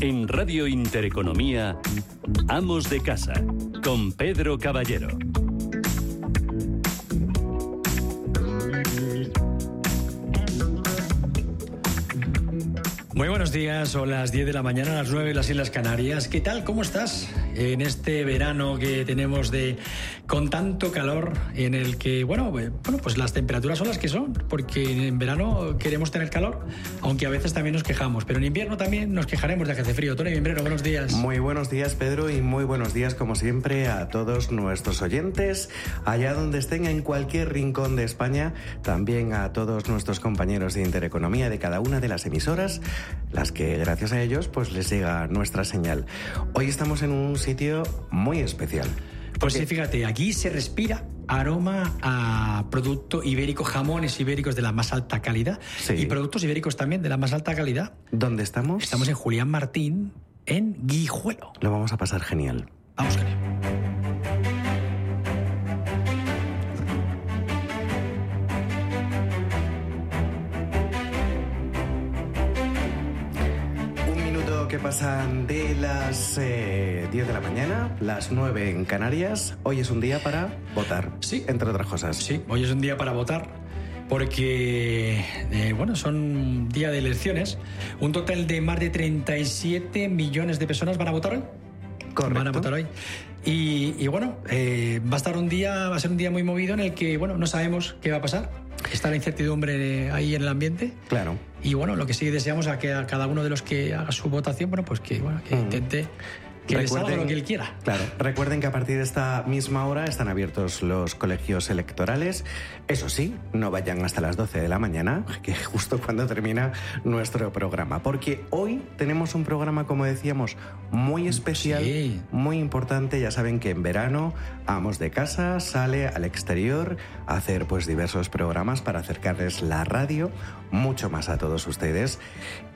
En Radio Intereconomía, Amos de Casa, con Pedro Caballero. Muy buenos días, son las 10 de la mañana, las 9 en las Islas Canarias. ¿Qué tal? ¿Cómo estás? En este verano que tenemos de con tanto calor en el que, bueno, eh, bueno, pues las temperaturas son las que son, porque en verano queremos tener calor, aunque a veces también nos quejamos, pero en invierno también nos quejaremos de que hace frío. Tony Membrero, buenos días. Muy buenos días, Pedro, y muy buenos días, como siempre, a todos nuestros oyentes, allá donde estén, en cualquier rincón de España, también a todos nuestros compañeros de Intereconomía de cada una de las emisoras las que gracias a ellos pues les llega nuestra señal. Hoy estamos en un sitio muy especial. Pues sí, fíjate, aquí se respira aroma a producto ibérico, jamones ibéricos de la más alta calidad y productos ibéricos también de la más alta calidad. ¿Dónde estamos? Estamos en Julián Martín, en Guijuelo. Lo vamos a pasar genial. Vamos a que pasan de las 10 eh, de la mañana, las 9 en Canarias. Hoy es un día para votar. Sí. Entre otras cosas. Sí, hoy es un día para votar porque, eh, bueno, son día de elecciones. Un total de más de 37 millones de personas van a votar hoy. Correcto. Van a votar hoy. Y, bueno, eh, va a estar un día, va a ser un día muy movido en el que, bueno, no sabemos qué va a pasar. Está la incertidumbre ahí en el ambiente. Claro. Y bueno, lo que sí deseamos a que a cada uno de los que haga su votación, bueno, pues que, bueno, que mm. intente que recuerden, lo que él quiera. Claro, recuerden que a partir de esta misma hora están abiertos los colegios electorales. Eso sí, no vayan hasta las 12 de la mañana, que es justo cuando termina nuestro programa, porque hoy tenemos un programa, como decíamos, muy especial, muy importante. Ya saben que en verano Amos de Casa sale al exterior a hacer pues diversos programas para acercarles la radio mucho más a todos ustedes.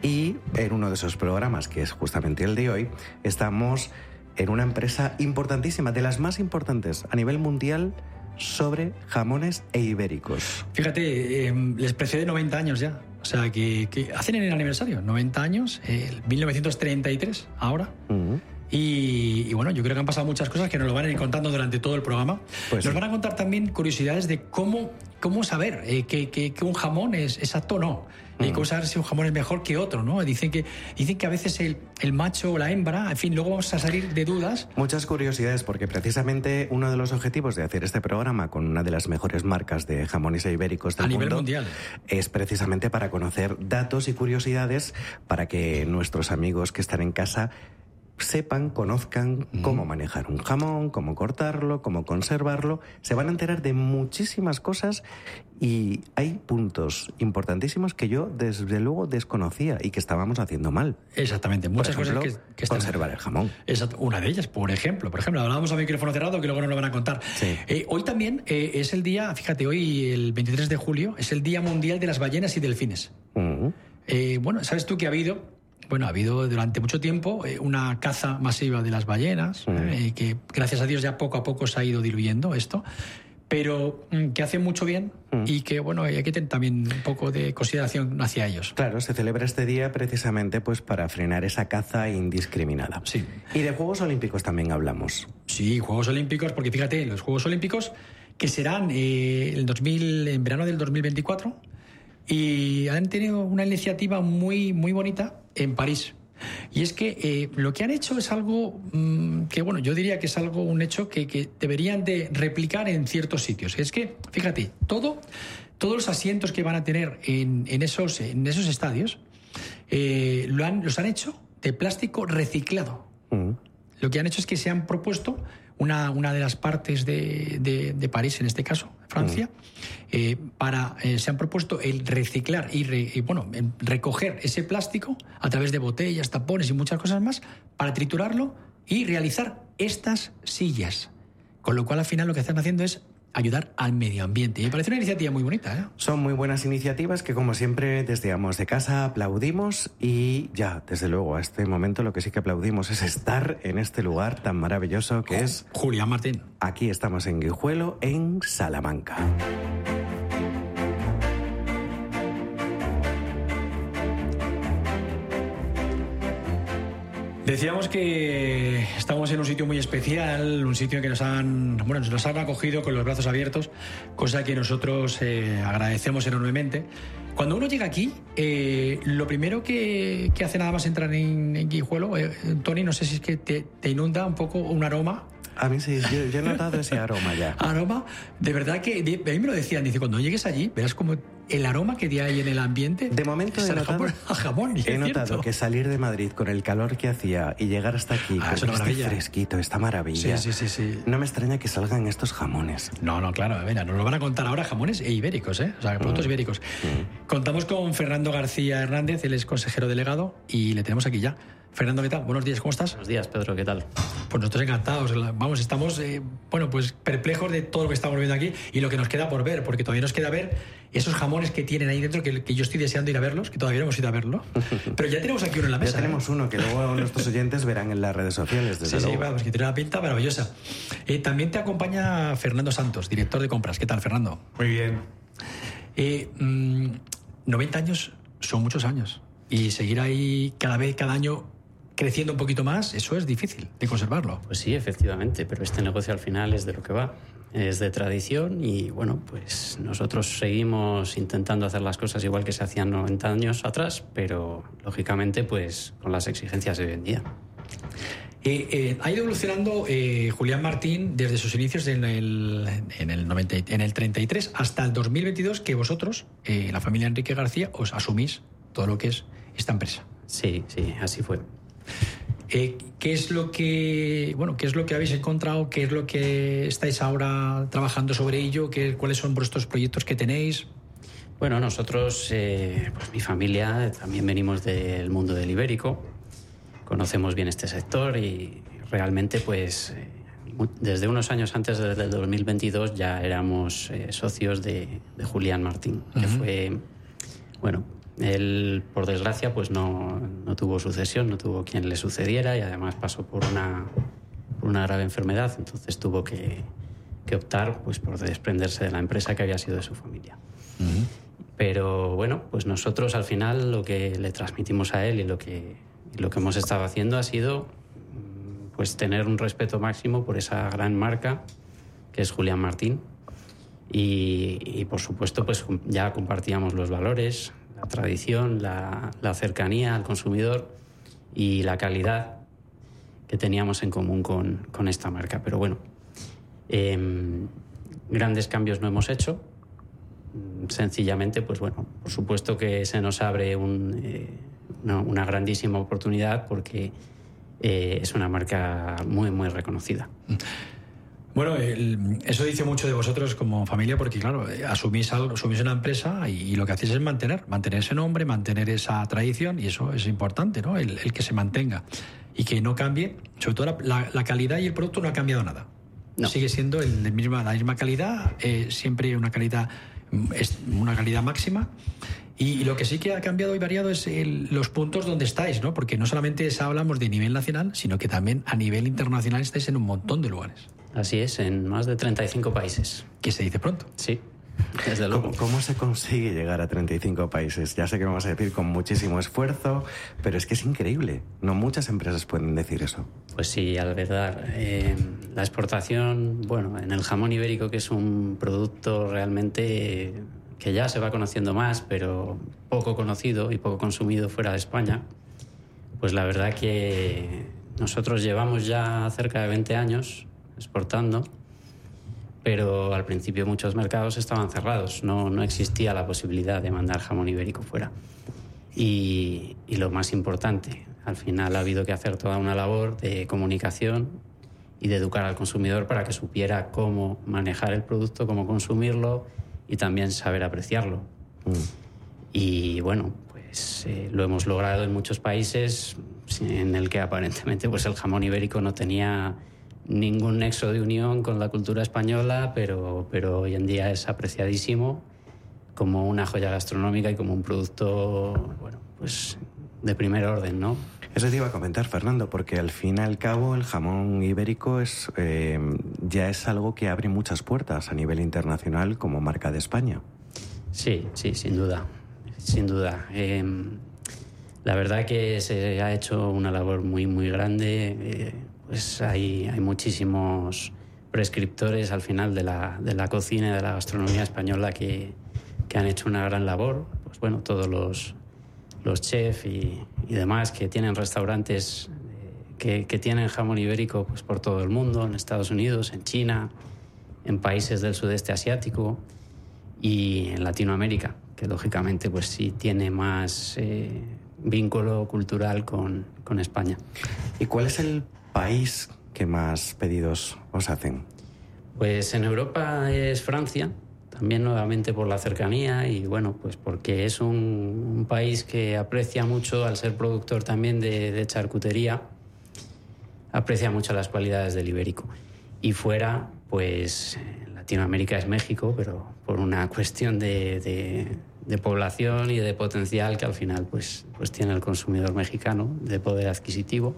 Y en uno de esos programas, que es justamente el de hoy, estamos en una empresa importantísima, de las más importantes a nivel mundial sobre jamones e ibéricos. Fíjate, em, les precede 90 años ya. O sea, que, hacen en el aniversario, 90 años, el 1933, ahora. Y, bueno, yo creo que han pasado muchas cosas que nos lo van a ir contando durante todo el programa. Pues nos van a contar también curiosidades de cómo, cómo saber eh, que, un jamón es, exacto o no. Y cómo saber si un jamón es mejor que otro, ¿no? Dicen que, dicen que a veces el, el, macho o la hembra, en fin, luego vamos a salir de dudas. Muchas curiosidades, porque precisamente uno de los objetivos de hacer este programa con una de las mejores marcas de jamones ibéricos del a mundo nivel mundial es precisamente para conocer datos y curiosidades para que nuestros amigos que están en casa sepan, conozcan cómo manejar un jamón, cómo cortarlo, cómo conservarlo. Se van a enterar de muchísimas cosas y hay puntos importantísimos que yo desde luego desconocía y que estábamos haciendo mal. Exactamente, muchas cosas que, que conservar el jamón. una de ellas, por ejemplo, por ejemplo, hablábamos a micrófono cerrado que luego nos lo van a contar. Eh, hoy también eh, es el día, fíjate, hoy el 23 de julio es el Día Mundial de las Ballenas y Delfines. Eh, bueno, sabes tú que ha habido bueno, ha habido durante mucho tiempo eh, una caza masiva de las ballenas, eh, que gracias a Dios ya poco a poco se ha ido diluyendo esto, pero mm, que hace mucho bien y que, bueno, hay que tener también un poco de consideración hacia ellos. Claro, se celebra este día precisamente pues para frenar esa caza indiscriminada. Sí. Y de Juegos Olímpicos también hablamos. Sí, Juegos Olímpicos, porque fíjate, los Juegos Olímpicos que serán eh, el 2000, en verano del 2024 y han tenido una iniciativa muy, muy bonita en París. Y es que eh, lo que han hecho es algo mm, que, bueno, yo diría que es algo, un hecho que, deberían de replicar en ciertos sitios. Es que, fíjate, todo, todos los asientos que van a tener en, esos, en esos estadios eh, lo han, los han hecho de plástico reciclado. Mm. Lo que han hecho es que se han propuesto una, una de las partes de, de, París, en este caso, Francia, mm. eh, para, eh, se han propuesto el reciclar y, bueno, recoger ese plástico a través de botellas, tapones y muchas cosas más, para triturarlo y realizar estas sillas. Con lo cual, al final, lo que están haciendo es ayudar al medio ambiente. Y me parece una iniciativa muy bonita. ¿eh? Son muy buenas iniciativas que, como siempre, desde Amos de Casa aplaudimos y ya, desde luego, a este momento lo que sí que aplaudimos es estar en este lugar tan maravilloso que es... Julián Martín. Aquí estamos en Guijuelo, en Salamanca. Decíamos que estamos en un sitio muy especial, un sitio que nos han, bueno, nos han acogido con los brazos abiertos, cosa que nosotros eh, agradecemos enormemente. Cuando uno llega aquí, eh, lo primero que, que, hace nada más entrar en, en Guijuelo, eh, Tony, no sé si es que te, te inunda un poco un aroma a mí sí, yo, he notado ese aroma ya. Aroma, de verdad que a mí me lo decían, dice, cuando llegues allí, verás como el aroma que hay en el ambiente. De momento he notado, a jamón, he notado que salir de Madrid con el calor que hacía y llegar hasta aquí ah, con este fresquito, esta maravilla. Sí, sí, sí, No me extraña que salgan estos jamones. No, no, claro, mira, nos lo van a contar ahora jamones e ibéricos, ¿eh? O sea, productos mm. ibéricos. Mm. Contamos con Fernando García Hernández, él es consejero delegado y le tenemos aquí ya. Fernando, ¿qué tal? Buenos días, ¿cómo estás? Buenos días, Pedro, ¿qué tal? Pues nosotros encantados. Vamos, estamos, eh, bueno, pues perplejos de todo lo que estamos viendo aquí y lo que nos queda por ver, porque todavía nos queda ver esos jamones que tienen ahí dentro, que, yo estoy deseando ir a verlos, que todavía no hemos ido a verlo. Pero ya tenemos aquí uno en la mesa. Ya tenemos ¿eh? uno que luego nuestros oyentes verán en las redes sociales. Desde sí, sí, vamos, que tiene una pinta maravillosa. Eh, también te acompaña Fernando Santos, director de compras. ¿Qué tal, Fernando? Muy bien. 90 mm, años son muchos años. Y seguir ahí cada vez, cada año creciendo un poquito más, eso es difícil de conservarlo. Pues sí, efectivamente, pero este negocio al final es de lo que va. Es de tradición y bueno, pues nosotros seguimos intentando hacer las cosas igual que se hacían 90 años atrás, pero lógicamente pues con las exigencias de hoy en día. Eh, eh, ha ido evolucionando eh, Julián Martín desde sus inicios en el, en, el 90, en el 33 hasta el 2022 que vosotros, la familia Enrique García, os asumís todo lo que es esta empresa. Sí, sí, así fue. Eh, ¿Qué es lo que bueno, qué es lo que habéis encontrado? ¿Qué es lo que estáis ahora trabajando sobre ello? ¿Qué, ¿Cuáles son vuestros proyectos que tenéis? Bueno, nosotros, eh, pues mi familia, también venimos del mundo del ibérico, conocemos bien este sector y realmente, pues, eh, desde unos años antes del 2022 ya éramos socios de, Julián Martín, que fue, bueno, él, por desgracia, pues no, no, tuvo sucesión, no tuvo quien le sucediera y además pasó por una, por una grave enfermedad, entonces tuvo que, que, optar pues, por desprenderse de la empresa que había sido de su familia. Pero bueno, pues nosotros al final lo que le transmitimos a él y lo que, lo que hemos estado haciendo ha sido pues tener un respeto máximo por esa gran marca que es Julián Martín. Y, y por supuesto, pues ya compartíamos los valores, tradición, la, cercanía al consumidor y la calidad que teníamos en común con, con esta marca. Pero bueno, em, grandes cambios no hemos hecho. Sencillamente, pues bueno, por supuesto que se nos abre eh, una, grandísima oportunidad porque eh, es una marca muy, muy reconocida. Bueno, eso dice mucho de vosotros como familia porque, claro, eh, asumís, algo, asumís una empresa y, lo que hacéis es mantener, mantener ese nombre, mantener esa tradición y eso es importante, ¿no? El, que se mantenga y que no cambie, sobre todo la, calidad y el producto no ha cambiado nada. No. Sigue siendo el, misma, la misma calidad, eh, siempre una calidad, una calidad máxima. Y, lo que sí que ha cambiado y variado es los puntos donde estáis, ¿no? Porque no solamente hablamos de nivel nacional, sino que también a nivel internacional estáis en un montón de lugares. Así es, en más de 35 países. ¿Qué se dice pronto? Sí. Desde luego. ¿Cómo, se consigue llegar a 35 países? Ya sé que vamos a decir con muchísimo esfuerzo, pero es que es increíble. No muchas empresas pueden decir eso. Pues sí, al verdad. Eh, la exportación, bueno, en el jamón ibérico, que es un producto realmente que ya se va conociendo más, pero poco conocido y poco consumido fuera de España, pues la verdad que nosotros llevamos ya cerca de 20 años exportando, pero al principio muchos mercados estaban cerrados, no, no existía la posibilidad de mandar jamón ibérico fuera. Y, y, lo más importante, al final ha habido que hacer toda una labor de comunicación y de educar al consumidor para que supiera cómo manejar el producto, cómo consumirlo y también saber apreciarlo. Mm. Y bueno, pues eh, lo hemos logrado en muchos países en el que aparentemente pues el jamón ibérico no tenía ningún nexo de unión con la cultura española, pero, pero hoy en día es apreciadísimo como una joya gastronómica y como un producto, bueno, pues de primer orden, ¿no? Eso te iba a comentar, Fernando, porque al fin y al cabo el jamón ibérico es, eh, ya es algo que abre muchas puertas a nivel internacional como marca de España. Sí, sí, sin duda, sin duda. Em, La verdad que se ha hecho una labor muy, muy grande. Eh, pues hay, hay muchísimos prescriptores al final de la, de la cocina y de la gastronomía española que, que han hecho una gran labor. Pues bueno, todos los, los chefs y, y demás que tienen restaurantes que, que, tienen jamón ibérico pues, por todo el mundo, en Estados Unidos, en China, en países del sudeste asiático y en Latinoamérica, que lógicamente pues sí tiene más eh, vínculo cultural con, con España. ¿Y cuál es el país que más pedidos os hacen? Pues en Europa es Francia, también nuevamente por la cercanía y bueno, pues porque es un, un país que aprecia mucho al ser productor también de, de, charcutería, aprecia mucho las cualidades del ibérico. Y fuera, pues Latinoamérica es México, pero por una cuestión de, de, de, población y de potencial que al final pues, pues tiene el consumidor mexicano, de poder adquisitivo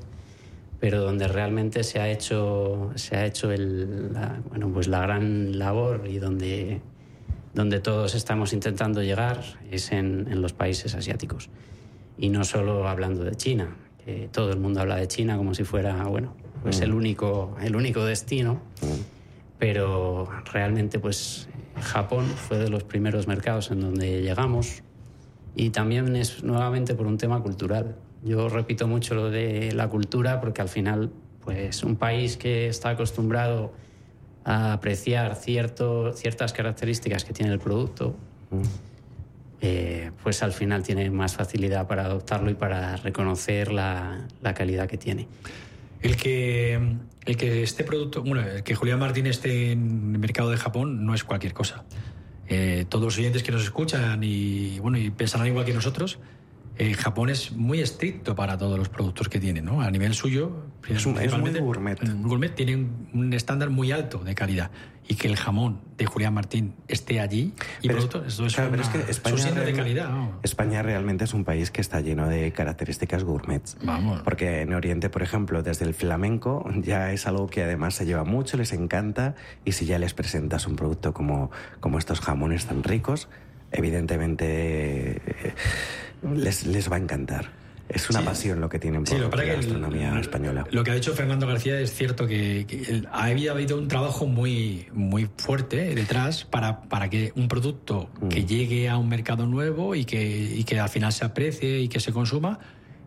pero donde realmente se ha hecho se ha hecho el, la, bueno pues la gran labor y donde donde todos estamos intentando llegar es en, en, los países asiáticos. Y no solo hablando de China, que todo el mundo habla de China como si fuera, bueno, pues mm. el, único, el único destino, mm. pero realmente pues Japón fue de los primeros mercados en donde llegamos y también es nuevamente por un tema cultural. Yo repito mucho lo de la cultura porque al final pues un país que está acostumbrado a apreciar cierto, ciertas características que tiene el producto, mm. eh, pues al final tiene más facilidad para adoptarlo y para reconocer la, la, calidad que tiene. El que, el que este producto, bueno, el que Julián Martín esté en el mercado de Japón no es cualquier cosa. Eh, todos los oyentes que nos escuchan y, bueno, y pensarán igual que nosotros, eh, Japón es muy estricto para todos los productos que tiene, ¿no? A nivel suyo, es, un, es muy gourmet. gourmet tiene un estándar muy alto de calidad y que el jamón de Julián Martín esté allí y pero productos, es, claro, una, pero es que España, de calidad. ¿no? España realmente es un país que está lleno de características gourmets. Vamos. Porque en Oriente, por ejemplo, desde el flamenco ya es algo que además se lleva mucho, les encanta y si ya les presentas un producto como, como estos jamones tan ricos, evidentemente eh, les, les va a encantar. Es una sí. pasión lo que tienen por, sí, lo la gastronomía el, española. Lo que ha dicho Fernando García es cierto que, que el, ha habido un trabajo muy, muy fuerte detrás para, para que un producto mm. que llegue a un mercado nuevo y que, y que al final se aprecie y que se consuma,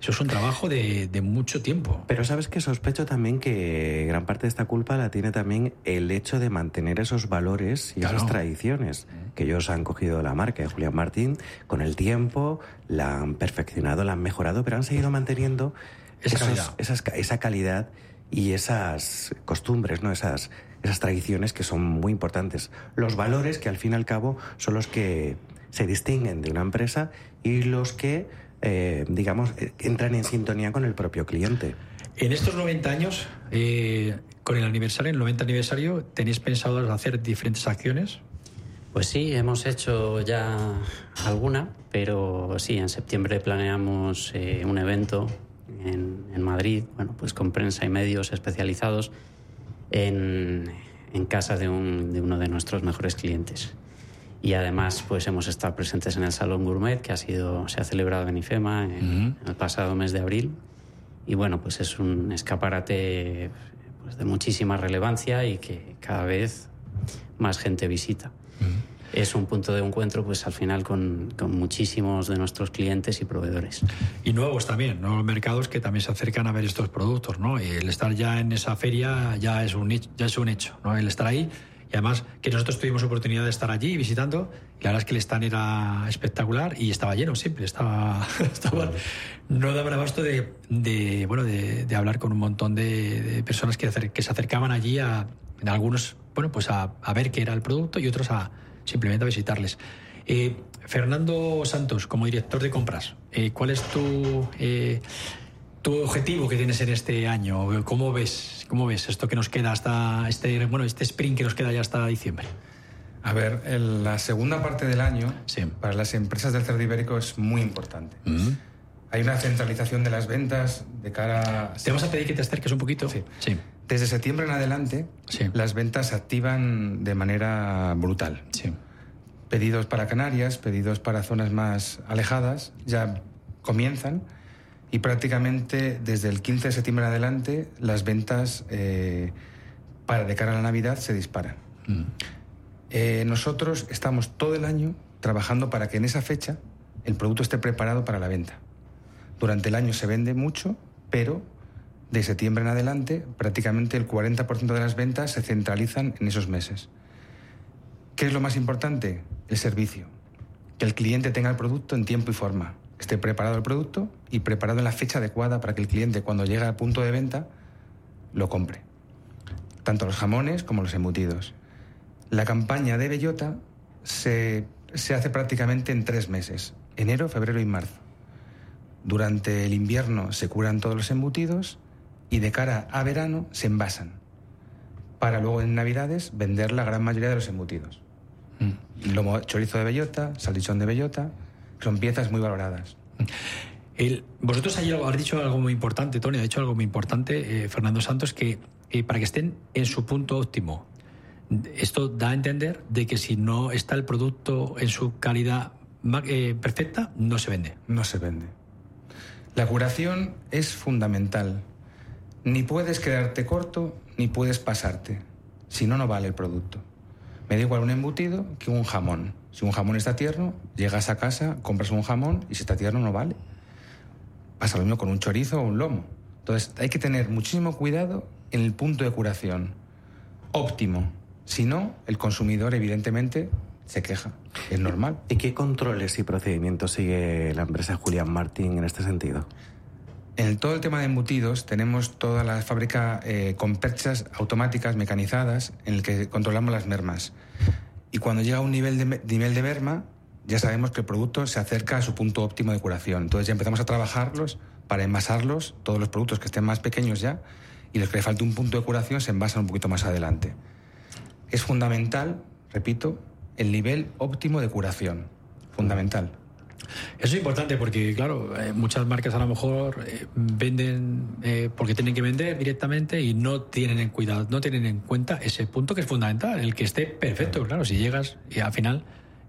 eso es un trabajo de, de, mucho tiempo. Pero sabes que sospecho también que gran parte de esta culpa la tiene también el hecho de mantener esos valores y claro. esas tradiciones que ellos han cogido de la marca de Julián Martín. Con el tiempo la han perfeccionado, la han mejorado, pero han seguido manteniendo esa, esos, calidad. Esas, esa calidad y esas costumbres, ¿no? esas, esas tradiciones que son muy importantes. Los valores que al fin y al cabo son los que se distinguen de una empresa y los que eh, digamos, entran en sintonía con el propio cliente. En estos 90 años, eh, con el aniversario, el 90 aniversario, ¿tenéis pensado hacer diferentes acciones? Pues sí, hemos hecho ya alguna, pero sí, en septiembre planeamos eh, un evento en, en, Madrid, bueno, pues con prensa y medios especializados en, en casa de, un, de uno de nuestros mejores clientes y además pues hemos estado presentes en el Salón Gourmet que ha sido se ha celebrado en IFEMA en, uh -huh. en el pasado mes de abril. Y bueno pues es un escaparate pues, de muchísima relevancia y que cada vez más gente visita. Uh -huh. es un punto de encuentro pues al final con, con, muchísimos de nuestros clientes y proveedores. Y nuevos también nuevos mercados que también se acercan a ver estos productos no y el estar ya en esa feria ya es un ya es un hecho no el estar ahí y además que nosotros tuvimos oportunidad de estar allí visitando y la verdad es que el stand era espectacular y estaba lleno siempre estaba, estaba no daban abasto de, de bueno de, de, hablar con un montón de, de personas que, acer, que, se acercaban allí a algunos bueno pues a, a, ver qué era el producto y otros a simplemente a visitarles. Eh, Fernando Santos como director de compras eh, ¿cuál es tu eh, tu objetivo que tienes en este año cómo ves cómo ves esto que nos queda hasta este bueno este sprint que nos queda ya hasta diciembre a ver en la segunda parte del año sí. para las empresas del cerdo ibérico es muy importante mm -hmm. hay una centralización de las ventas de cara te vamos a pedir que te acerques un poquito sí. sí. desde septiembre en adelante sí. las ventas se activan de manera brutal sí. pedidos para Canarias pedidos para zonas más alejadas ya comienzan y prácticamente desde el 15 de septiembre en adelante las ventas eh, para de cara a la Navidad se disparan. Mm. Eh, nosotros estamos todo el año trabajando para que en esa fecha el producto esté preparado para la venta. Durante el año se vende mucho, pero de septiembre en adelante prácticamente el 40% de las ventas se centralizan en esos meses. ¿Qué es lo más importante? El servicio. Que el cliente tenga el producto en tiempo y forma. Esté preparado el producto y preparado en la fecha adecuada para que el cliente cuando llegue al punto de venta lo compre. Tanto los jamones como los embutidos. La campaña de bellota se, se hace prácticamente en tres meses, enero, febrero y marzo. Durante el invierno se curan todos los embutidos y de cara a verano se envasan para luego en Navidades vender la gran mayoría de los embutidos. Mm. Lomo, chorizo de bellota, salchichón de bellota, son piezas muy valoradas. El- vosotros ayer habéis dicho algo muy importante, Tony, ha dicho algo muy importante, eh, Fernando Santos, que eh, para que estén en su punto óptimo. Esto da a entender de que si no está el producto en su calidad eh, perfecta, no se vende. No se vende. La curación es fundamental. Ni puedes quedarte corto, ni puedes pasarte. Si no, no vale el producto. Me da igual un embutido que un jamón. Si un jamón está tierno, llegas a casa, compras un jamón y si está tierno no vale. Pasa lo mismo con un chorizo o un lomo. Entonces hay que tener muchísimo cuidado en el punto de curación. Óptimo. Si no, el consumidor evidentemente se queja. Es normal. ¿Y qué controles y procedimientos sigue la empresa Julián Martín en este sentido? En todo el tema de embutidos tenemos toda la fábrica eh, con perchas automáticas mecanizadas en el que controlamos las mermas. Y cuando llega a un nivel de, nivel de merma, ya sabemos que el producto se acerca a su punto óptimo de curación. Entonces ya empezamos a trabajarlos para envasarlos, todos los productos que estén más pequeños ya, y los que le falte un punto de curación se envasan un poquito más adelante. Es fundamental, repito, el nivel óptimo de curación. Fundamental. Eso es importante porque, claro, eh, muchas marcas a lo mejor eh, venden eh, porque tienen que vender directamente y no tienen en cuidado, no tienen en cuenta ese punto que es fundamental, el que esté perfecto. Claro, si llegas y al final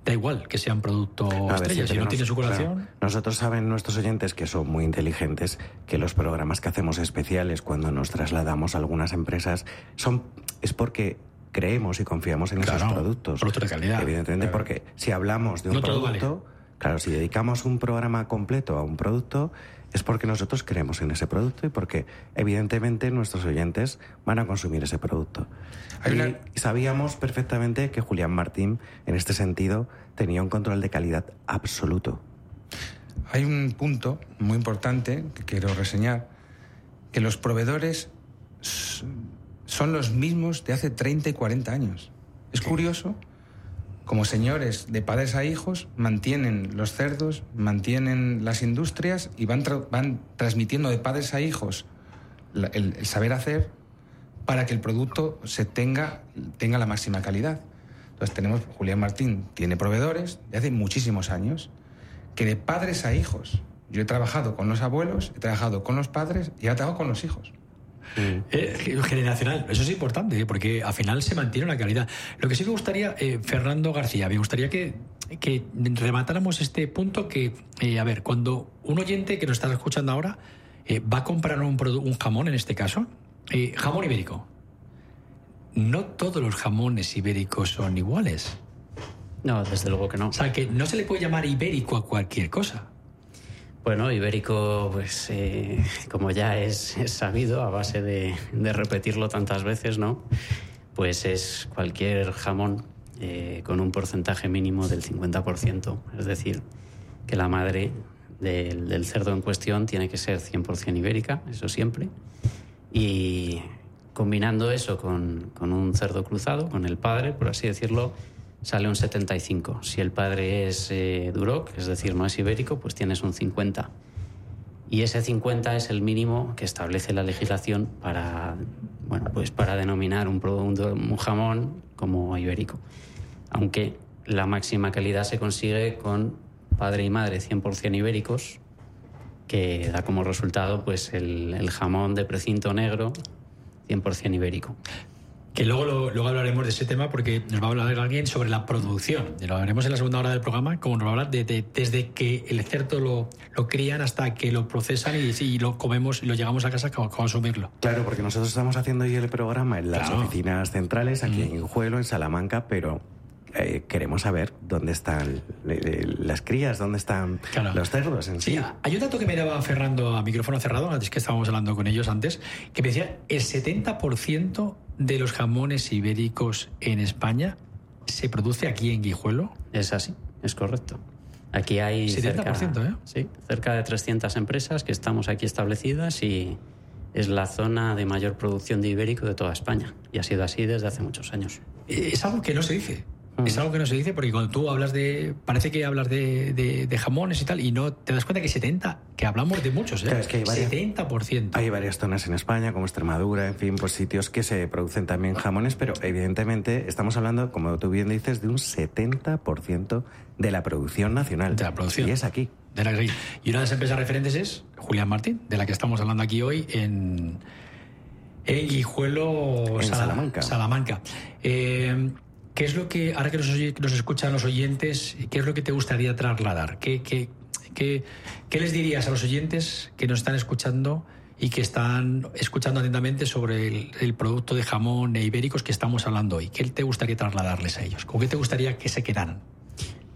da igual que sea un producto ver, estrella, si no tiene su curación. claro. nosotros saben nuestros oyentes que son muy inteligentes que los programas que hacemos especiales cuando nos trasladamos a algunas empresas son es porque creemos y confiamos en esos Claro, productos. productos de calidad. Evidentemente, Claro. porque si hablamos de un No producto, claro, si dedicamos un programa completo a un producto es porque nosotros creemos en ese producto y porque evidentemente nuestros oyentes van a consumir ese producto. Y sabíamos perfectamente que Julián Martín, en este sentido, tenía un control de calidad absoluto. Hay un punto muy importante que quiero reseñar, que los proveedores son los mismos de hace 30 y 40 años. Es curioso, como señores de padres a hijos, mantienen los cerdos, mantienen las industrias y van, van transmitiendo de padres a hijos el saber hacer para que el producto se tenga, tenga la máxima calidad. Entonces tenemos, Julián Martín tiene proveedores de hace muchísimos años, que de padres a hijos. Yo he trabajado con los abuelos, he trabajado con los padres y he trabajado con los hijos. Eh, generacional, eso es importante, ¿eh? porque al final se mantiene la calidad. Lo que sí me gustaría, eh, Fernando García, me gustaría que, que rematáramos este punto que, eh, a ver, cuando un oyente que nos está escuchando ahora eh, va a comprar un, un jamón, en este caso, eh, jamón ibérico, no todos los jamones ibéricos son iguales. No, desde luego que no. O sea, que no se le puede llamar ibérico a cualquier cosa. Bueno, ibérico, pues eh, como ya es, sabido a base de, repetirlo tantas veces, ¿no? Pues es cualquier jamón eh, con un porcentaje mínimo del 50%. Es decir, que la madre del, cerdo en cuestión tiene que ser 100% ibérica, eso siempre. Y combinando eso con un cerdo cruzado, con el padre, por así decirlo, sale un 75. Si el padre es eh, duroc, es decir, no es ibérico, pues tienes un 50. Y ese 50 es el mínimo que establece la legislación para, bueno, pues para denominar un, producto, un jamón como ibérico. Aunque la máxima calidad se consigue con padre y madre 100% ibéricos, que da como resultado pues el, el jamón de precinto negro 100% ibérico. Que luego, lo- luego hablaremos de ese tema porque nos va a hablar alguien sobre la producción. Y lo hablaremos en la segunda hora del programa, como nos va a hablar de, de- desde que el cerdo lo, lo crían hasta que lo procesan y, sí, lo comemos y lo llegamos a casa a consumirlo. Claro, porque nosotros estamos haciendo hoy el programa en las Claro. oficinas centrales, aquí en Juelo, en Salamanca, pero eh, queremos saber dónde están eh, eh, las crías, dónde están Claro. los cerdos en sí. Sí, hay un dato que me daba Fernando a micrófono cerrado, antes que estábamos hablando con ellos antes, que me decía el 70% de los jamones ibéricos en España se produce aquí en Guijuelo. Es así, es correcto. Aquí hay 70%, cerca, ¿eh? sí, cerca de 300 empresas que estamos aquí establecidas y es la zona de mayor producción de ibérico de toda España. Y ha sido así desde hace muchos años. Es algo que no se dice. Es algo que no se dice porque cuando tú hablas de. Parece que hablas de, de- de jamones y tal, y no te das cuenta que 70, que hablamos de muchos, ¿eh? Claro, es que hay varias- 70%. Hay varias zonas en España, como Extremadura, en fin, pues sitios que se producen también jamones, pero evidentemente estamos hablando, como tú bien dices, de un 70% de la producción nacional. De la producción. Y es aquí. De la Y una de las empresas referentes es Julián Martín, de la que estamos hablando aquí hoy en, en Guijuelo, En Sala- Salamanca. Salamanca. Eh, ¿Qué es lo que, ahora que nos, nos escuchan los oyentes, qué es lo que te gustaría trasladar? ¿Qué, qué, qué- qué les dirías a los oyentes que nos están escuchando y que están escuchando atentamente sobre el, el producto de jamón e ibéricos que estamos hablando hoy? ¿Qué te gustaría trasladarles a ellos? ¿Con qué te gustaría que se quedaran?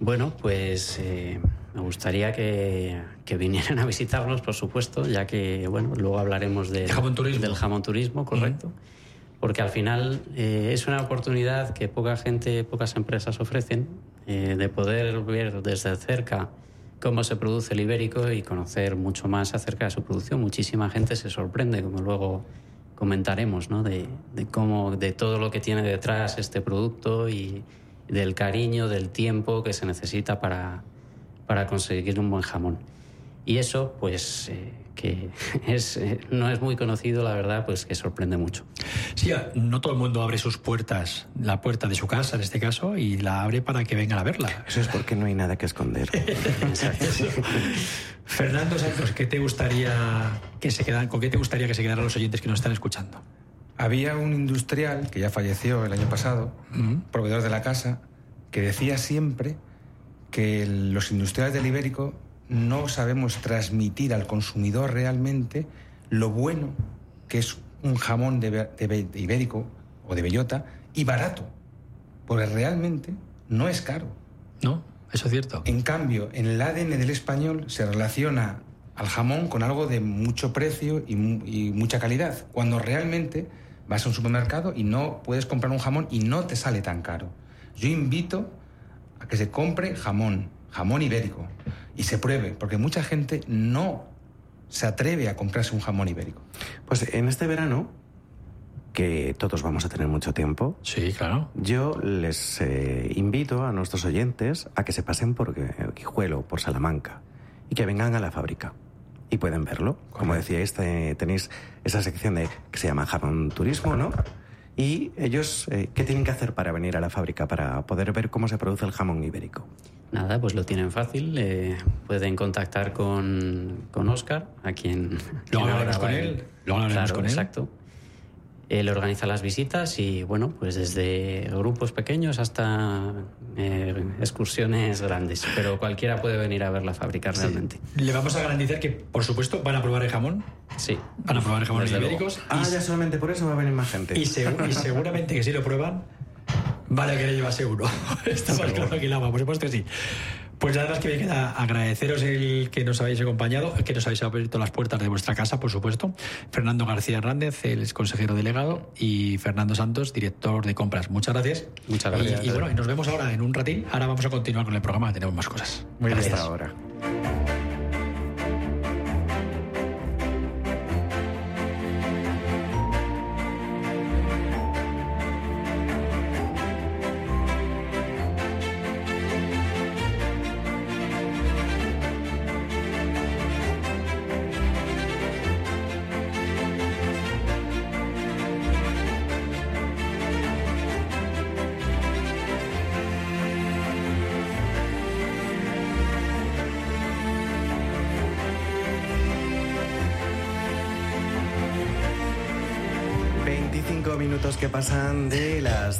Bueno, pues eh, me gustaría que, que vinieran a visitarnos, por supuesto, ya que, bueno, luego hablaremos de- jamón turismo. del jamón turismo, correcto. Porque al final eh, es una oportunidad que poca gente, pocas empresas ofrecen eh, de poder ver desde cerca cómo se produce el ibérico y conocer mucho más acerca de su producción. Muchísima gente se sorprende, como luego comentaremos, de cómo, de todo lo que tiene detrás este producto y del cariño, del tiempo que se necesita para, para conseguir un buen jamón. Y eso, pues, eh, que es, eh, no es muy conocido, la verdad, pues que sorprende mucho. Sí, no todo el mundo abre sus puertas, la puerta de su casa en este caso, y la abre para que vengan a verla. Eso es porque no hay nada que esconder. Fernando Santos, ¿qué te gustaría que se quedan, ¿con qué te gustaría que se quedaran los oyentes que nos están escuchando? Había un industrial que ya falleció el año pasado, proveedor de la casa, que decía siempre que los industriales del ibérico no sabemos transmitir al consumidor realmente lo bueno que es un jamón de, de ibérico o de bellota y barato, porque realmente no es caro. ¿No? Eso es cierto. En cambio, en el ADN del español se relaciona al jamón con algo de mucho precio y, y mucha calidad, cuando realmente vas a un supermercado y no puedes comprar un jamón y no te sale tan caro. Yo invito a que se compre jamón, jamón ibérico, y se pruebe, porque mucha gente no se atreve a comprarse un jamón ibérico. Pues en este verano, que todos vamos a tener mucho tiempo, Sí, claro. yo les eh, invito a nuestros oyentes a que se pasen por eh, Guijuelo, por Salamanca, y que vengan a la fábrica. Y pueden verlo. Como decíais, te- tenéis esa sección de, que se llama Jamón Turismo, ¿no? Y ellos, eh, ¿qué tienen que hacer para venir a la fábrica, para poder ver cómo se produce el jamón ibérico? Nada, pues lo tienen fácil. eh, pueden contactar con, con Oscar, a quien. Luego quien hablaremos con él, luego hablaremos Claro, con él. Exacto. Él organiza las visitas y, bueno, pues desde grupos pequeños hasta eh, excursiones grandes. Pero cualquiera puede venir a ver la fábrica realmente. Le vamos a garantizar que, por supuesto, van a probar el jamón, Sí. van a probar el jamón Desde luego. ibéricos, Ah, y, ya solamente por eso va a venir más gente. y segu- y seguramente que si lo prueban, vale que le lleva seguro. Está más claro que el agua, por supuesto que sí. Pues nada más que me queda agradeceros el que nos habéis acompañado, que nos habéis abierto las puertas de vuestra casa, por supuesto. Fernando García Hernández, el consejero delegado, y Fernando Santos, director de compras. Muchas gracias. Muchas gracias. Y, bueno, nos vemos ahora en un ratín. Ahora vamos a continuar con el programa, tenemos más cosas. Muy bien. Hasta ahora.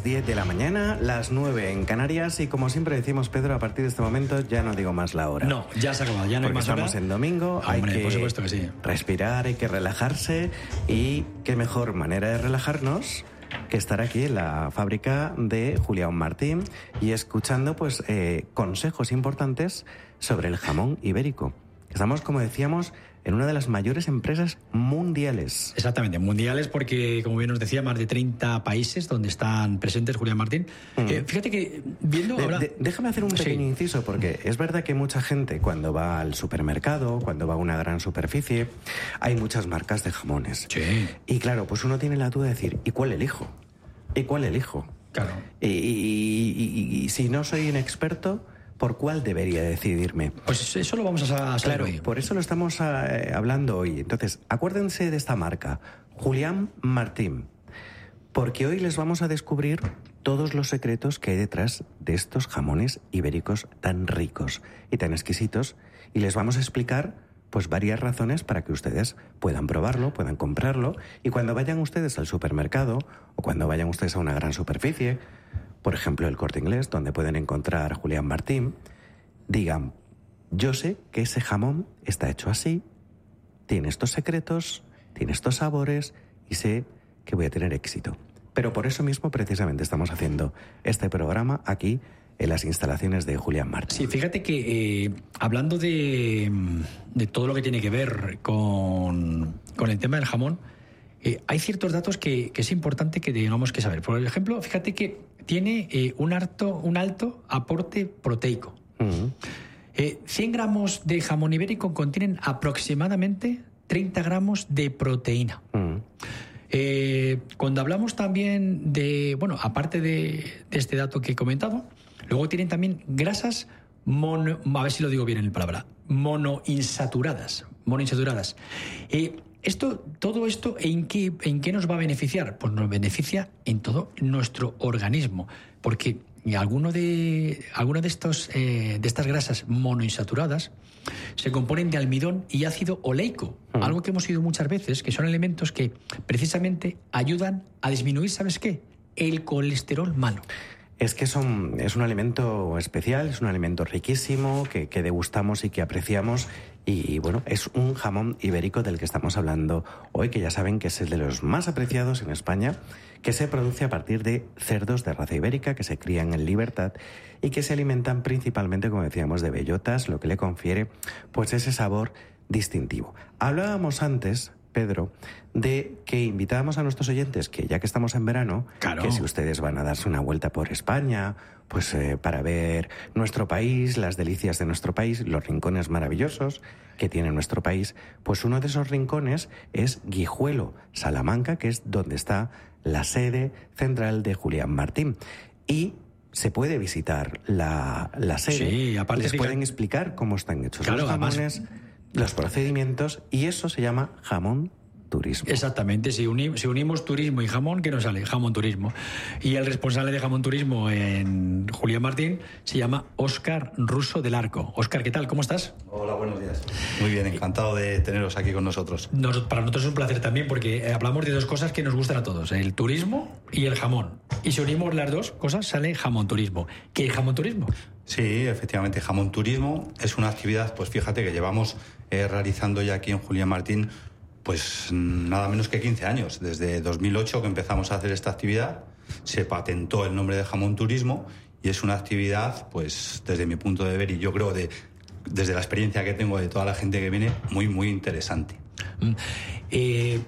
10 de la mañana, las 9 en Canarias y como siempre decimos Pedro, a partir de este momento ya no digo más la hora. No, ya se ha acabado, ya no Porque hay más estamos hora. en domingo, hay que por supuesto que sí. respirar, hay que relajarse y qué mejor manera de relajarnos que estar aquí en la fábrica de Julián Martín y escuchando pues eh, consejos importantes sobre el jamón ibérico. Estamos, como decíamos, en una de las mayores empresas mundiales. Exactamente, mundiales porque, como bien nos decía, más de 30 países donde están presentes Julián Martín. Eh, fíjate que viendo... Mm. De- de- déjame hacer un Sí. pequeño inciso, porque es verdad que mucha gente cuando va al supermercado, cuando va a una gran superficie, hay muchas marcas de jamones. Sí. Y claro, pues uno tiene la duda de decir, ¿y cuál elijo? ¿Y cuál elijo? Claro. Y, y- y- y- y si no soy un experto, ¿por cuál debería decidirme? Pues eso lo vamos a saber Claro, hoy. por eso lo estamos eh, hablando hoy. Entonces, acuérdense de esta marca, Julián Martín, porque hoy les vamos a descubrir todos los secretos que hay detrás de estos jamones ibéricos tan ricos y tan exquisitos y les vamos a explicar pues varias razones para que ustedes puedan probarlo, puedan comprarlo y cuando vayan ustedes al supermercado o cuando vayan ustedes a una gran superficie, por ejemplo el Corte Inglés, donde pueden encontrar Julián Martín, digan, yo sé que ese jamón está hecho así, tiene estos secretos, tiene estos sabores y sé que voy a tener éxito. Pero por eso mismo precisamente estamos haciendo este programa aquí en las instalaciones de Julián Martín. Sí, fíjate que eh, hablando de, todo lo que tiene que ver con el tema del jamón, eh, hay ciertos datos que, que es importante que tengamos que saber. Por ejemplo, fíjate que tiene eh, un, alto, un alto aporte proteico. Mm. Eh, 100 gramos de jamón ibérico contienen aproximadamente 30 gramos de proteína. Eh, cuando hablamos también de, bueno, aparte de, de este dato que he comentado, luego tienen también grasas mono, a ver si lo digo bien en la palabra, monoinsaturadas, monoinsaturadas. Eh, esto, todo esto, ¿en qué, ¿en qué nos va a beneficiar? Pues nos beneficia en todo nuestro organismo, porque alguno de, alguno de, estos, eh, de estas grasas monoinsaturadas se componen de almidón y ácido oleico, algo que hemos oído muchas veces, que son elementos que precisamente ayudan a disminuir, ¿sabes qué? El colesterol malo. Es que son, es un alimento especial, es un alimento riquísimo que, que degustamos y que apreciamos. Y bueno, es un jamón ibérico del que estamos hablando hoy, que ya saben que es el de los más apreciados en España, que se produce a partir de cerdos de raza ibérica que se crían en libertad y que se alimentan principalmente, como decíamos, de bellotas, lo que le confiere pues ese sabor distintivo. Hablábamos antes, Pedro, de que invitábamos a nuestros oyentes que ya que estamos en verano, Claro. que si ustedes van a darse una vuelta por España, pues eh, para ver nuestro país, las delicias de nuestro país, los rincones maravillosos que tiene nuestro país, pues uno de esos rincones es Guijuelo, Salamanca, que es donde está la sede central de Julián Martín. Y se puede visitar la, la sede. Sí, aparte, Les pueden explicar cómo están hechos Claro, los además- jamones, los procedimientos, y eso se llama jamón turismo. Exactamente, si, uni- si unimos turismo y jamón, ¿qué nos sale? Jamón turismo. Y el responsable de jamón turismo en Julián Martín se llama Óscar Russo del Arco. Óscar, ¿qué tal? ¿Cómo estás? Hola, buenos días. Muy bien, encantado de teneros aquí con nosotros. Nos- para nosotros es un placer también porque eh, hablamos de dos cosas que nos gustan a todos, el turismo y el jamón. Y si unimos las dos cosas, sale jamón turismo. ¿Qué es jamón turismo? Sí, efectivamente, Jamón Turismo es una actividad, pues fíjate que llevamos eh, realizando ya aquí en Julián Martín, pues nada menos que 15 años. Desde 2008 que empezamos a hacer esta actividad, se patentó el nombre de Jamón Turismo y es una actividad, pues desde mi punto de ver y yo creo de, desde la experiencia que tengo de toda la gente que viene, muy, muy interesante. Mm. Eh,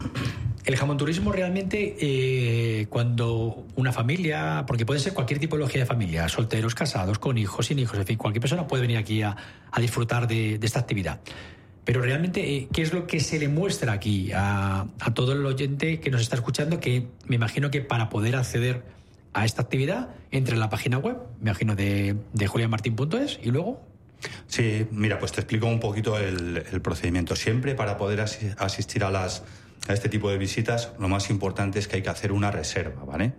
el jamón turismo realmente eh, cuando una familia, porque puede ser cualquier tipología de familia, solteros, casados, con hijos, sin hijos, en fin, cualquier persona puede venir aquí a, a disfrutar de, de esta actividad. Pero realmente, eh, ¿qué es lo que se le muestra aquí a, a todo el oyente que nos está escuchando? Que me imagino que para poder acceder a esta actividad, entre en la página web, me imagino, de, de julianmartin.es y luego Sí, mira, pues te explico un poquito el, el procedimiento. Siempre para poder asi- asistir a las a este tipo de visitas, lo más importante es que hay que hacer una reserva, ¿vale?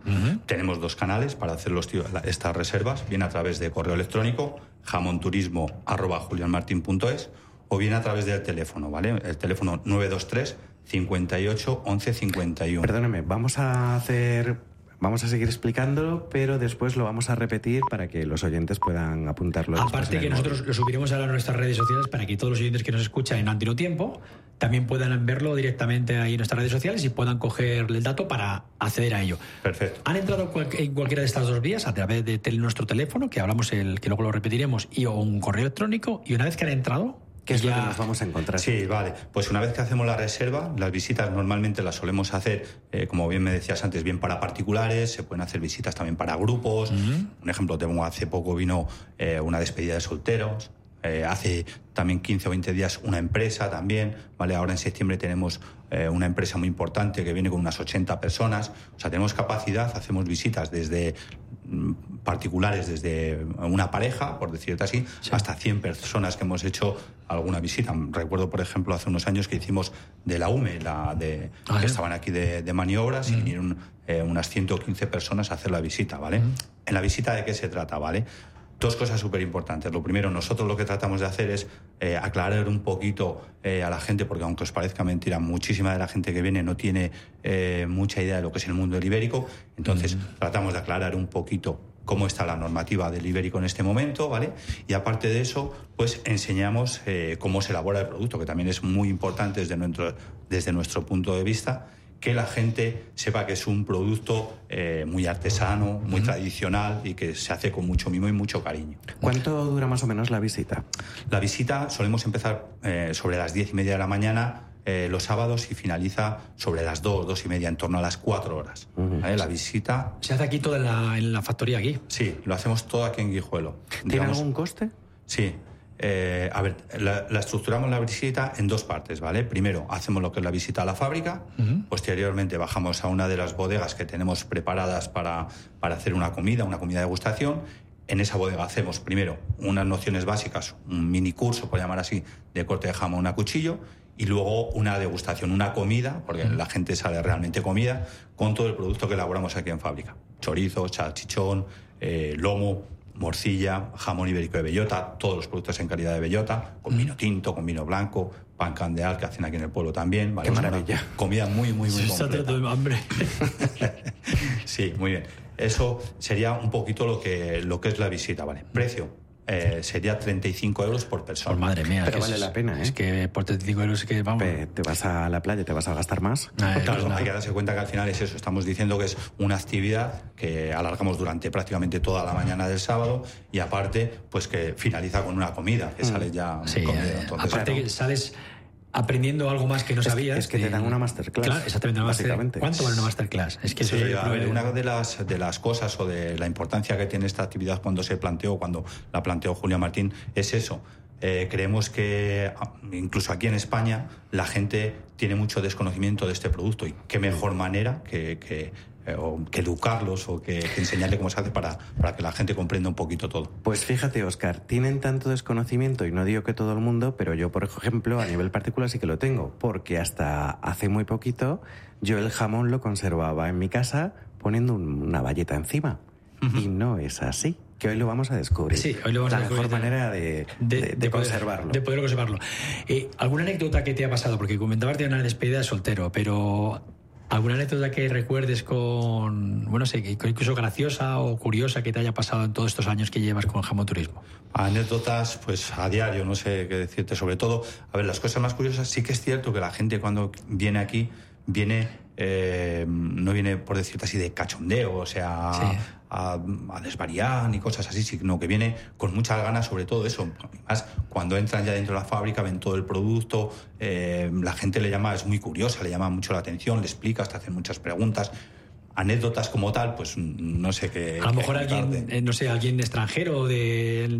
Tenemos dos canales para hacer los estas reservas, bien a través de correo electrónico, jamonturismo@julianmartin.es o bien a través del teléfono, ¿vale? El teléfono 923 58 11 51. Perdóneme, vamos a hacer Vamos a seguir explicándolo, pero después lo vamos a repetir para que los oyentes puedan apuntarlo. Aparte que nosotros lo subiremos a nuestras redes sociales para que todos los oyentes que nos escuchan en Antino Tiempo también puedan verlo directamente ahí en nuestras redes sociales y puedan coger el dato para acceder a ello. Perfecto. Han entrado en cualquiera de estas dos vías a través de nuestro teléfono, que hablamos el que luego lo repetiremos, y o un correo electrónico, y una vez que han entrado, ¿Qué es lo que nos vamos a encontrar? Sí, vale. Pues una vez que hacemos la reserva, las visitas normalmente las solemos hacer, eh, como bien me decías antes, bien para particulares, se pueden hacer visitas también para grupos. Un ejemplo, tengo hace poco vino eh, una despedida de solteros. Eh, hace también 15 o 20 días una empresa también, ¿vale? Ahora en septiembre tenemos eh, una empresa muy importante que viene con unas 80 personas. O sea, tenemos capacidad, hacemos visitas desde particulares, desde una pareja, por decirte así, hasta 100 personas que hemos hecho alguna visita. Recuerdo, por ejemplo, hace unos años que hicimos de la UME, la de, ah, que estaban aquí de, maniobras, y mm. vinieron eh, unas 115 personas a hacer la visita, ¿vale? Mm. En la visita de qué se trata, ¿vale? Dos cosas súper importantes. Lo primero, nosotros lo que tratamos de hacer es eh, aclarar un poquito eh, a la gente, porque aunque os parezca mentira, muchísima de la gente que viene no tiene eh, mucha idea de lo que es el mundo del ibérico. Entonces, tratamos de aclarar un poquito cómo está la normativa del ibérico en este momento, ¿vale? Y aparte de eso, pues enseñamos cómo se elabora el producto, que también es muy importante desde nuestro, desde nuestro punto de vista que la gente sepa que es un producto eh, muy artesano, muy tradicional y que se hace con mucho mimo y mucho cariño. ¿Cuánto dura más o menos la visita? La visita solemos empezar eh, sobre las diez y media de la mañana eh, los sábados y finaliza sobre las dos, dos y media, en torno a las cuatro horas. La visita... ¿Se hace aquí toda en la, en la factoría aquí? Sí, lo hacemos todo aquí en Guijuelo. ¿Tiene algún coste? Sí, eh, a ver, la, estructuramos la visita en dos partes, ¿vale? Primero hacemos lo que es la visita a la fábrica, posteriormente bajamos a una de las bodegas que tenemos preparadas para, para hacer una comida, una comida de degustación. En esa bodega hacemos primero unas nociones básicas, un mini curso, por llamar así, de corte de jamón a cuchillo, y luego una degustación, una comida, porque la gente sale realmente comida, con todo el producto que elaboramos aquí en fábrica. Chorizo, salchichón, eh, lomo, morcilla, jamón ibérico de bellota, todos los productos en calidad de bellota, con vino tinto, con vino blanco, pan candeal que hacen aquí en el pueblo también. ¿vale? Qué maravilla. comida muy, muy, muy completa. hambre. sí, muy bien. Eso sería un poquito lo que, lo que es la visita, ¿vale? Precio, eh, sería 35 euros por persona. Por madre mía. Pero vale la pena, ¿eh? Es que por 35 euros es que vamos. Te vas a la playa, te vas a gastar más. Ah, claro, hay que darse cuenta que al final es eso. Estamos diciendo que es una actividad que alargamos durante prácticamente toda la mañana del sábado y aparte, pues que finaliza con una comida, que mm. sale ya. Sí, eh, aparte que sales aprendiendo algo más que no sabías. Es que te dan una masterclass. Claro, exactamente. básicamente. ¿Cuánto vale una masterclass? Es que sí, una de las, de las cosas o de la importancia que tiene esta actividad cuando se planteó, cuando la planteó Julia Martín, es eso. Eh, creemos que ah, incluso aquí en España la gente tiene mucho desconocimiento de este producto y qué mejor manera que, que o que educarlos o que, enseñarle cómo se hace para, para que la gente comprenda un poquito todo. Pues fíjate, Oscar, tienen tanto desconocimiento y no digo que todo el mundo, pero yo, por ejemplo, a nivel particular sí que lo tengo, porque hasta hace muy poquito yo el jamón lo conservaba en mi casa poniendo una valleta encima. Y no es así que hoy lo vamos a descubrir. Sí, hoy lo vamos la a descubrir. mejor manera de, de, conservarlo. De poder conservarlo. Eh, ¿Alguna anécdota que te ha pasado? Porque comentabas de una despedida de soltero, pero ¿Alguna anécdota que recuerdes con, bueno, sé, incluso graciosa o curiosa que te haya pasado en todos estos años que llevas con Jamón Turismo? Anécdotas, pues a diario, no sé qué decirte. Sobre todo, a ver, las cosas más curiosas, sí que es cierto que la gente cuando viene aquí, viene, eh, no viene, por decirte así, de cachondeo, o sea, a, desvariar ni cosas así, sino que viene con muchas ganas sobre todo eso. Además, cuando entran ya dentro de la fábrica, ven todo el producto, eh, la gente le llama, es muy curiosa, le llama mucho la atención, le explica, hasta hacen muchas preguntas anécdotas como tal, pues no sé qué. A lo mejor alguien, eh, no sé, alguien extranjero de,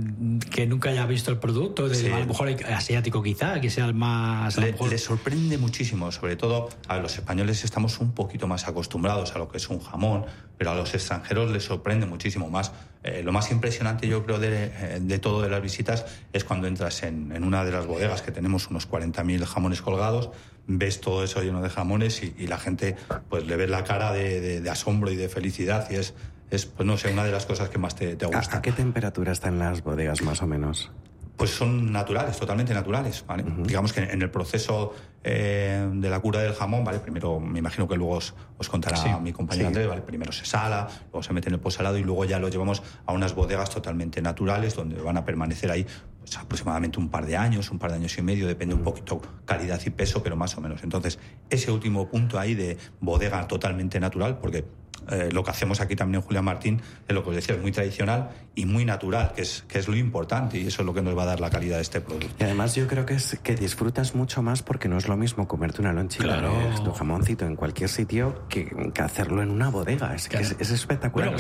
que nunca haya visto el producto, de, a lo mejor asiático quizá, que sea el más. Le, sorprende muchísimo, sobre todo a los españoles estamos un poquito más acostumbrados a lo que es un jamón, pero a los extranjeros les sorprende muchísimo más. Eh, lo más impresionante, yo creo, de, eh, de, todo de las visitas es cuando entras en, en una de las bodegas que tenemos unos 40.000 jamones colgados ves todo eso lleno de jamones y, la gente pues le ves la cara de, asombro y de felicidad y es, es, pues no sé, una de las cosas que más te, te gusta. ¿A, qué temperatura están las bodegas más o menos? Pues son naturales, totalmente naturales, ¿vale? Digamos que en el proceso eh, de la cura del jamón, ¿vale? Primero, me imagino que luego os, contará mi compañero Andrés, ¿vale? Primero se sala, luego se mete en el posalado y luego ya lo llevamos a unas bodegas totalmente naturales donde van a permanecer ahí pues, aproximadamente un par de años, un par de años y medio, depende un poquito calidad y peso, pero más o menos. Entonces, ese último punto ahí de bodega totalmente natural, porque eh, lo que hacemos aquí también en Julián Martín es lo que os decía, es muy tradicional y muy natural, que es, que es lo importante y eso es lo que nos va a dar la calidad de este producto. Y además yo creo que es que disfrutas mucho más porque no es lo mismo comerte una lonchita claro. tu jamoncito en cualquier sitio que, hacerlo en una bodega. Es, que es, espectacular.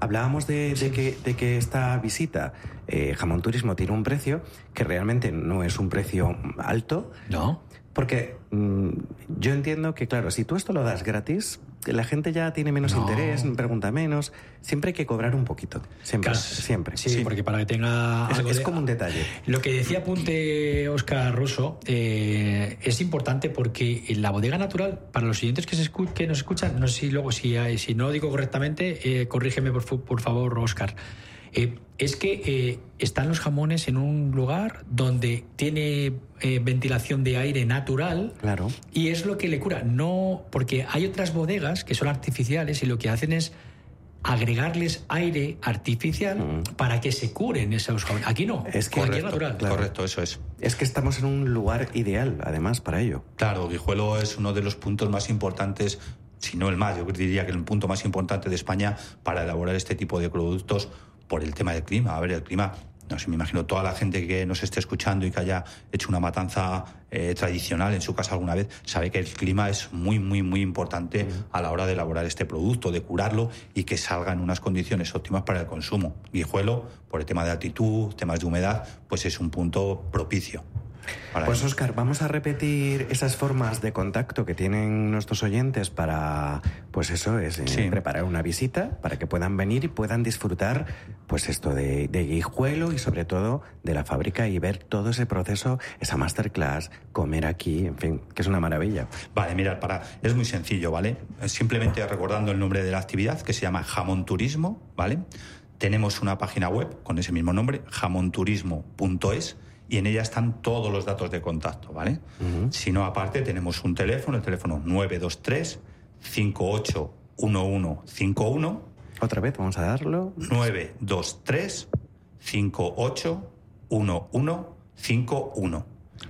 Hablábamos de, que, de que esta visita, eh, Jamón Turismo, tiene un precio que realmente no es un precio alto. No. Porque mm, yo entiendo que, claro, si tú esto lo das gratis, la gente ya tiene menos interés, pregunta menos. Siempre hay que cobrar un poquito. Siempre. siempre. Sí, porque para que tenga. Es, como un detalle. Lo que decía Apunte Oscar Russo eh, es importante porque en la bodega natural, para los siguientes que, se que nos escuchan, no sé si luego, si, si no lo digo correctamente, eh, corrígeme por, por favor, Oscar. Eh, es que eh, están los jamones en un lugar donde tiene eh, ventilación de aire natural. Claro. Y es lo que le cura. No, porque hay otras bodegas que son artificiales y lo que hacen es agregarles aire artificial mm. para que se curen esos jamones. Aquí no, es que correcto, natural. Correcto, eso es. Es que estamos en un lugar ideal, además, para ello. Claro, Guijuelo es uno de los puntos más importantes si no el más, yo diría que el punto más importante de España para elaborar este tipo de productos por el tema del clima. A ver, el clima, no sé, me imagino toda la gente que nos esté escuchando y que haya hecho una matanza eh, tradicional en su casa alguna vez, sabe que el clima es muy, muy, muy importante a la hora de elaborar este producto, de curarlo y que salga en unas condiciones óptimas para el consumo. Guijuelo, por el tema de altitud, temas de humedad, pues es un punto propicio. Pues Oscar, vamos a repetir esas formas de contacto que tienen nuestros oyentes para, pues eso, es eh, preparar una visita para que puedan venir y puedan disfrutar, pues esto de, Guijuelo y sobre todo de la fábrica y ver todo ese proceso, esa masterclass, comer aquí, en fin, que es una maravilla. Vale, mirad, para, es muy sencillo, ¿vale? Simplemente recordando el nombre de la actividad que se llama Jamón Turismo, ¿vale? Tenemos una página web con ese mismo nombre, jamonturismo.es y en ella están todos los datos de contacto, ¿vale? Si no, aparte tenemos un teléfono, el teléfono 923 581151. Otra vez, vamos a darlo. 923 581151.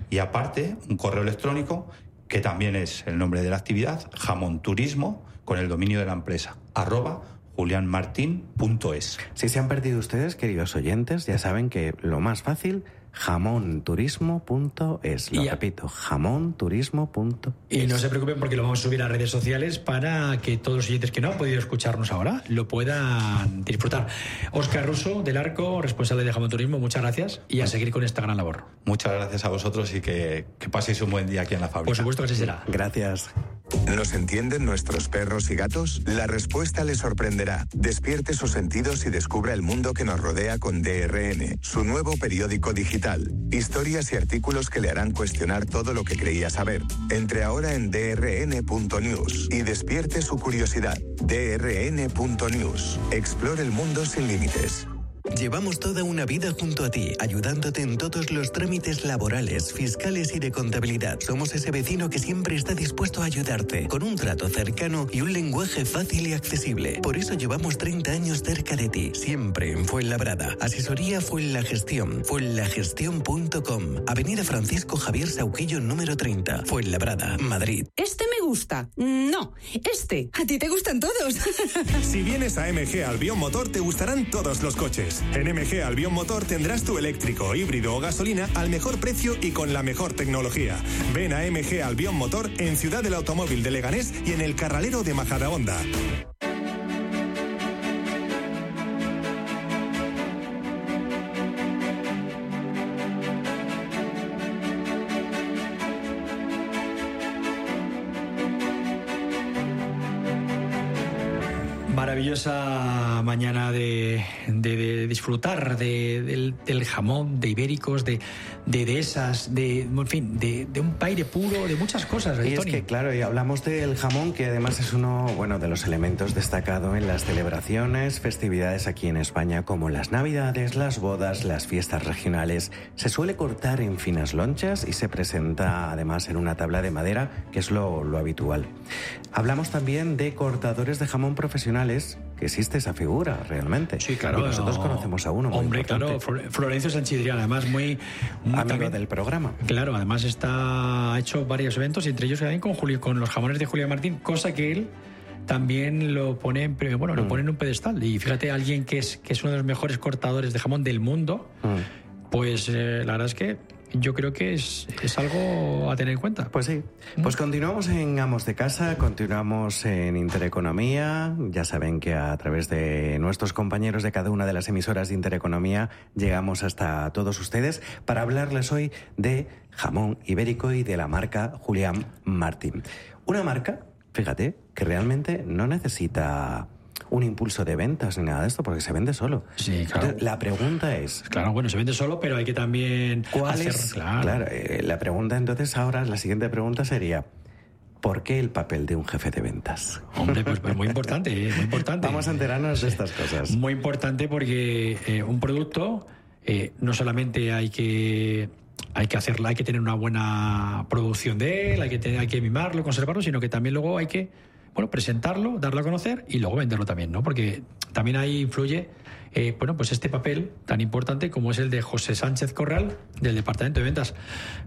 Y aparte, un correo electrónico que también es el nombre de la actividad, jamón turismo, con el dominio de la empresa, arroba julianmartin.es. Si se han perdido ustedes, queridos oyentes, ya saben que lo más fácil jamonturismo.es. Lo repito, jamonturismo.es. Y no se preocupen porque lo vamos a subir a redes sociales para que todos los oyentes que no han podido escucharnos ahora lo puedan disfrutar. Oscar Russo, del Arco, responsable de Jamón Turismo, muchas gracias y a seguir con esta gran labor. Muchas gracias a vosotros y que, que paséis un buen día aquí en la fábrica. Por supuesto que así será. Gracias. ¿Nos entienden nuestros perros y gatos? La respuesta les sorprenderá. Despierte sus sentidos y descubra el mundo que nos rodea con DRN, su nuevo periódico digital Historias y artículos que le harán cuestionar todo lo que creía saber. Entre ahora en drn.news y despierte su curiosidad. drn.news. Explore el mundo sin límites. Llevamos toda una vida junto a ti, ayudándote en todos los trámites laborales, fiscales y de contabilidad. Somos ese vecino que siempre está dispuesto a ayudarte, con un trato cercano y un lenguaje fácil y accesible. Por eso llevamos 30 años cerca de ti, siempre en Fuenlabrada. Asesoría Fuenlagestión, fuenlagestión.com, Avenida Francisco Javier Sauquillo número 30, Fuenlabrada, Madrid. Este me gusta. No, este. A ti te gustan todos. si vienes a MG Albión Motor, te gustarán todos los coches. En MG Albion Motor tendrás tu eléctrico, híbrido o gasolina al mejor precio y con la mejor tecnología. Ven a MG Albion Motor en Ciudad del Automóvil de Leganés y en el Carralero de Majadahonda. maravillosa mañana de, disfrutar del, jamón, de ibéricos, de, de dehesas, de, en fin, de, de un paire puro, de muchas cosas. Y es que, claro, y hablamos del jamón, que además es uno bueno, de los elementos destacados en las celebraciones, festividades aquí en España, como las Navidades, las bodas, las fiestas regionales. Se suele cortar en finas lonchas y se presenta además en una tabla de madera, que es lo, lo habitual. Hablamos también de cortadores de jamón profesionales, que existe esa figura realmente. Sí, claro. Y nosotros conocemos a uno. muy Hombre, importante. claro, Flor- Florencio Sanchidrián, además muy... muy Amigo también- del programa. Claro, además está, ha hecho varios eventos, entre ellos también con, Julio, con los jamones de Julio Martín, cosa que él también lo pone en, bueno, lo Mm. pone en un pedestal. Y fíjate, alguien que es, que es uno de los mejores cortadores de jamón del mundo, Mm. pues eh, la verdad es que yo creo que es, es algo a tener en cuenta. Pues sí. Pues continuamos en Amos de Casa, continuamos en Intereconomía. Ya saben que a través de nuestros compañeros de cada una de las emisoras de Intereconomía llegamos hasta todos ustedes para hablarles hoy de jamón ibérico y de la marca Julián Martín. Una marca, fíjate, que realmente no necesita un impulso de ventas ni nada de esto porque se vende solo. Sí, claro. Entonces, la pregunta es, Claro, bueno, se vende solo, pero hay que también ¿Cuál hacer... es? Claro. eh, la pregunta entonces ahora, la siguiente pregunta sería, ¿por qué el papel de un jefe de ventas? Hombre, pues, pues muy importante, eh, muy importante. Vamos a enterarnos de estas cosas. Muy importante porque eh, un producto eh, no solamente hay que hay que hacerlo, hay que tener una buena producción de él, hay que tener, hay que mimarlo, conservarlo, sino que también luego hay que bueno presentarlo, darlo a conocer y luego venderlo también, ¿no? Porque también ahí influye eh, bueno pues este papel tan importante como es el de José Sánchez Corral del departamento de ventas.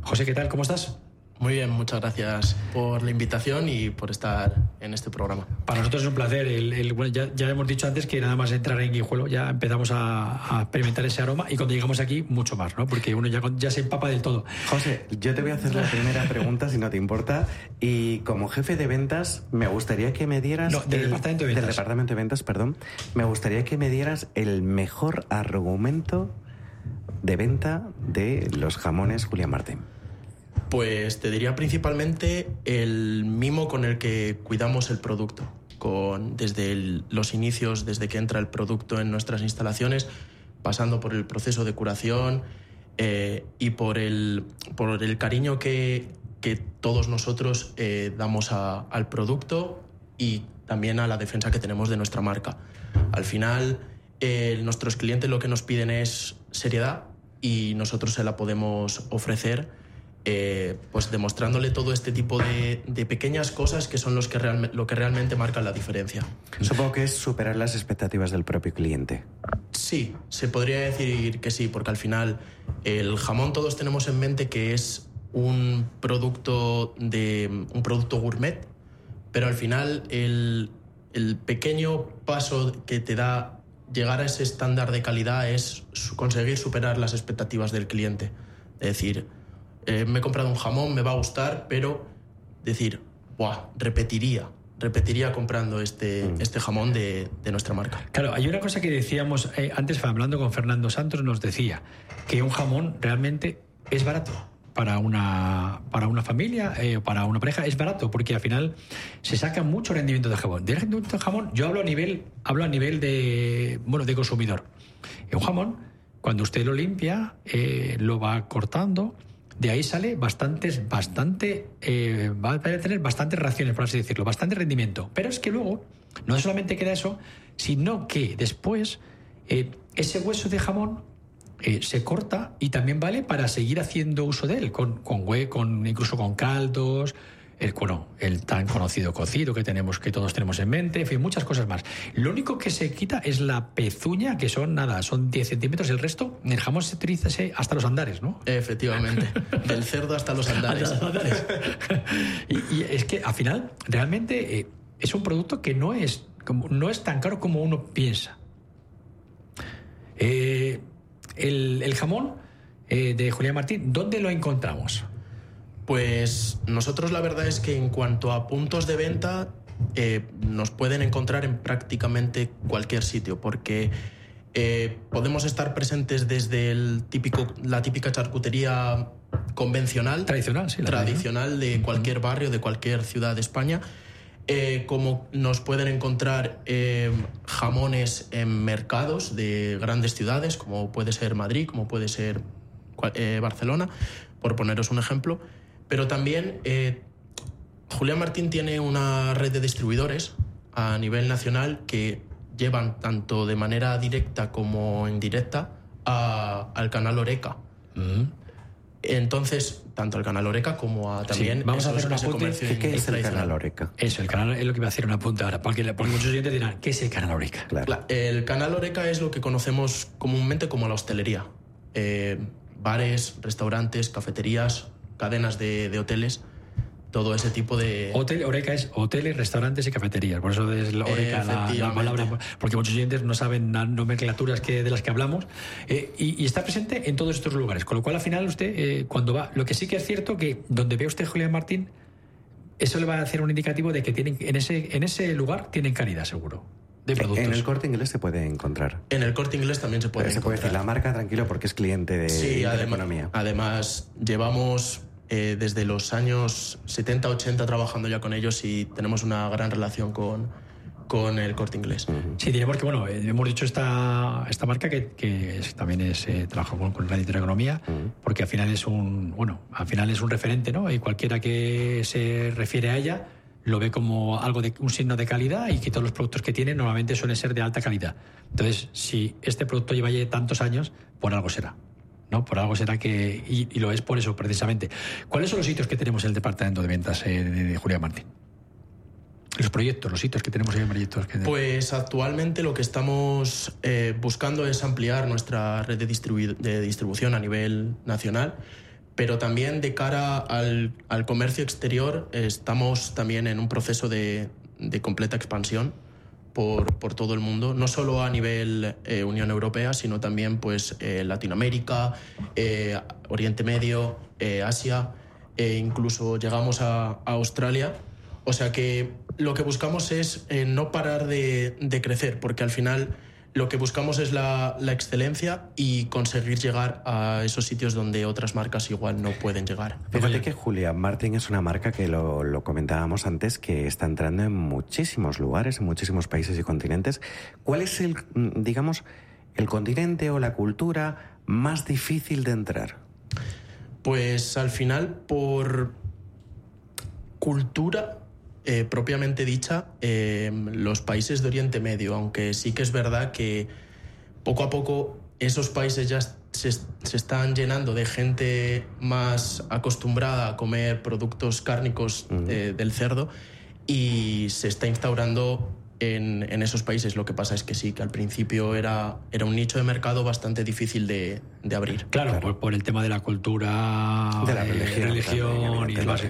José, ¿qué tal? ¿Cómo estás? Muy bien, muchas gracias por la invitación y por estar en este programa. Para nosotros es un placer. El, el- bueno, ya, ya hemos dicho antes que nada más entrar en Guijuelo ya empezamos a, a experimentar ese aroma y cuando llegamos aquí mucho más, ¿no? Porque uno ya, se empapa del todo. José, yo te voy a hacer la primera pregunta, si no te importa. Y como jefe de ventas, me gustaría que me dieras... No, del departamento de ventas. Del departamento de ventas, perdón. Me gustaría que me dieras el mejor argumento de venta de los jamones Julián Martín. Pues te diría principalmente el mimo con el que cuidamos el producto, con, desde los inicios, desde que entra el producto en nuestras instalaciones, pasando por el proceso de curación eh, y por el, por el cariño que, que todos nosotros eh, damos al producto y también a la defensa que tenemos de nuestra marca. Al final, eh, nuestros clientes lo que nos piden es seriedad y nosotros se la podemos ofrecer eh, pues demostrándole todo este tipo de, de pequeñas cosas que son los que lo que realmente marcan la diferencia. Supongo que es superar las expectativas del propio cliente. Sí, se podría decir que sí, porque al final el jamón todos tenemos en mente que es un producto de un producto gourmet, pero al final el, el pequeño paso que te da llegar a ese estándar de calidad es conseguir superar las expectativas del cliente. Es decir, eh, me he comprado un jamón, me va a gustar, pero decir, Buah, repetiría, repetiría comprando este, este jamón de, de nuestra marca. Claro, hay una cosa que decíamos eh, antes, hablando con Fernando Santos, nos decía que un jamón realmente es barato. Para una, para una familia eh, o para una pareja es barato porque al final se saca mucho rendimiento de jamón. De rendimiento de jamón, yo hablo a nivel, hablo a nivel de, bueno, de consumidor. Un jamón, cuando usted lo limpia, eh, lo va cortando, de ahí sale bastantes, bastante, eh, va a tener bastantes raciones, por así decirlo, bastante rendimiento. Pero es que luego no solamente queda eso, sino que después eh, ese hueso de jamón eh, se corta y también vale para seguir haciendo uso de él, con, con, hue- con incluso con caldos, el, bueno, el tan conocido cocido que tenemos, que todos tenemos en mente, en fin, muchas cosas más. Lo único que se quita es la pezuña, que son nada, son 10 centímetros, el resto, el jamón se utiliza hasta los andares, ¿no? Efectivamente, del cerdo hasta los andares. Hasta los andares. y, y es que al final, realmente eh, es un producto que no es, como, no es tan caro como uno piensa. Eh, el, el jamón eh, de Julián Martín, ¿dónde lo encontramos? Pues nosotros la verdad es que en cuanto a puntos de venta eh, nos pueden encontrar en prácticamente cualquier sitio porque eh, podemos estar presentes desde el típico, la típica charcutería convencional, tradicional, sí, la tradicional. De cualquier barrio, de cualquier ciudad de España, eh, como nos pueden encontrar jamones en mercados de grandes ciudades, como puede ser Madrid, como puede ser Barcelona, por poneros un ejemplo. Pero también eh, Julián Martín tiene una red de distribuidores a nivel nacional que llevan tanto de manera directa como indirecta a- al canal Oreca. Entonces, tanto al canal Oreca como a también Sí, vamos a hacer un ese apunte. comercio ¿Qué- qué es el canal Oreca? Eso, el canal es lo que iba a hacer una punta ahora, porque, porque muchos oyentes dirán, ¿qué es el canal Oreca? El canal Oreca es lo que conocemos comúnmente como la hostelería. Eh, bares, restaurantes, cafeterías, cadenas de, de hoteles, todo ese tipo de... Hotel, Oreca es hoteles, restaurantes y cafeterías. Por eso es la Oreca la- palabra, porque muchos oyentes no saben las nomenclaturas que, de las que hablamos. Eh, y, y está presente en todos estos lugares. Con lo cual, al final, usted, eh, cuando va. Lo que sí que es cierto que donde ve usted Julián Martín, eso le va a hacer un indicativo de que tienen, en, ese, en ese lugar tienen calidad, seguro. De productos. En el corte inglés se puede encontrar. En el corte inglés también se puede se puede decir encontrar. la marca tranquilo porque es cliente de Sí, además, Intereconomía. además llevamos eh, desde los años 70-80 trabajando ya con ellos y tenemos una gran relación con, con el corte inglés. Sí, diremos que, bueno, eh, hemos dicho esta, esta marca que, que es- también es, eh, trabaja con, con Radio Intereconomía, porque al final es un, bueno, al final es un referente, ¿no? Y cualquiera que se refiere a ella lo ve como algo de un signo de calidad y que todos los productos que tiene normalmente suelen ser de alta calidad. Entonces, si este producto lleva ya tantos años, por algo será. ¿no? Por algo será que. Y, lo es por eso, precisamente. ¿Cuáles son los sitios que tenemos en el departamento de ventas eh, de, Julián Martín? Los proyectos, los sitios que tenemos en proyectos. Que... Pues actualmente lo que estamos eh, buscando es ampliar nuestra red de, distribu- de distribución a nivel nacional, pero también de cara al, al comercio exterior estamos también en un proceso de, de completa expansión por, por todo el mundo, no solo a nivel eh, Unión Europea, sino también pues eh, Latinoamérica, eh, Oriente Medio, eh, Asia, e incluso llegamos a, a Australia. O sea que lo que buscamos es eh, no parar de, de crecer, porque al final lo que buscamos es la, la excelencia y conseguir llegar a esos sitios donde otras marcas igual no pueden llegar. Fíjate que Julián Martín es una marca que lo, lo comentábamos antes, que está entrando en muchísimos lugares, en muchísimos países y continentes. ¿Cuál es el, mm, digamos, el continente o la cultura más difícil de entrar? Pues al final, por cultura eh, propiamente dicha, eh, los países de Oriente Medio, aunque sí que es verdad que poco a poco esos países ya se, se están llenando de gente más acostumbrada a comer productos cárnicos eh, del cerdo y se está instaurando en, en esos países. Lo que pasa es que sí, que al principio era, era un nicho de mercado bastante difícil de, de abrir. Claro, Por, por el tema de la cultura, De la eh, religión religión también, y demás.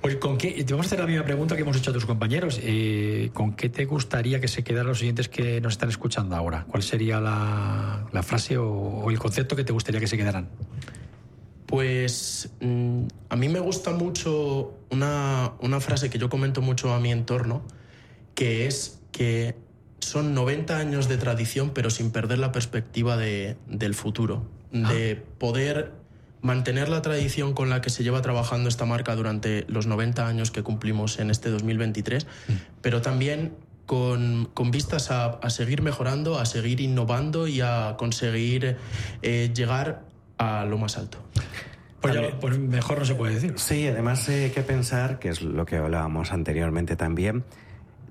Pues con qué, te vamos a hacer la misma pregunta que hemos hecho a tus compañeros. Eh, ¿Con qué te gustaría que se quedaran los oyentes que nos están escuchando ahora? ¿Cuál sería la, la frase o, o el concepto que te gustaría que se quedaran? Pues mm, a mí me gusta mucho una, una frase que yo comento mucho a mi entorno, que es que son 90 años de tradición, pero sin perder la perspectiva de- del futuro, de poder mantener la tradición con la que se lleva trabajando esta marca durante los 90 años que cumplimos en este 2023, pero también con, con vistas a, a seguir mejorando, a seguir innovando y a conseguir eh, llegar a lo más alto. Pues, ya- pues mejor no se puede decir. Sí, además hay que pensar, que es lo que hablábamos anteriormente también,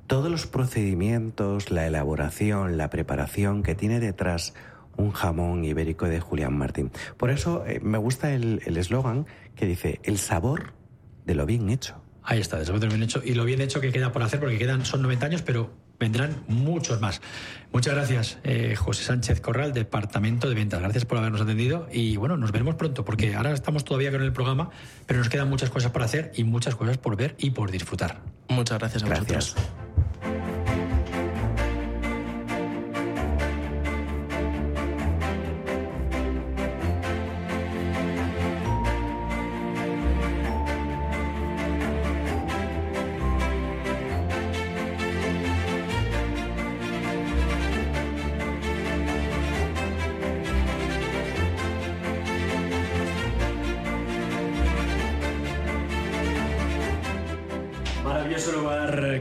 todos los procedimientos, la elaboración, la preparación que tiene detrás un jamón ibérico de Julián Martín. Por eso eh, me gusta el el eslogan que dice, el sabor de lo bien hecho. Ahí está, desde luego bien hecho. Y lo bien hecho que queda por hacer, porque quedan, son 90 años, pero vendrán muchos más. Muchas gracias, eh, José Sánchez Corral, Departamento de Ventas. Gracias por habernos atendido. Y bueno, nos veremos pronto, porque ahora estamos todavía con el programa, pero nos quedan muchas cosas por hacer y muchas cosas por ver y por disfrutar. Muchas gracias a Gracias. vosotros.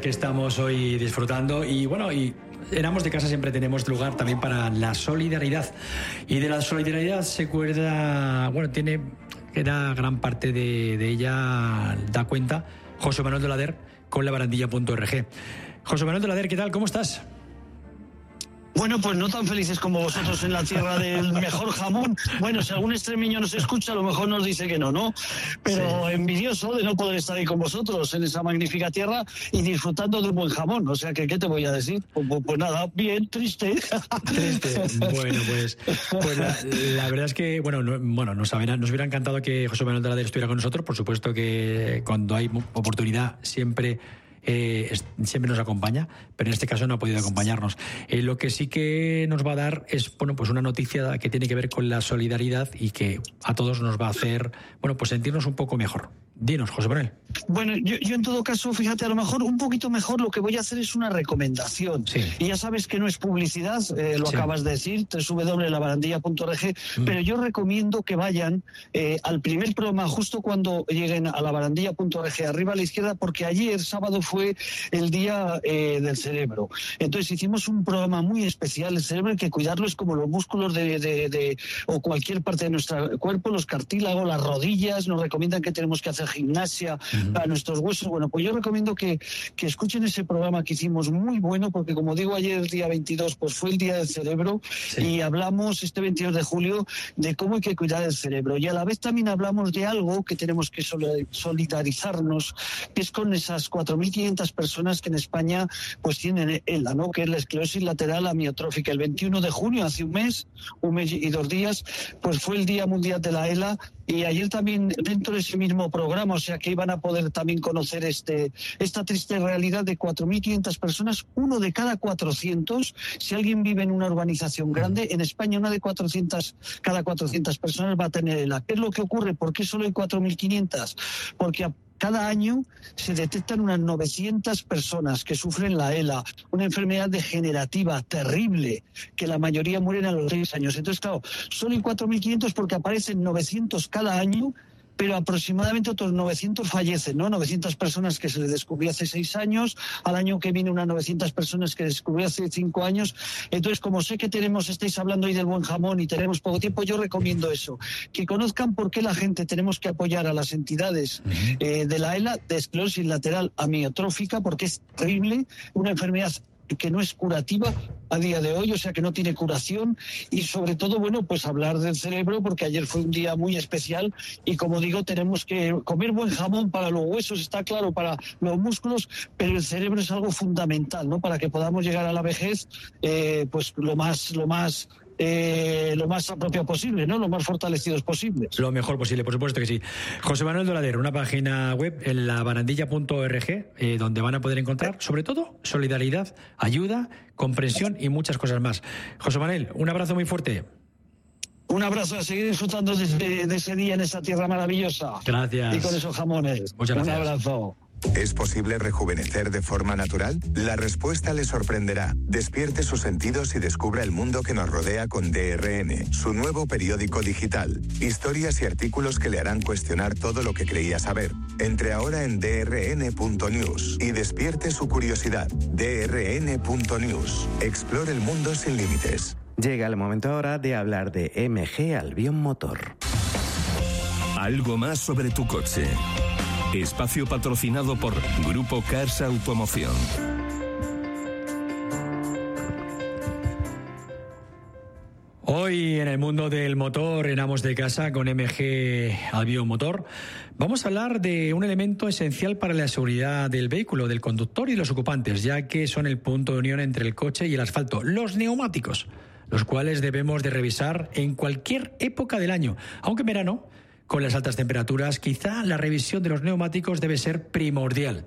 Que estamos hoy disfrutando y bueno, y en Amos de Casa siempre tenemos lugar también para la solidaridad. Y de la solidaridad se cuerda, bueno, tiene, queda gran parte de, de ella, da cuenta José Manuel de Lader con la barandilla.org. José Manuel de Lader, ¿qué tal? ¿Cómo estás? Bueno, pues no tan felices como vosotros en la tierra del mejor jamón. Bueno, si algún extremeño nos escucha, a lo mejor nos dice que no, ¿no? Pero envidioso de no poder estar ahí con vosotros en esa magnífica tierra y disfrutando de un buen jamón. O sea, que ¿qué te voy a decir? Pues, pues, pues nada, bien, triste. Triste. Bueno, pues, pues la, verdad es que, bueno, bueno nos, nos hubiera encantado que José Manuel de la estuviera con nosotros. Por supuesto que cuando hay oportunidad siempre eh, siempre nos acompaña, pero en este caso no ha podido acompañarnos. Eh, lo que sí que nos va a dar es bueno, pues una noticia que tiene que ver con la solidaridad y que a todos nos va a hacer bueno, pues sentirnos un poco mejor. Dinos, José Manuel. Bueno, yo, en todo caso, fíjate, a lo mejor un poquito mejor lo que voy a hacer es una recomendación. Y ya sabes que no es publicidad, eh, lo acabas de decir, www.labarandilla.org, mm. pero yo recomiendo que vayan eh, al primer programa justo cuando lleguen a labarandilla.org, arriba a la izquierda, porque ayer, sábado, fue el Día eh, del Cerebro. Entonces hicimos un programa muy especial. El cerebro hay que cuidarlo, es como los músculos de, de o cualquier parte de nuestro cuerpo, los cartílagos, las rodillas, nos recomiendan que tenemos que hacer gimnasia, para nuestros huesos. Bueno, pues yo recomiendo que, que, escuchen ese programa que hicimos muy bueno, porque como digo ayer, día 22, pues fue el Día del Cerebro y hablamos este 22 de julio de cómo hay que cuidar el cerebro. Y a la vez también hablamos de algo que tenemos que solidarizarnos, que es con esas 4.500 personas que en España pues tienen ELA, ¿no? que es la esclerosis lateral amiotrófica. El 21 de junio, hace un mes, un mes y dos días, pues fue el Día Mundial de la ELA y ayer también dentro de ese mismo programa, o sea que iban a poder también conocer este, esta triste realidad de 4.500 personas, uno de cada 400, si alguien vive en una urbanización grande, en España una de 400, cada 400 personas va a tener el ¿Qué es lo que ocurre? ¿Por qué solo hay 4.500? Porque cada año se detectan unas 900 personas que sufren la ELA, una enfermedad degenerativa terrible, que la mayoría mueren a los 6 años. Entonces, claro, solo hay 4.500 porque aparecen 900 cada año pero aproximadamente otros 900 fallecen, ¿no? 900 personas que se le descubrió hace seis años, al año que viene unas 900 personas que descubrió hace cinco años. Entonces, como sé que tenemos, estáis hablando hoy del buen jamón y tenemos poco tiempo, yo recomiendo eso, que conozcan por qué la gente tenemos que apoyar a las entidades eh, de la ELA de esclerosis lateral amiotrófica, porque es terrible, una enfermedad que no es curativa a día de hoy, o sea que no tiene curación y sobre todo, bueno, pues hablar del cerebro porque ayer fue un día muy especial y como digo, tenemos que comer buen jamón para los huesos, está claro, para los músculos, pero el cerebro es algo fundamental, ¿no? Para que podamos llegar a la vejez, eh, pues lo más, lo más eh, lo más apropiado posible, ¿no? Lo más fortalecidos posible. Lo mejor posible, por supuesto que sí. José Manuel Doladero, una página web en la barandilla.org, eh, donde van a poder encontrar, sobre todo, solidaridad, ayuda, comprensión y muchas cosas más. José Manuel, un abrazo muy fuerte. Un abrazo a seguir disfrutando de, ese día en esa tierra maravillosa. Gracias. Y con esos jamones. Muchas gracias. Un abrazo. ¿Es posible rejuvenecer de forma natural? La respuesta le sorprenderá. Despierte sus sentidos y descubra el mundo que nos rodea con DRN, su nuevo periódico digital. Historias y artículos que le harán cuestionar todo lo que creía saber. Entre ahora en drn.news y despierte su curiosidad. drn.news. Explore el mundo sin límites. Llega el momento ahora de hablar de MG Albion Motor. Algo más sobre tu coche. Espacio patrocinado por Grupo Cars Automoción. Hoy en el mundo del motor en Amos de Casa con MG Albion Motor vamos a hablar de un elemento esencial para la seguridad del vehículo, del conductor y los ocupantes, ya que son el punto de unión entre el coche y el asfalto, los neumáticos, los cuales debemos de revisar en cualquier época del año, aunque en verano con las altas temperaturas, quizá la revisión de los neumáticos debe ser primordial,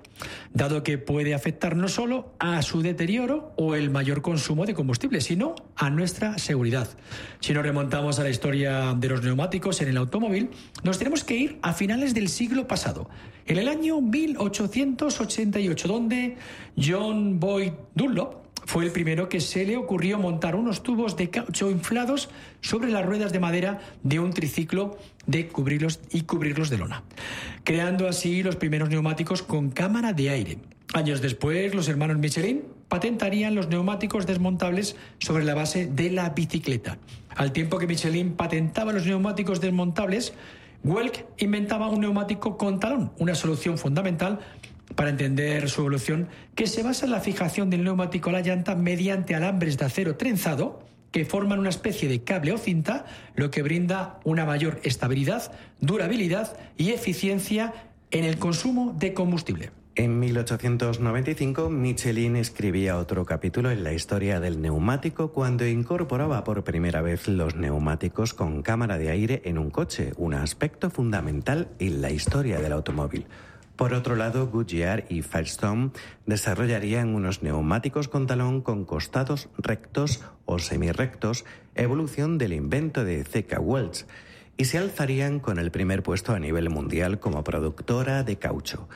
dado que puede afectar no solo a su deterioro o el mayor consumo de combustible, sino a nuestra seguridad. Si nos remontamos a la historia de los neumáticos en el automóvil, nos tenemos que ir a finales del siglo pasado, en el año 1888, donde John Boyd Dunlop fue el primero que se le ocurrió montar unos tubos de caucho inflados sobre las ruedas de madera de un triciclo de cubrirlos y cubrirlos de lona, creando así los primeros neumáticos con cámara de aire. Años después, los hermanos Michelin patentarían los neumáticos desmontables sobre la base de la bicicleta. Al tiempo que Michelin patentaba los neumáticos desmontables, Welk inventaba un neumático con talón, una solución fundamental para entender su evolución que se basa en la fijación del neumático a la llanta mediante alambres de acero trenzado que forman una especie de cable o cinta, lo que brinda una mayor estabilidad, durabilidad y eficiencia en el consumo de combustible. En 1895, Michelin escribía otro capítulo en la historia del neumático cuando incorporaba por primera vez los neumáticos con cámara de aire en un coche, un aspecto fundamental en la historia del automóvil. Por otro lado, Goodyear y Firestone desarrollarían unos neumáticos con talón con costados rectos o semirrectos, evolución del invento de C.K. Welch, y se alzarían con el primer puesto a nivel mundial como productora de caucho.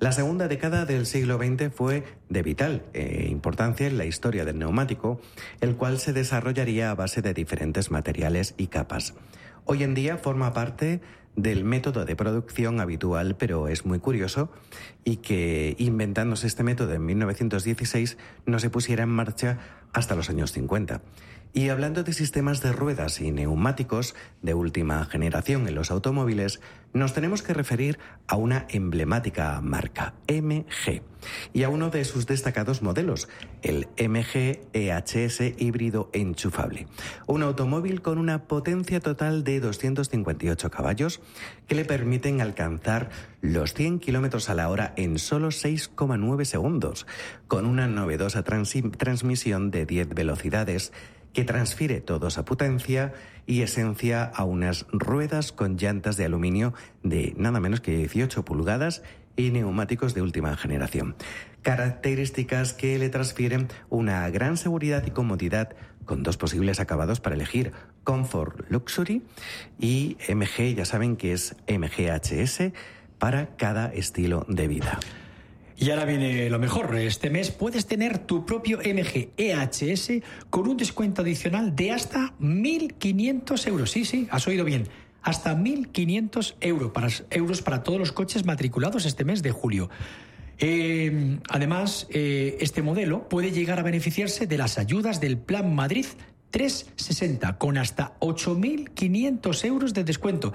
La segunda década del siglo XX fue de vital eh, importancia en la historia del neumático, el cual se desarrollaría a base de diferentes materiales y capas. Hoy en día forma parte del método de producción habitual, pero es muy curioso y que inventándose este método en 1916 no se pusiera en marcha hasta los años 50. Y hablando de sistemas de ruedas y neumáticos de última generación en los automóviles, nos tenemos que referir a una emblemática marca, MG, y a uno de sus destacados modelos, el MG EHS híbrido enchufable, un automóvil con una potencia total de 258 caballos que le permiten alcanzar los 100 kilómetros a la hora en solo 6,9 segundos, con una novedosa transmisión de 10 velocidades que transfiere toda esa potencia y esencia a unas ruedas con llantas de aluminio de nada menos que 18 pulgadas y neumáticos de última generación. Características que le transfieren una gran seguridad y comodidad con dos posibles acabados para elegir Comfort Luxury y MG, ya saben que es MGHS para cada estilo de vida. Y ahora viene lo mejor. Este mes puedes tener tu propio MG EHS con un descuento adicional de hasta 1.500 euros. Sí, sí, has oído bien. Hasta 1.500 euros para, euros para todos los coches matriculados este mes de julio. Eh, además, este modelo puede llegar a beneficiarse de las ayudas del Plan Madrid 360 con hasta 8.500 euros de descuento.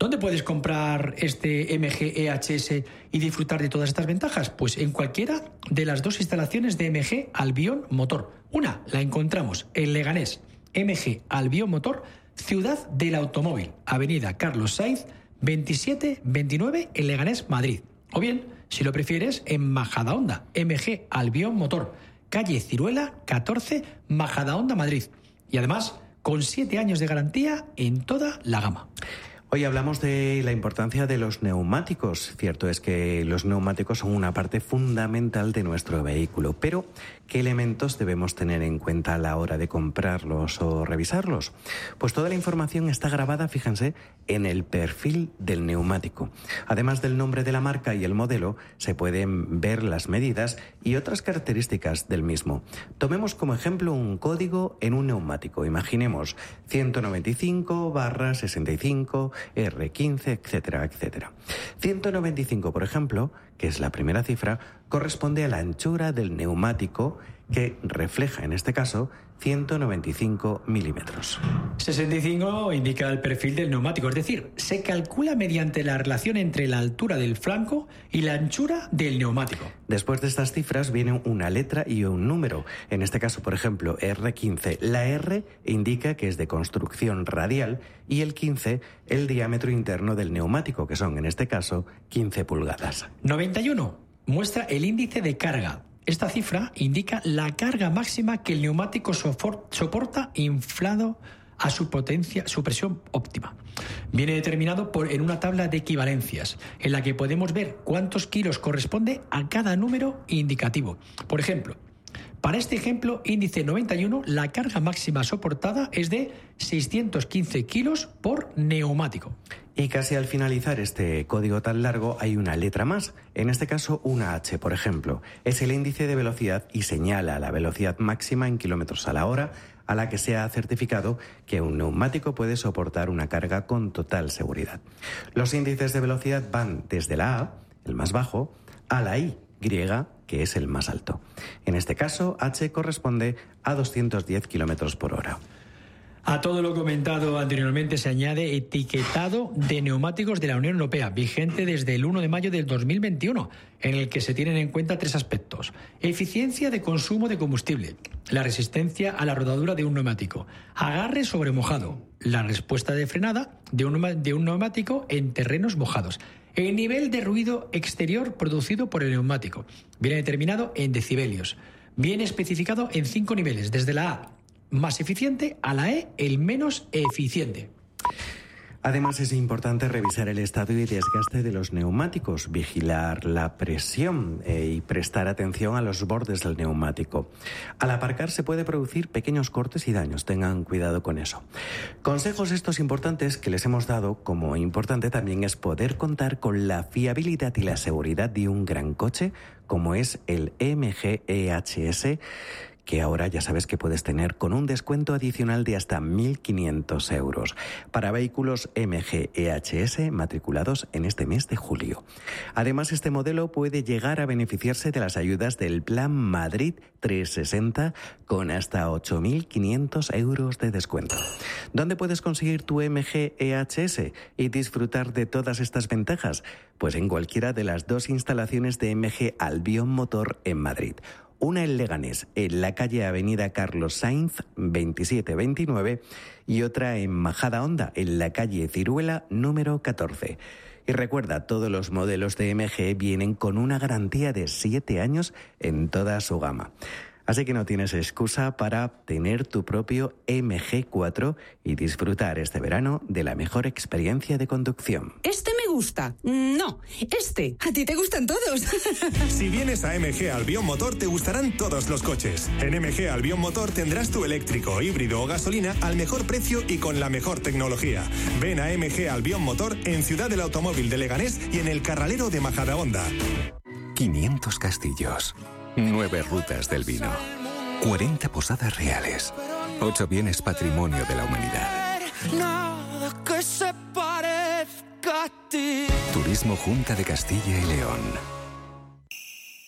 ¿Dónde puedes comprar este MG EHS y disfrutar de todas estas ventajas? Pues en cualquiera de las dos instalaciones de MG Albión Motor. Una la encontramos en Leganés, MG Albión Motor, Ciudad del Automóvil, Avenida Carlos Sainz, 2729 en Leganés, Madrid. O bien, si lo prefieres, en Majadahonda, MG Albión Motor, calle Ciruela 14, Majadahonda, Madrid. Y además, con siete años de garantía en toda la gama. Hoy hablamos de la importancia de los neumáticos. Cierto es que los neumáticos son una parte fundamental de nuestro vehículo, pero ¿qué elementos debemos tener en cuenta a la hora de comprarlos o revisarlos? Pues toda la información está grabada, fíjense, en el perfil del neumático. Además del nombre de la marca y el modelo, se pueden ver las medidas y otras características del mismo. Tomemos como ejemplo un código en un neumático. Imaginemos 195 barra 65 R15, etcétera, etcétera. 195, por ejemplo, que es la primera cifra, corresponde a la anchura del neumático que refleja en este caso 195 milímetros. 65 indica el perfil del neumático, es decir, se calcula mediante la relación entre la altura del flanco y la anchura del neumático. Después de estas cifras viene una letra y un número. En este caso, por ejemplo, R15. La R indica que es de construcción radial y el 15 el diámetro interno del neumático, que son en este caso 15 pulgadas. 91 muestra el índice de carga, esta cifra indica la carga máxima que el neumático soporta inflado a su potencia, su presión óptima. Viene determinado por, en una tabla de equivalencias, en la que podemos ver cuántos kilos corresponde a cada número indicativo. Por ejemplo, para este ejemplo, índice 91, la carga máxima soportada es de 615 kilos por neumático. Y casi al finalizar este código tan largo hay una letra más, en este caso una H, por ejemplo. Es el índice de velocidad y señala la velocidad máxima en kilómetros a la hora a la que se ha certificado que un neumático puede soportar una carga con total seguridad. Los índices de velocidad van desde la A, el más bajo, a la I, griega, que es el más alto. En este caso, H corresponde a 210 kilómetros por hora. A todo lo comentado anteriormente se añade etiquetado de neumáticos de la Unión Europea, vigente desde el 1 de mayo del 2021, en el que se tienen en cuenta tres aspectos. Eficiencia de consumo de combustible, la resistencia a la rodadura de un neumático, agarre sobre mojado, la respuesta de frenada de un, neumático en terrenos mojados. El nivel de ruido exterior producido por el neumático viene determinado en decibelios. Viene especificado en cinco niveles, desde la A, más eficiente a la E, el menos eficiente. Además es importante revisar el estado y desgaste de los neumáticos, vigilar la presión eh, y prestar atención a los bordes del neumático. Al aparcar se puede producir pequeños cortes y daños, tengan cuidado con eso. Consejos estos importantes que les hemos dado, como importante también es poder contar con la fiabilidad y la seguridad de un gran coche como es el MG EHS que ahora ya sabes que puedes tener con un descuento adicional de hasta 1.500 euros para vehículos MG EHS matriculados en este mes de julio. Además, este modelo puede llegar a beneficiarse de las ayudas del Plan Madrid 360 con hasta 8.500 euros de descuento. ¿Dónde puedes conseguir tu MG EHS y disfrutar de todas estas ventajas? Pues en cualquiera de las dos instalaciones de MG Albion Motor en Madrid una en Leganés, en la calle Avenida Carlos Sainz 2729 y otra en Majada Honda, en la calle Ciruela número 14. Y recuerda, todos los modelos de MG vienen con una garantía de 7 años en toda su gama. Así que no tienes excusa para tener tu propio MG4 y disfrutar este verano de la mejor experiencia de conducción. Este me gusta. No, este. A ti te gustan todos. si vienes a MG Albion Motor te gustarán todos los coches. En MG Albion Motor tendrás tu eléctrico, híbrido o gasolina al mejor precio y con la mejor tecnología. Ven a MG Albion Motor en Ciudad del Automóvil de Leganés y en el Carralero de Majadahonda. 500 castillos. Nueve rutas del vino. 40 posadas reales. Ocho bienes patrimonio de la humanidad. Turismo Junta de Castilla y León.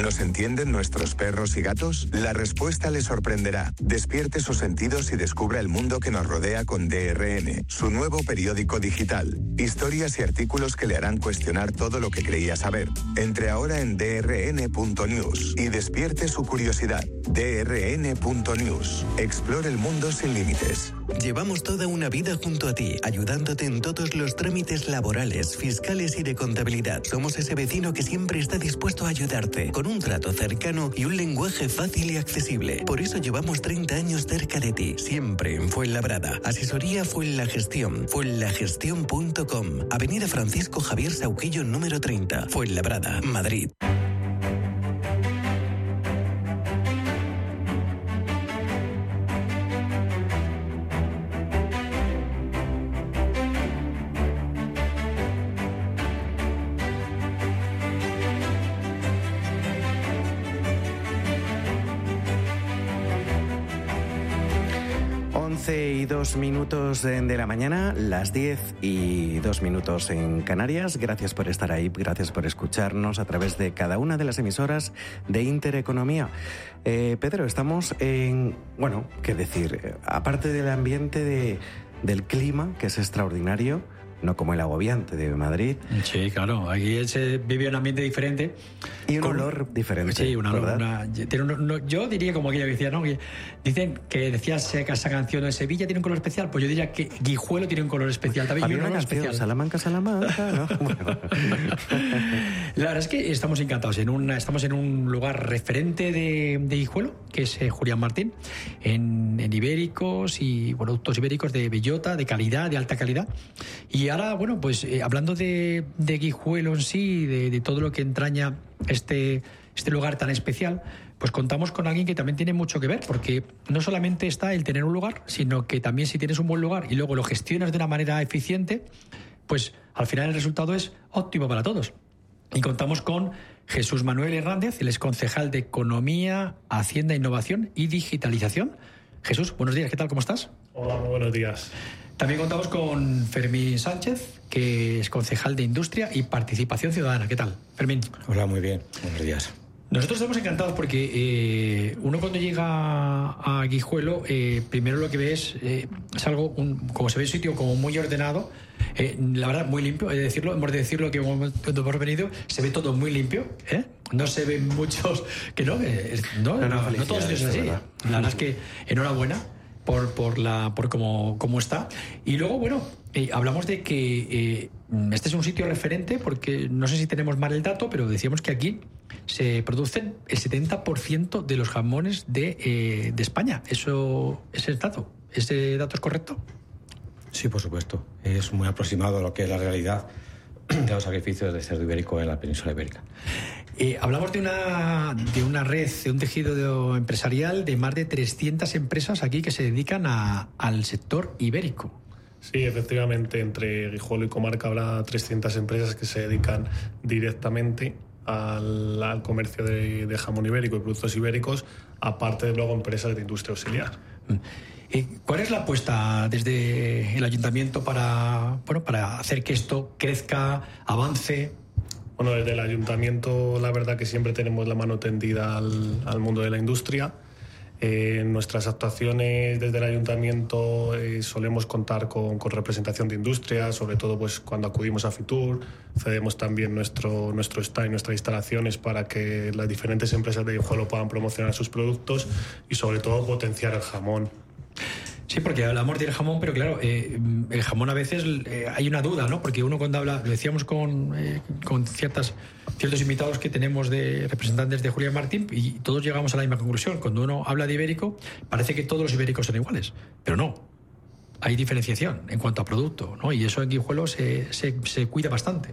¿Nos entienden nuestros perros y gatos? La respuesta les sorprenderá. Despierte sus sentidos y descubra el mundo que nos rodea con DRN, su nuevo periódico digital. Historias y artículos que le harán cuestionar todo lo que creía saber. Entre ahora en drn.news y despierte su curiosidad. drn.news. Explore el mundo sin límites. Llevamos toda una vida junto a ti, ayudándote en todos los trámites laborales, fiscales y de contabilidad. Somos ese vecino que siempre está dispuesto a ayudarte, con un trato cercano y un lenguaje fácil y accesible. Por eso llevamos 30 años cerca de ti, siempre en Fuenlabrada. Asesoría Fuenlagestión, fuenlagestión.com, Avenida Francisco Javier Sauquillo número 30, Fuenlabrada, Madrid. 11 y 2 minutos de la mañana, las 10 y 2 minutos en Canarias. Gracias por estar ahí, gracias por escucharnos a través de cada una de las emisoras de Intereconomía. Eh, Pedro, estamos en, bueno, qué decir, aparte del ambiente de, del clima, que es extraordinario, no como el agobiante de Madrid. Sí, claro, aquí se vive un ambiente diferente. Y un olor diferente. Sí, un olor. yo diría como aquello que decía, ¿no? dicen que decías esa canción en Sevilla tiene un color especial, pues yo diría que Guijuelo tiene un color especial también. Había una canción, especial. Salamanca, Salamanca, ¿no? La verdad es que estamos encantados. En una, estamos en un lugar referente de, de Guijuelo, que es eh, Julián Martín, en, en ibéricos y productos ibéricos de bellota, de calidad, de alta calidad. Y ahora, bueno, pues eh, hablando de, Guijuelo en sí, de, todo lo que entraña este, este lugar tan especial, pues contamos con alguien que también tiene mucho que ver, porque no solamente está el tener un lugar, sino que también si tienes un buen lugar y luego lo gestionas de una manera eficiente, pues al final el resultado es óptimo para todos. Y contamos con Jesús Manuel Hernández, el ex concejal de Economía, Hacienda, Innovación y Digitalización. Jesús, buenos días, ¿qué tal? ¿Cómo estás? Hola, muy buenos días. También contamos con Fermín Sánchez, que es concejal de Industria y Participación Ciudadana. ¿Qué tal, Fermín? Hola, muy bien. Buenos días. Nosotros estamos encantados porque eh, uno cuando llega a Guijuelo, eh, primero lo que ve es, eh, es algo, como se ve un sitio como muy ordenado, la verdad muy limpio, es decirlo, hemos de decirlo que cuando hemos venido se ve todo muy limpio, no se ven muchos que no, no, no, no, todos es así. La verdad es que enhorabuena por, por, la, por cómo, cómo está. Y luego, bueno, eh, hablamos de que eh, este es un sitio referente porque no sé si tenemos mal el dato, pero decíamos que aquí se producen el 70% de los jamones de, eh, de España. ¿Eso es dato? ¿Ese dato es correcto? Sí, por supuesto. Es muy aproximado a lo que es la realidad de los sacrificios de cerdo ibérico en la península ibérica. Eh, hablamos de una, de una red, de un tejido empresarial de más de 300 empresas aquí que se dedican al sector ibérico. Sí, efectivamente, entre Guijuelo y Comarca habrá 300 empresas que se dedican directamente al, comercio de, de, jamón ibérico y productos ibéricos, aparte de luego empresas de industria auxiliar. Mm. Eh, ¿Cuál es la apuesta desde el ayuntamiento para, bueno, para hacer que esto crezca, avance? Bueno, desde el ayuntamiento la verdad que siempre tenemos la mano tendida al, mundo de la industria. Eh, nuestras actuaciones desde el ayuntamiento eh, solemos contar con, representación de industria, sobre todo pues cuando acudimos a Fitur, cedemos también nuestro, nuestro stand y nuestras instalaciones para que las diferentes empresas de Hijuelo puedan promocionar sus productos y sobre todo potenciar el jamón. Sí, porque hablamos del jamón, pero claro, eh, el jamón a veces eh, hay una duda, ¿no? Porque uno cuando habla, decíamos con, eh, con ciertas, ciertos invitados que tenemos de representantes de Julián Martín y todos llegamos a la misma conclusión. Cuando uno habla de ibérico, parece que todos los ibéricos son iguales, pero no. Hay diferenciación en cuanto a producto, ¿no? Y eso en Guijuelo se, se, se cuida bastante.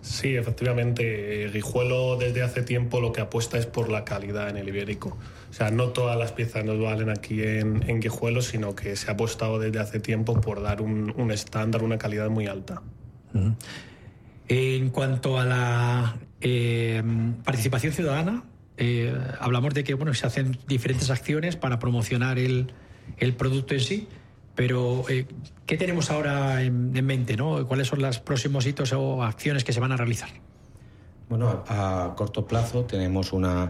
Sí, efectivamente. Guijuelo desde hace tiempo lo que apuesta es por la calidad en el ibérico. O sea, no todas las piezas nos valen aquí en, en sino que se ha apostado desde hace tiempo por dar un, estándar, una calidad muy alta. En cuanto a la eh, participación ciudadana, eh, hablamos de que bueno, se hacen diferentes acciones para promocionar el, el producto en sí. Pero, eh, ¿qué tenemos ahora en, mente? ¿no? ¿Cuáles son los próximos hitos o acciones que se van a realizar? Bueno, a, corto plazo tenemos una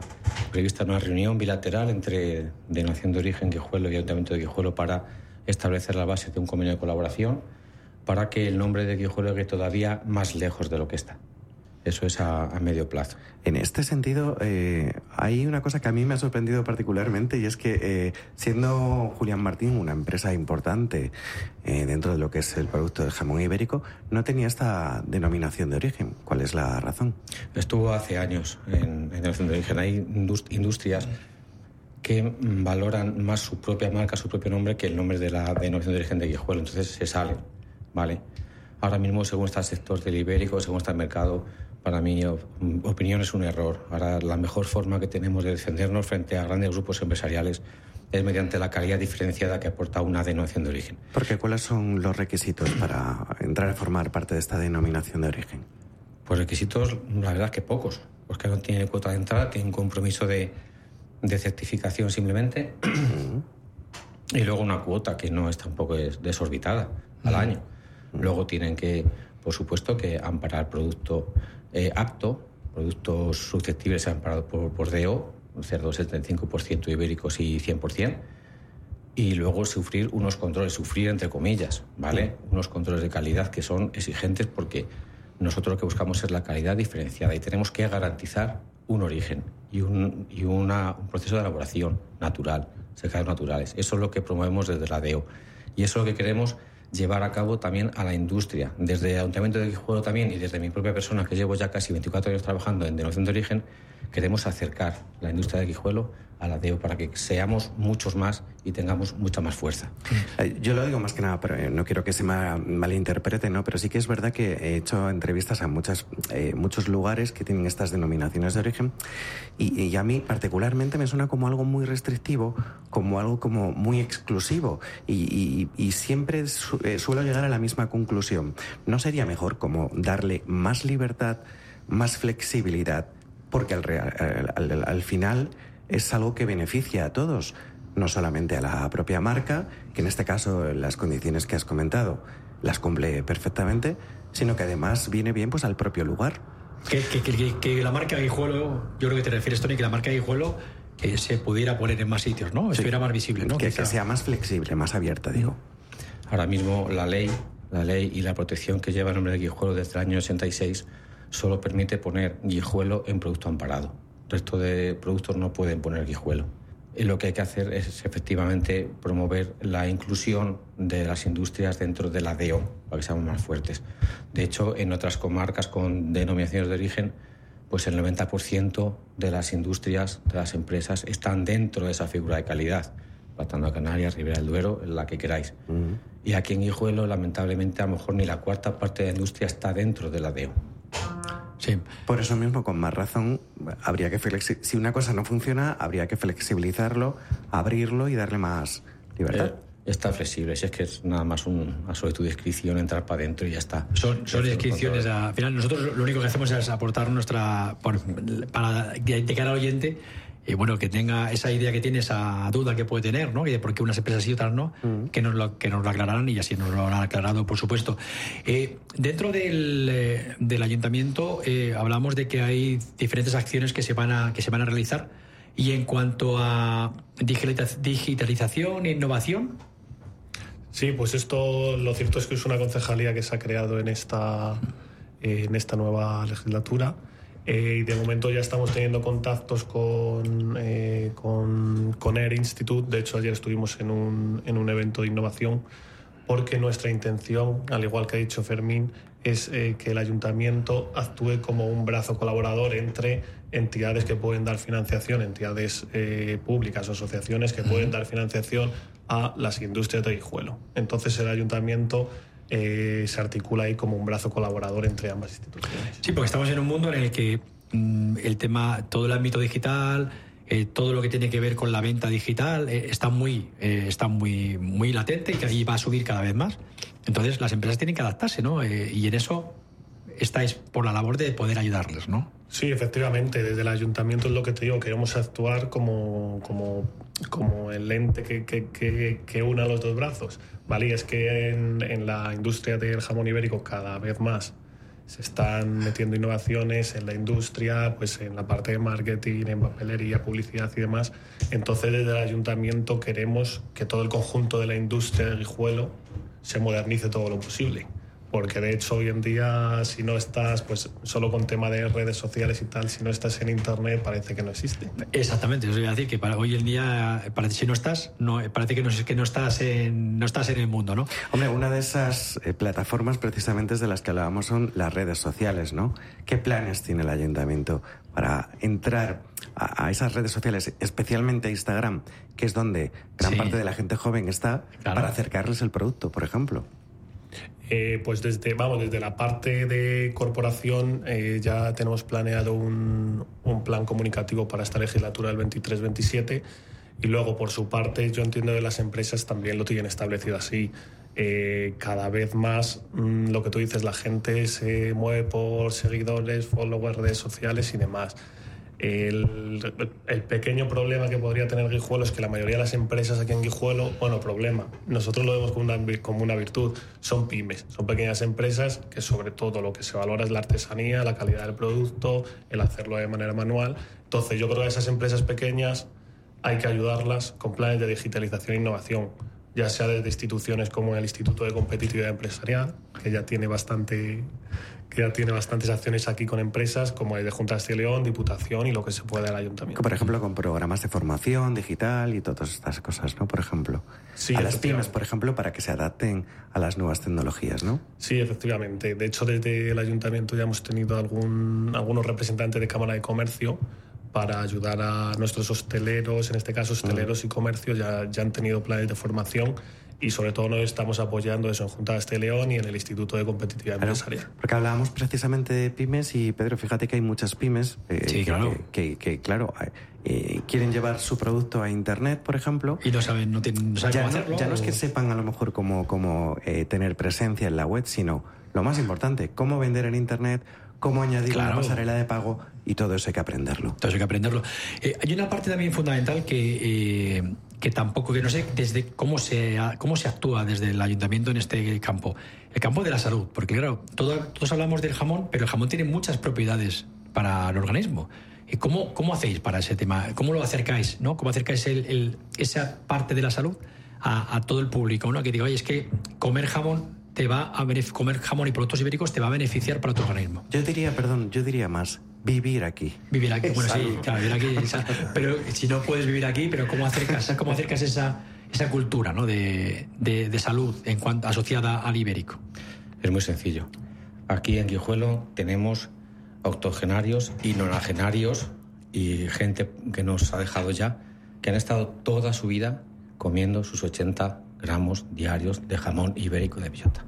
prevista una reunión bilateral entre Denominación de Origen Guijuelo y Ayuntamiento de Guijuelo para establecer la base de un convenio de colaboración para que el nombre de Guijuelo llegue todavía más lejos de lo que está. Eso es a, medio plazo. En este sentido, eh, hay una cosa que a mí me ha sorprendido particularmente y es que eh, siendo Julián Martín una empresa importante eh, dentro de lo que es el producto del jamón ibérico, no tenía esta denominación de origen. ¿Cuál es la razón? Estuvo hace años en, denominación de origen. Hay industrias que valoran más su propia marca, su propio nombre, que el nombre de la denominación de origen de Guijuelo. Entonces se sale, ¿vale? Ahora mismo, según está el sector del ibérico, según está el mercado, para mi opinión es un error. Ahora la mejor forma que tenemos de defendernos frente a grandes grupos empresariales es mediante la calidad diferenciada que aporta una denominación de origen. Porque ¿cuáles son los requisitos para entrar a formar parte de esta denominación de origen? Pues requisitos, la verdad que pocos, porque no tiene cuota de entrada, tiene un compromiso de, certificación simplemente y luego una cuota que no es tampoco desorbitada al año. Luego tienen que, por supuesto, que amparar el producto eh, apto, productos susceptibles amparados por, por DO, cerdos 75% ibéricos y 100%. y luego sufrir unos controles, sufrir entre comillas, ¿vale? Unos controles de calidad que son exigentes porque nosotros lo que buscamos es la calidad diferenciada y tenemos que garantizar un origen y un, y una, un proceso de elaboración natural, secados naturales. Eso es lo que promovemos desde la DEO y eso es lo que queremos llevar a cabo también a la industria. Desde el Ayuntamiento de Guijuelo también y desde mi propia persona, que llevo ya casi 24 años trabajando en denominación de origen, queremos acercar la industria de Guijuelo a la DEO para que seamos muchos más y tengamos mucha más fuerza. Eh, yo lo digo más que nada, pero eh, no quiero que se malinterprete, ¿no? Pero sí que es verdad que he hecho entrevistas a muchas, eh, muchos lugares que tienen estas denominaciones de origen y, y, a mí particularmente me suena como algo muy restrictivo, como algo como muy exclusivo y, y, y siempre su, eh, suelo llegar a la misma conclusión. ¿No sería mejor como darle más libertad, más flexibilidad? Porque al, al, al, al final es algo que beneficia a todos, no solamente a la propia marca, que en este caso las condiciones que has comentado las cumple perfectamente, sino que además viene bien pues al propio lugar. Que, que, que, que la marca Guijuelo, yo creo que te refieres, Tony, que la marca Guijuelo que se pudiera poner en más sitios, ¿no? Sí. Estuviera más visible, ¿no? Que, sea más flexible, más abierta, digo. Ahora mismo la ley, la ley y la protección que lleva el nombre de Guijuelo desde el año 86 solo permite poner Guijuelo en producto amparado resto de productos no pueden poner guijuelo. Y lo que hay que hacer es efectivamente promover la inclusión de las industrias dentro de la DEO para que seamos más fuertes. De hecho, en otras comarcas con denominaciones de origen, pues el 90% de las industrias, de las empresas, están dentro de esa figura de calidad. Batando a Canarias, Ribera del Duero, la que queráis. Uh -huh. Y aquí en Guijuelo, lamentablemente, a lo mejor ni la cuarta parte de la industria está dentro de la DEO. Sí. Por eso mismo, con más razón, habría que si una cosa no funciona, habría que flexibilizarlo, abrirlo y darle más libertad. Eh, está flexible, si es que es nada más un, una solicitud de inscripción, entrar para adentro y ya está. Son, son inscripciones, al final nosotros lo único que hacemos es aportar nuestra, por, para de cara al oyente, y bueno, que tenga esa idea que tiene, esa duda que puede tener, ¿no? Y de por qué unas empresas sí y otras no, mm. que, nos lo, que nos lo aclararán y así nos lo han aclarado, por supuesto. Eh, dentro del, eh, del ayuntamiento eh, hablamos de que hay diferentes acciones que se van a, que se van a realizar. Y en cuanto a digitalización e innovación. Sí, pues esto lo cierto es que es una concejalía que se ha creado en esta, en esta nueva legislatura eh, y de momento ya estamos teniendo contactos con, eh, con, con, Air Institute. De hecho, ayer estuvimos en un, en un evento de innovación porque nuestra intención, al igual que ha dicho Fermín, es eh, que el ayuntamiento actúe como un brazo colaborador entre entidades que pueden dar financiación, entidades eh, públicas o asociaciones que pueden dar financiación a las industrias de Guijuelo. Entonces el ayuntamiento eh, se articula ahí como un brazo colaborador entre ambas instituciones. Sí, porque estamos en un mundo en el que mm, el tema, todo el ámbito digital, eh, todo lo que tiene que ver con la venta digital eh, está muy, eh, está muy, muy latente y va a subir cada vez más. Entonces las empresas tienen que adaptarse, ¿no? Eh, y en eso estáis por la labor de poder ayudarles, ¿no? Sí, efectivamente. Desde el ayuntamiento es lo que te digo, queremos actuar como, como, como el ente que, que, que, que una los dos brazos. ¿vale? Es que en, en, la industria del jamón ibérico cada vez más se están metiendo innovaciones en la industria, pues en la parte de marketing, en papelería, publicidad y demás. Entonces desde el ayuntamiento queremos que todo el conjunto de la industria de Guijuelo se modernice todo lo posible porque de hecho hoy en día si no estás pues solo con tema de redes sociales y tal si no estás en internet parece que no existe exactamente eso iba a decir que para hoy en día parece si no estás no parece que no que no estás en no estás en el mundo no hombre una de esas eh, plataformas precisamente de las que hablábamos son las redes sociales no qué planes tiene el ayuntamiento para entrar a, a esas redes sociales especialmente Instagram que es donde gran sí. parte de la gente joven está claro. para acercarles el producto por ejemplo eh, pues desde, vamos, desde la parte de corporación eh, ya tenemos planeado un, un, plan comunicativo para esta legislatura del 23-27 y luego por su parte yo entiendo que las empresas también lo tienen establecido así. Eh, cada vez más mmm, lo que tú dices, la gente se mueve por seguidores, followers, redes sociales y demás. El, pequeño problema que podría tener Guijuelo es que la mayoría de las empresas aquí en Guijuelo, bueno, problema, nosotros lo vemos como una, como una virtud, son pymes, son pequeñas empresas que sobre todo lo que se valora es la artesanía, la calidad del producto, el hacerlo de manera manual. Entonces yo creo que esas empresas pequeñas hay que ayudarlas con planes de digitalización e innovación, ya sea desde instituciones como el Instituto de Competitividad Empresarial, que ya tiene bastante que ya tiene bastantes acciones aquí con empresas como el de Junta de León, Diputación y lo que se puede al Ayuntamiento. Por ejemplo, con programas de formación digital y todas estas cosas, ¿no? Por ejemplo. Sí, a las pymes, por ejemplo, para que se adapten a las nuevas tecnologías, ¿no? Sí, efectivamente. De hecho, desde el Ayuntamiento ya hemos tenido algún, algunos representantes de Cámara de Comercio para ayudar a nuestros hosteleros, en este caso hosteleros y comercios, ya, ya han tenido planes de formación y sobre todo nos estamos apoyando eso en Junta de este León y en el Instituto de Competitividad Empresarial. Porque hablábamos precisamente de pymes y Pedro, fíjate que hay muchas pymes eh, Sí, que, claro. que, que, claro, eh, quieren llevar su producto a Internet, por ejemplo. Y no saben, no tienen, no saben ya, cómo no, hacerlo. ya no es que sepan a lo mejor cómo, cómo eh, tener presencia en la web, sino lo más importante, cómo vender en Internet, cómo añadir una Claro. pasarela de pago y todo eso hay que aprenderlo. Entonces hay que aprenderlo. Eh, hay una parte también fundamental que, eh, que tampoco, que no sé desde cómo se, cómo se actúa desde el ayuntamiento en este campo. El campo de la salud, porque claro, todo- todos hablamos del jamón, pero el jamón tiene muchas propiedades para el organismo. ¿Y cómo, cómo hacéis para ese tema? ¿Cómo lo acercáis? ¿no? ¿Cómo acercáis esa parte de la salud a, todo el público? ¿no? Que diga, oye, es que comer jamón te va comer jamón y productos ibéricos te va a beneficiar para tu organismo. Yo diría, perdón, yo diría más, vivir aquí. Vivir aquí, bueno, sí, claro, vivir aquí. esa- pero si no puedes vivir aquí, pero ¿cómo acercas, cómo acercas esa, esa cultura ¿no? de, de- de salud en cuanto, asociada al ibérico? Es muy sencillo. Aquí en Guijuelo tenemos octogenarios y nonagenarios y gente que nos ha dejado ya, que han estado toda su vida comiendo sus 80 gramos diarios de jamón ibérico de bellota.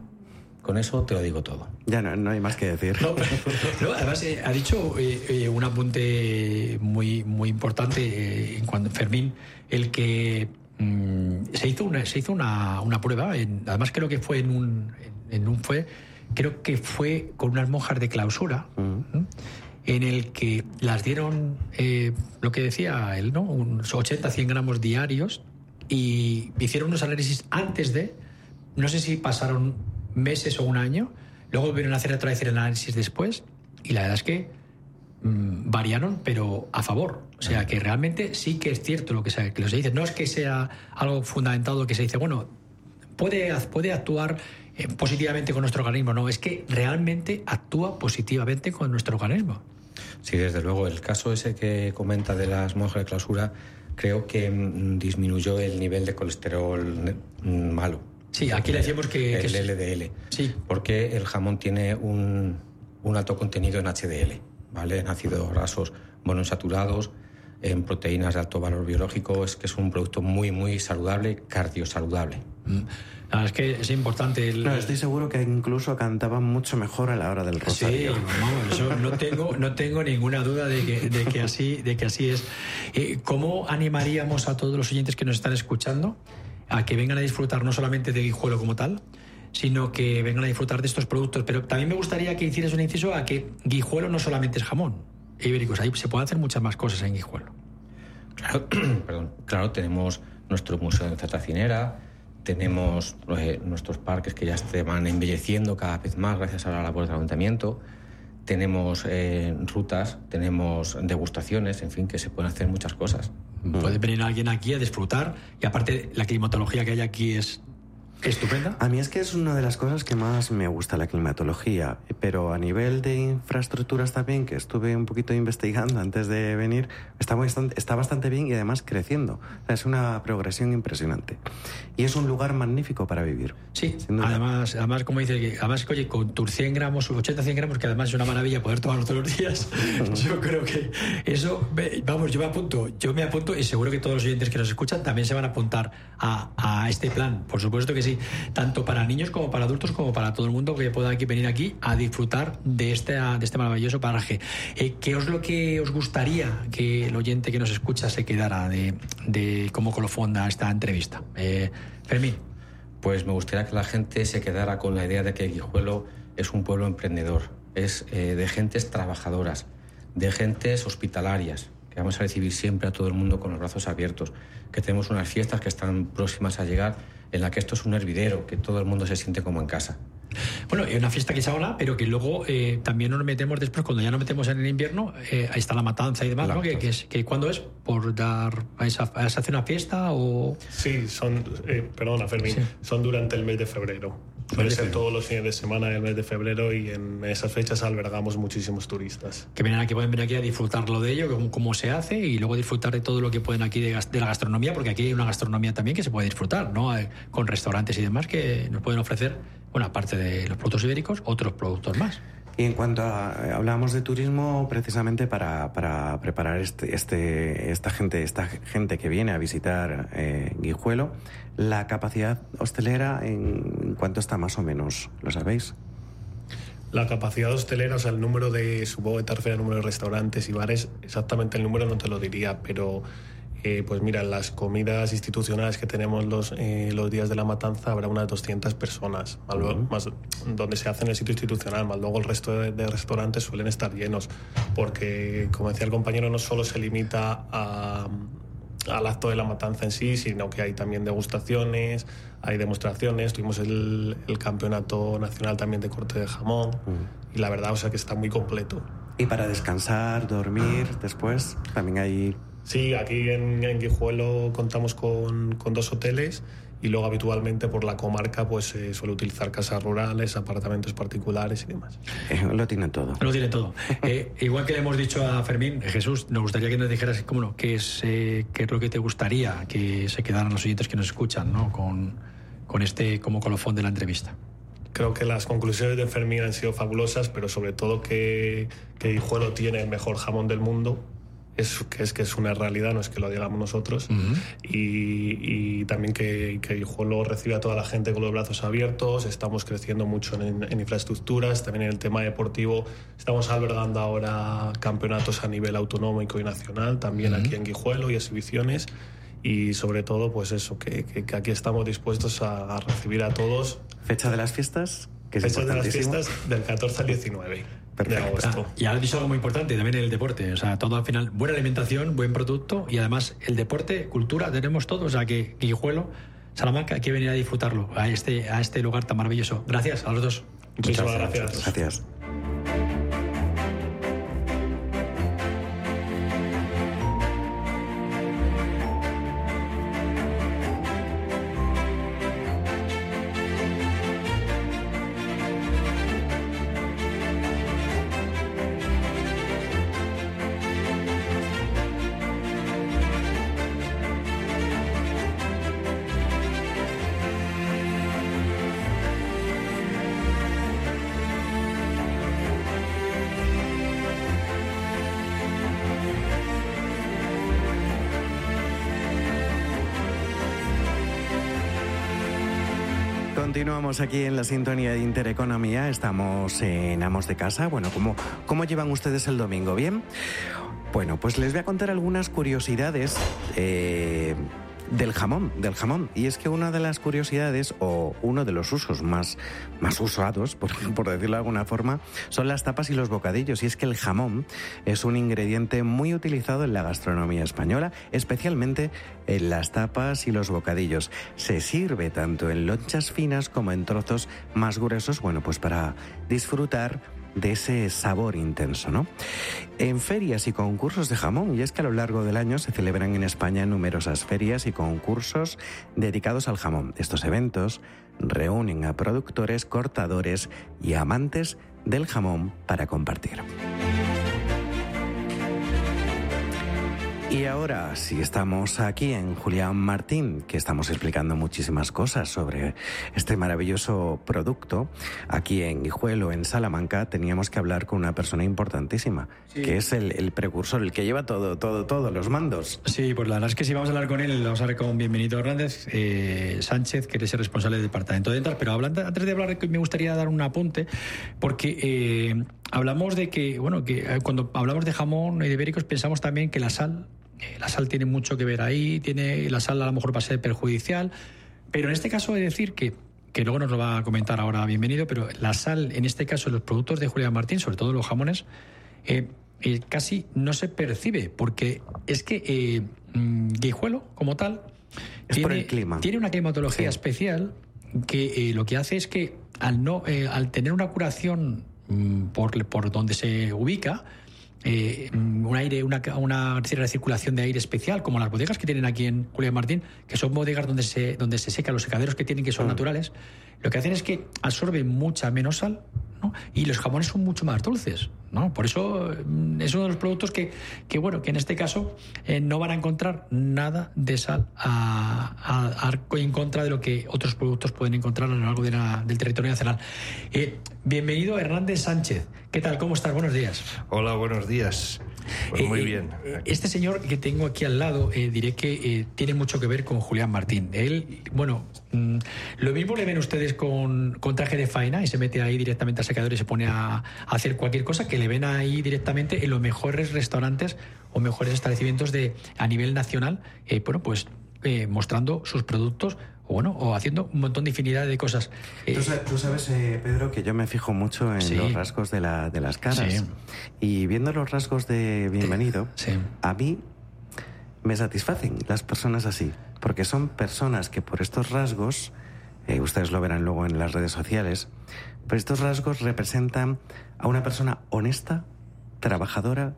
Con eso te lo digo todo. Ya no, no hay más que decir. No, además, eh, ha dicho eh, eh, un apunte muy, muy importante eh, en cuanto Fermín, el que mm, se hizo una, se hizo una, una prueba, en- además creo que fue en un, en, en un fue, creo que fue con unas monjas de clausura, ¿no? en el que las dieron eh, lo que decía él, ¿no? Unos 80, 100 gramos diarios y hicieron unos análisis antes de, no sé si pasaron meses o un año, luego volvieron a hacer otra vez el análisis después y la verdad es que mm, variaron, pero a favor. O sea, que realmente sí que es cierto lo que se, dice. No es que sea algo fundamentado que se dice, bueno, puede, puede actuar eh, positivamente con nuestro organismo. No, es que realmente actúa positivamente con nuestro organismo. Sí, desde luego. El caso ese que comenta de las monjas de clausura, creo que mm, disminuyó el nivel de colesterol mm, malo. Sí, aquí le decíamos que- El que es- LDL. Sí. Porque el jamón tiene un, un alto contenido en HDL, ¿vale? En ácidos grasos monoinsaturados, en proteínas de alto valor biológico. Es que es un producto muy, muy saludable, cardiosaludable. La verdad es que es importante. El, No, estoy seguro que incluso cantaban mucho mejor a la hora del Sí, rosario. vamos, eso no tengo, no tengo ninguna duda de que, de que así, de que así es. Eh, ¿Cómo animaríamos a todos los oyentes que nos están escuchando a que vengan a disfrutar no solamente de Guijuelo como tal, sino que vengan a disfrutar de estos productos? Pero también me gustaría que hicieras un inciso a que Guijuelo no solamente es jamón ibéricos, ahí se pueden hacer muchas más cosas en Guijuelo. Claro, perdón, claro, tenemos nuestro museo de Cetacinera, tenemos eh, nuestros parques que ya se van embelleciendo cada vez más gracias a la labor del ayuntamiento, tenemos eh, rutas, tenemos degustaciones, en fin, que se pueden hacer muchas cosas. Puede venir alguien aquí a disfrutar y aparte la climatología que hay aquí es estupenda. A mí es que es una de las cosas que más me gusta la climatología, pero a nivel de infraestructuras también, que estuve un poquito investigando antes de venir, está bastante, está bastante bien y además creciendo. O sea, es una progresión impresionante. Y es un lugar magnífico para vivir. Sí, además, además, como dice, que además, oye, con tus 100 gramos, 80-100 gramos, que además es una maravilla poder tomarlo todos los días, yo creo que eso, vamos, yo me apunto, yo me apunto y seguro que todos los oyentes que nos escuchan también se van a apuntar a, a este plan, por supuesto que sí, tanto para niños como para adultos, como para todo el mundo que pueda venir aquí a disfrutar de este, este maravilloso paraje. Eh, ¿Qué es lo que os gustaría que el oyente que nos escucha se quedara de, de cómo colofón a esta entrevista? Eh, Fermín. Pues me gustaría que la gente se quedara con la idea de que Guijuelo es un pueblo emprendedor, es eh, de gentes trabajadoras, de gentes hospitalarias, que vamos a recibir siempre a todo el mundo con los brazos abiertos, que tenemos unas fiestas que están próximas a llegar en la que esto es un hervidero, que todo el mundo se siente como en casa. Bueno, es una fiesta que es ahora, pero que luego eh, también nos metemos después, cuando ya nos metemos en el invierno, eh, ahí está la matanza y demás, ¿no? Que, que, es, que ¿Cuándo es? ¿Por dar a esa, a esa una fiesta o...? Sí, son, eh, perdona Fermín, sí. son durante el mes de febrero. Suele ser todos los fines de semana del mes de febrero y en esas fechas albergamos muchísimos turistas. Que vienen aquí, pueden venir aquí a disfrutarlo de ello, cómo, cómo se hace y luego disfrutar de todo lo que pueden aquí de, de, la gastronomía, porque aquí hay una gastronomía también que se puede disfrutar, ¿no? Con restaurantes y demás que nos pueden ofrecer, bueno, aparte de los productos ibéricos, otros productos más. Y en cuanto a, hablábamos de turismo, precisamente para, para preparar este, este, esta gente, esta gente que viene a visitar eh, Guijuelo, la capacidad hostelera, ¿en, ¿en cuánto está más o menos? ¿Lo sabéis? La capacidad hostelera, o sea, el número de, supongo que te refieres al número de restaurantes y bares, exactamente el número no te lo diría, pero eh, pues mira, las comidas institucionales que tenemos los, eh, los días de la matanza habrá unas 200 personas, más, donde se hace en el sitio institucional, más luego el resto de, de, restaurantes suelen estar llenos, porque como decía el compañero, no solo se limita a, al acto de la matanza en sí, sino que hay también degustaciones, hay demostraciones, tuvimos el, el campeonato nacional también de corte de jamón y la verdad, o sea que está muy completo. Y para descansar, dormir, después también hay Sí, aquí en, en Guijuelo contamos con, con, dos hoteles y luego habitualmente por la comarca pues se eh, suele utilizar casas rurales, apartamentos particulares y demás. Eh, lo tiene todo. Lo tiene todo. eh, igual que le hemos dicho a Fermín, Jesús, nos gustaría que nos dijeras cómo no, qué es, eh, qué es lo que te gustaría que se quedaran los oyentes que nos escuchan ¿no? con, con este como colofón de la entrevista creo que las conclusiones de Fermín han sido fabulosas, pero sobre todo que, que Guijuelo tiene el mejor jamón del mundo, es que es que es una realidad, no es que lo digamos nosotros. Uh -huh. y, y, también que, que Guijuelo recibe a toda la gente con los brazos abiertos. Estamos creciendo mucho en, en, infraestructuras, también en el tema deportivo. Estamos albergando ahora campeonatos a nivel autonómico y nacional, también uh -huh. aquí en Guijuelo y exhibiciones. Y sobre todo, pues eso, que, que, que aquí estamos dispuestos a, a, recibir a todos. ¿Fecha de las fiestas? Que es Fecha de las fiestas del 14 al 19. Ah, y ahora has dicho algo muy importante también el deporte. O sea, todo al final, buena alimentación, buen producto y además el deporte, cultura, tenemos todo. O sea, que Guijuelo, Salamanca, hay que venir a disfrutarlo a este, a este lugar tan maravilloso. Gracias a los dos. Muchas, Muchas gracias. Gracias. Aquí en la sintonía de Intereconomía. Estamos en Amos de Casa. Bueno, ¿cómo, cómo llevan ustedes el domingo? ¿Bien? Bueno, pues les voy a contar algunas curiosidades. Eh, del jamón, del jamón. Y es que una de las curiosidades o uno de los usos más, más usados, por, por, decirlo de alguna forma, son las tapas y los bocadillos. Y es que el jamón es un ingrediente muy utilizado en la gastronomía española, especialmente en las tapas y los bocadillos. Se sirve tanto en lonchas finas como en trozos más gruesos, bueno, pues para disfrutar de ese sabor intenso, ¿no? En ferias y concursos de jamón, y es que a lo largo del año se celebran en España numerosas ferias y concursos dedicados al jamón. Estos eventos reúnen a productores, cortadores y amantes del jamón para compartir. Y ahora, si estamos aquí en Julián Martín, que estamos explicando muchísimas cosas sobre este maravilloso producto, aquí en Guijuelo, en Salamanca, teníamos que hablar con una persona importantísima, sí. que es el, el, precursor, el que lleva todo, todo, todo, los mandos. Sí, pues la verdad es que si vamos a hablar con él, vamos a hablar con Bienvenido Hernández eh, Sánchez, que es el responsable del departamento dental. Pero hablando, antes de hablar, me gustaría dar un apunte, porque eh, hablamos de que, bueno, que eh, cuando hablamos de jamón y de ibéricos pensamos también que la sal la sal tiene mucho que ver ahí, tiene, la sal a lo mejor va a ser perjudicial, pero en este caso he de decir que, que luego nos lo va a comentar ahora bienvenido, pero la sal, en este caso, los productos de Julián Martín, sobre todo los jamones, eh, eh, casi no se percibe, porque es que eh, Guijuelo, como tal, es tiene, por el clima. tiene una climatología sí. especial que eh, lo que hace es que al, no, eh, al tener una curación mm, por, por donde se ubica, eh, un aire, una, una circulación de aire especial, como las bodegas que tienen aquí en Julián Martín, que son bodegas donde se, donde se secan los secaderos que tienen, que son naturales, lo que hacen es que absorben mucha menos sal ¿no? y los jamones son mucho más dulces. ¿no? Por eso mm, es uno de los productos que, que bueno, que en este caso eh, no van a encontrar nada de sal a, a- a- en contra de lo que otros productos pueden encontrar a lo largo de la- del territorio nacional. Eh, bienvenido Hernández Sánchez. ¿Qué tal? ¿Cómo estás? Buenos días. Hola, buenos días. Pues muy Eh, bien. eh, Este señor que tengo aquí al lado, eh, diré que eh, tiene mucho que ver con Julián Martín. Él, bueno, mm, lo mismo le ven ustedes con, con traje de faena y se mete ahí directamente al secador y se pone a, a hacer cualquier cosa, que le ven ahí directamente en los mejores restaurantes o mejores establecimientos de a nivel nacional, bueno, pues mostrando sus productos o bueno, o haciendo un montón de infinidad de cosas. Tú, sa- tú sabes, eh, Pedro, que yo me fijo mucho en Sí. los rasgos de, la, de las caras. Sí. Y viendo los rasgos de Bienvenido, a mí me satisfacen las personas así. Porque son personas que por estos rasgos, eh, ustedes lo verán luego en las redes sociales, pero estos rasgos representan a una persona honesta, trabajadora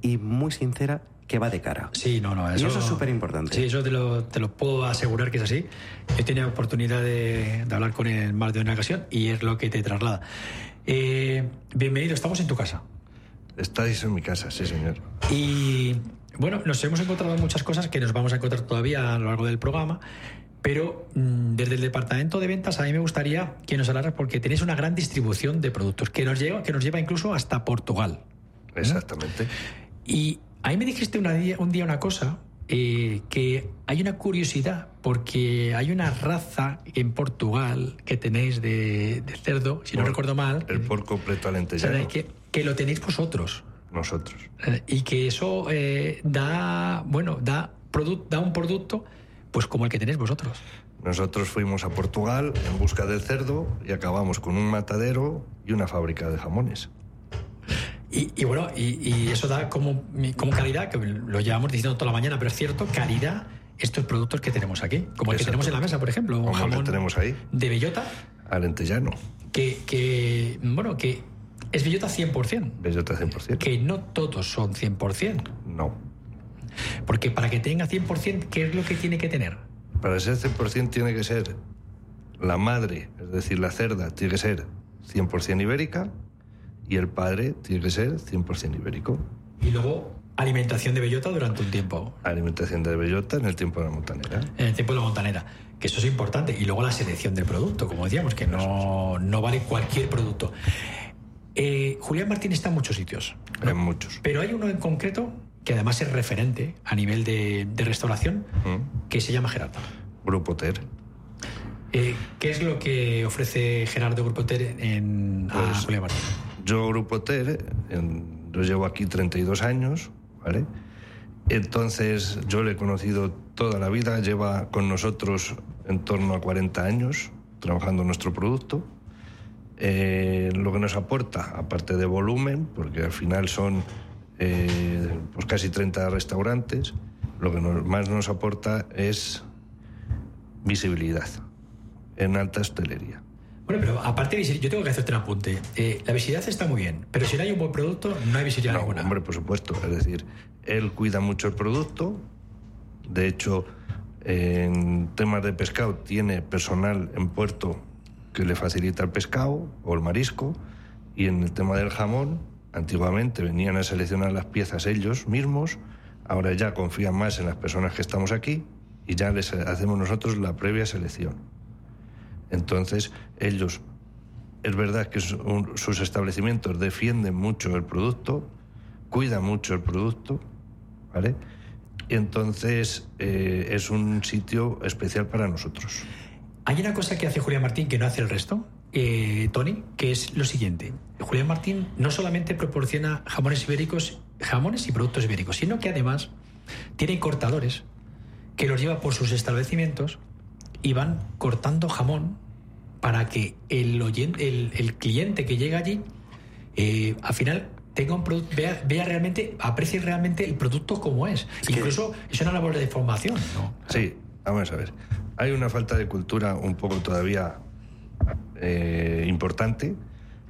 y muy sincera que va de cara. Sí, no, no, Y eso es súper importante. Sí, eso te lo, te lo puedo asegurar que es así. He tenido oportunidad de, de hablar con él más de una ocasión y es lo que te traslada. Eh, bienvenido, estamos en tu casa. Estáis en mi casa, sí, señor. Y bueno, nos hemos encontrado muchas cosas que nos vamos a encontrar todavía a lo largo del programa. Pero mm, desde el departamento de ventas a mí me gustaría que nos hablaras porque tenéis una gran distribución de productos que nos lleva, que nos lleva incluso hasta Portugal. Exactamente. Y ahí me dijiste una día- un día una cosa, eh, que hay una curiosidad, porque hay una raza en Portugal que tenéis de, de cerdo, si no Por- recuerdo mal, El por completo o sea, alentejano. que, que lo tenéis vosotros. Nosotros. Eh, Y que eso eh, da, bueno, da, da un producto pues como el que tenéis vosotros. Nosotros fuimos a Portugal en busca del cerdo y acabamos con un matadero y una fábrica de jamones. Y, y bueno, y, y eso da como, como calidad, que lo llevamos diciendo toda la mañana, pero es cierto, calidad estos productos que tenemos aquí. Como el que tenemos en la mesa, por ejemplo, un jamón tenemos ahí, de bellota, alentejano. que, que, bueno, que es bellota 100%. Bellota 100%. Que no todos son 100%. No. Porque para que tenga 100%, ¿qué es lo que tiene que tener? Para ser 100% tiene que ser la madre, es decir, la cerda, tiene que ser 100% ibérica y el padre tiene que ser 100% ibérico. Y luego, alimentación de bellota durante un tiempo. Alimentación de bellota en el tiempo de la montanera. en el tiempo de la montanera, que eso es importante. Y luego la selección del producto, como decíamos, que no, no vale cualquier producto. Eh, Julián Martín está en muchos sitios. En muchos. Pero hay uno en concreto que además es referente a nivel de, de restauración, que se llama Gerardo. Grupo TER. Eh, ¿Qué es lo que ofrece Gerardo Grupo Ter en, a Pues, Julián Martín? Yo, Grupo TER, en- yo llevo aquí 32 años, ¿vale? Entonces, yo le he conocido toda la vida, lleva con nosotros en torno a 40 años trabajando nuestro producto. Eh, lo que nos aporta, aparte de volumen, porque al final son eh, pues casi 30 restaurantes, lo que más nos aporta es visibilidad en alta hostelería. Bueno, pero aparte de yo tengo que hacerte un apunte. Eh, la visibilidad está muy bien, pero si no hay un buen producto, no hay visibilidad No, ninguna. hombre, por supuesto. Es decir, él cuida mucho el producto. De hecho, en temas de pescado tiene personal en puerto que le facilita el pescado o el marisco. Y en el tema del jamón, antiguamente venían a seleccionar las piezas ellos mismos. Ahora ya confían más en las personas que estamos aquí y ya les hacemos nosotros la previa selección. Entonces, ellos es verdad que sus establecimientos defienden mucho el producto, cuidan mucho el producto, ¿vale? Entonces eh, es un sitio especial para nosotros. Hay una cosa que hace Julián Martín que no hace el resto, eh, Tony, que es lo siguiente. Julián Martín no solamente proporciona jamones ibéricos, jamones y productos ibéricos, sino que además tiene cortadores que los lleva por sus establecimientos y van cortando jamón para que el, oyen- el, el cliente que llega allí eh, al final tenga un producto, vea, vea realmente, aprecie realmente el producto como es. Incluso es una labor de formación, ¿no? Sí, vamos a ver. hay una falta de cultura un poco todavía eh, importante.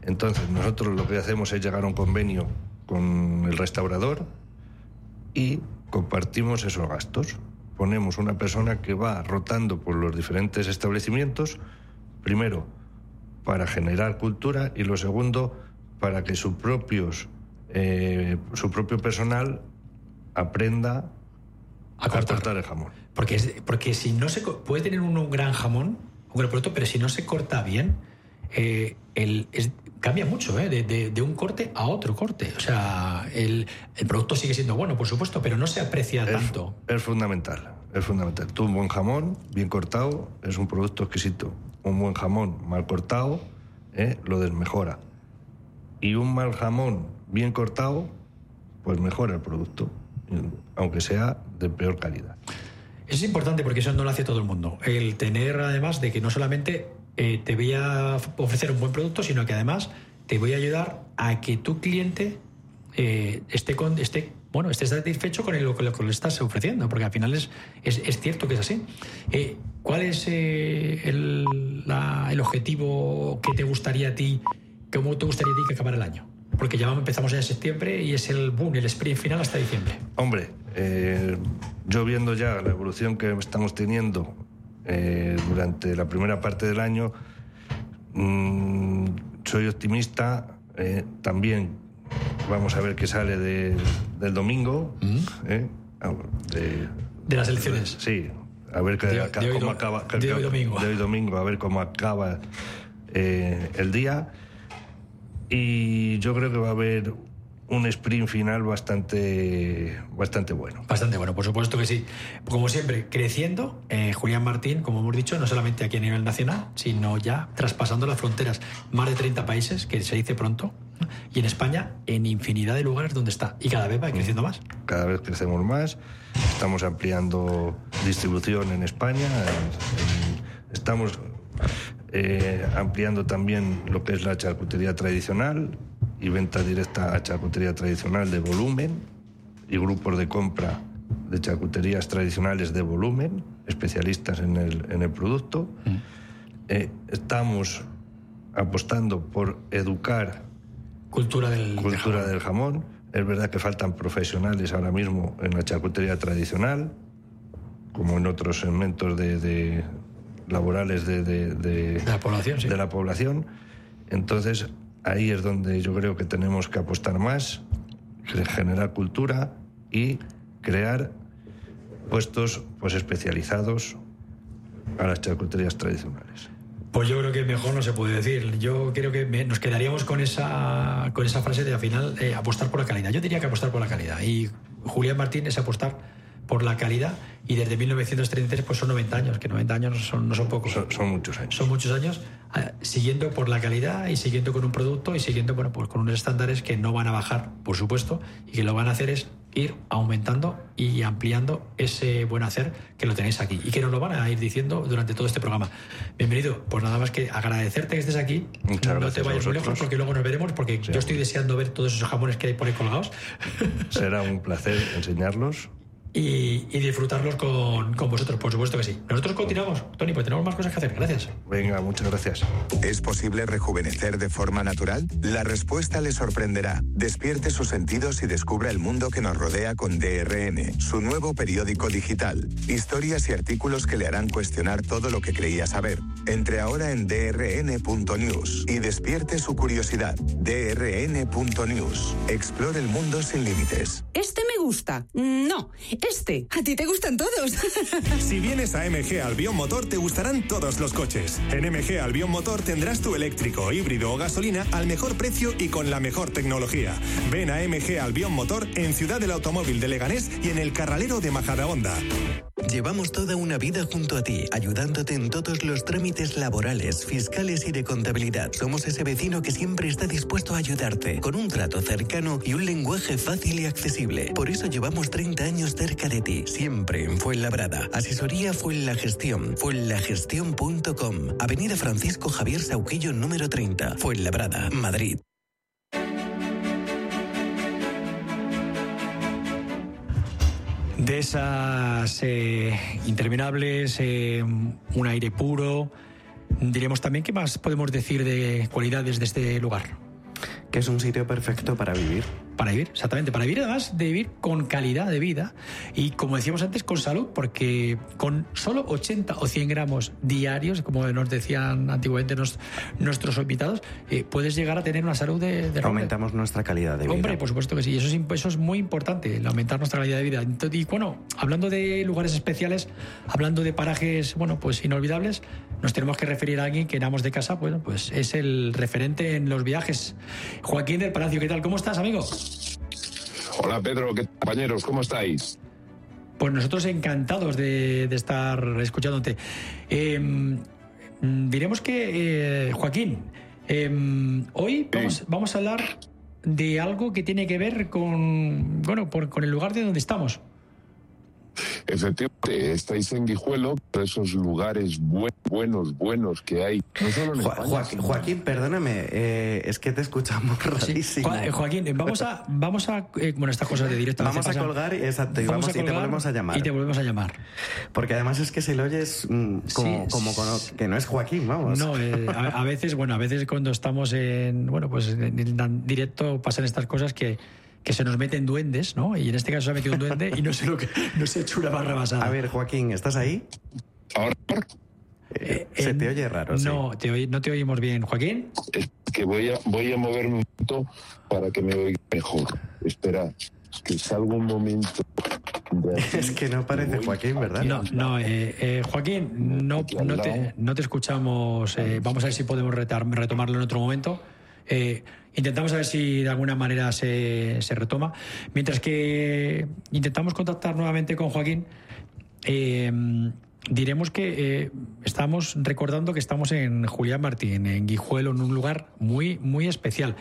Entonces nosotros lo que hacemos es llegar a un convenio con el restaurador y compartimos esos gastos. Ponemos una persona que va rotando por los diferentes establecimientos, primero para generar cultura y lo segundo para que sus propios, eh, su propio personal aprenda A cortar. cortar el jamón. Porque, porque si no se puede tener uno un gran jamón, un gran producto, pero si no se corta bien, eh, el, es- cambia mucho ¿eh? de, de- de un corte a otro corte. O sea, el, el producto sigue siendo bueno, por supuesto, pero no se aprecia tanto. Es fundamental, es fundamental. Tú un buen jamón, bien cortado, es un producto exquisito. Un buen jamón mal cortado, ¿eh? lo desmejora. Y un mal jamón bien cortado, pues mejora el producto, aunque sea de peor calidad. Es importante porque eso no lo hace todo el mundo. El tener, además, de que no solamente eh, te voy a ofrecer un buen producto, sino que además te voy a ayudar a que tu cliente eh, esté, con, esté, bueno, esté satisfecho con lo, que- le estás ofreciendo, porque al final es, es, es cierto que es así. Eh, ¿Cuál es eh, el, la- el objetivo que te gustaría a ti, cómo te gustaría a ti que acabara el año? Porque ya empezamos ya en septiembre y es el boom, el sprint final hasta diciembre. Hombre, eh, yo viendo ya la evolución que estamos teniendo eh, durante la primera parte del año, mm, soy optimista. eh, también vamos a ver qué sale de- del domingo. eh, ah, de, De las elecciones. Sí, a ver De- acá- de hoy cómo do- acaba. de hoy domingo. de hoy domingo, a ver cómo acaba eh, el día. Y yo creo que va a haber un sprint final bastante, bastante bueno. Bastante bueno, por supuesto que sí. Como siempre, creciendo, eh, Julián Martín, como hemos dicho, no solamente aquí a nivel nacional, sino ya traspasando las fronteras. Más de 30 países, que se dice pronto, y en España en infinidad de lugares donde está. Y cada vez va creciendo más. Cada vez crecemos más, estamos ampliando distribución en España, estamos eh, ampliando también lo que es la charcutería tradicional y venta directa a charcutería tradicional de volumen y grupos de compra de charcuterías tradicionales de volumen, especialistas en el, en el producto. Eh, estamos apostando por educar Cultura del, cultura del jamón. Es verdad que faltan profesionales ahora mismo en la charcutería tradicional, como en otros segmentos de, de- laborales de, de- de- la población. de la población. Entonces, ahí es donde yo creo que tenemos que apostar más, ge- generar cultura y crear puestos pues, especializados a las charcuterías tradicionales. Pues yo creo que mejor no se puede decir. Yo creo que nos quedaríamos con esa, con esa frase de al final eh, apostar por la calidad. Yo diría que apostar por la calidad. Y Julián Martín es apostar por la calidad. Y desde 1933 pues son 90 años, que 90 años son, no son pocos. Son, muchos años. Son muchos años eh, siguiendo por la calidad y siguiendo con un producto y siguiendo bueno, pues con unos estándares que no van a bajar, por supuesto, y que lo van a hacer es ir aumentando y ampliando ese buen hacer que lo tenéis aquí y que nos lo van a ir diciendo durante todo este programa. Bienvenido, pues nada más que agradecerte que estés aquí. Muchas no gracias te vayas muy lejos porque luego nos veremos porque yo estoy deseando ver todos esos jamones que hay por ahí colgados Será un placer enseñarlos. Y, y disfrutarlos con, con vosotros, por supuesto que sí. Nosotros continuamos, Tony, pues tenemos más cosas que hacer. Gracias. Venga, muchas gracias. ¿Es posible rejuvenecer de forma natural? La respuesta le sorprenderá. Despierte sus sentidos y descubra el mundo que nos rodea con DRN, su nuevo periódico digital. Historias y artículos que le harán cuestionar todo lo que creía saber. Entre ahora en drn.news y despierte su curiosidad. drn.news. Explore el mundo sin límites. Este me gusta. No, este. A ti te gustan todos. Si vienes a MG Albion Motor te gustarán todos los coches. En MG Albion Motor tendrás tu eléctrico, híbrido o gasolina al mejor precio y con la mejor tecnología. Ven a MG Albion Motor en Ciudad del Automóvil de Leganés y en el Carralero de Majadahonda. Llevamos toda una vida junto a ti, ayudándote en todos los trámites laborales, fiscales y de contabilidad. Somos ese vecino que siempre está dispuesto a ayudarte, con un trato cercano y un lenguaje fácil y accesible. Por eso llevamos 30 años cerca de ti, siempre en Fuenlabrada. Asesoría Fuenlagestión, fuenlagestión.com. Avenida Francisco Javier Sauquillo, número 30, Fuenlabrada, Madrid. de esas eh, interminables, eh, un aire puro. Diremos también qué más podemos decir de cualidades de este lugar. Que es un sitio perfecto para vivir. Para vivir, exactamente. Para vivir, además de vivir con calidad de vida y, como decíamos antes, con salud, porque con solo 80 o 100 gramos diarios, como nos decían antiguamente nos- nuestros invitados, eh, puedes llegar a tener una salud de, de. Aumentamos nuestra calidad de vida. Hombre, por supuesto que sí, eso es, eso es muy importante, el aumentar nuestra calidad de vida. Entonces, y bueno, hablando de lugares especiales, hablando de parajes, bueno, pues inolvidables, nos tenemos que referir a alguien que en Amos de Casa, bueno, pues es el referente en los viajes. Joaquín del Palacio, ¿qué tal? ¿Cómo estás, amigo? Hola Pedro, ¿qué compañeros? ¿Cómo estáis? Pues nosotros encantados de, de estar escuchándote. Eh, mm, diremos que, eh, Joaquín, eh, hoy vamos, vamos a hablar de algo que tiene que ver con, bueno, por- con el lugar de donde estamos. Efectivamente, estáis en Guijuelo, pero esos lugares buen- buenos, buenos que hay. No solo en Jo- España, Joaquín, sino- Joaquín, perdóname, eh, es que te escuchamos rarísimo. Jo- eh, Joaquín, eh, vamos a, vamos a, eh, bueno, estas cosas de directo. Vamos a colgar, exacto, y vamos- y te colgar volvemos a llamar. Y te volvemos a llamar. Porque además es que si lo oyes mm, como, Sí, como que no es Joaquín, vamos. No, eh, a, a veces, bueno, a veces cuando estamos en, bueno, pues en, en directo pasan estas cosas que, que se nos meten duendes, ¿no? Y en este caso se ha metido un duende y no sé lo que, no se ha hecho una barra basada. A ver, Joaquín, ¿estás ahí? Ahora Eh, se te oye raro, sí. No, te oí- no te oímos bien, Joaquín. es que voy a, voy a moverme un poquito para que me oiga mejor. Espera, que salgo un momento. Es que no parece Joaquín, ¿verdad? No, no, eh, eh, Joaquín, no, no, te, no te escuchamos. eh, vamos a ver si podemos retar- retomarlo en otro momento. Intentamos a ver si de alguna manera se, se retoma. Mientras que intentamos contactar nuevamente con Joaquín, eh, diremos que eh, estamos recordando que estamos en Julián Martín, en Guijuelo, en un lugar muy, muy especial.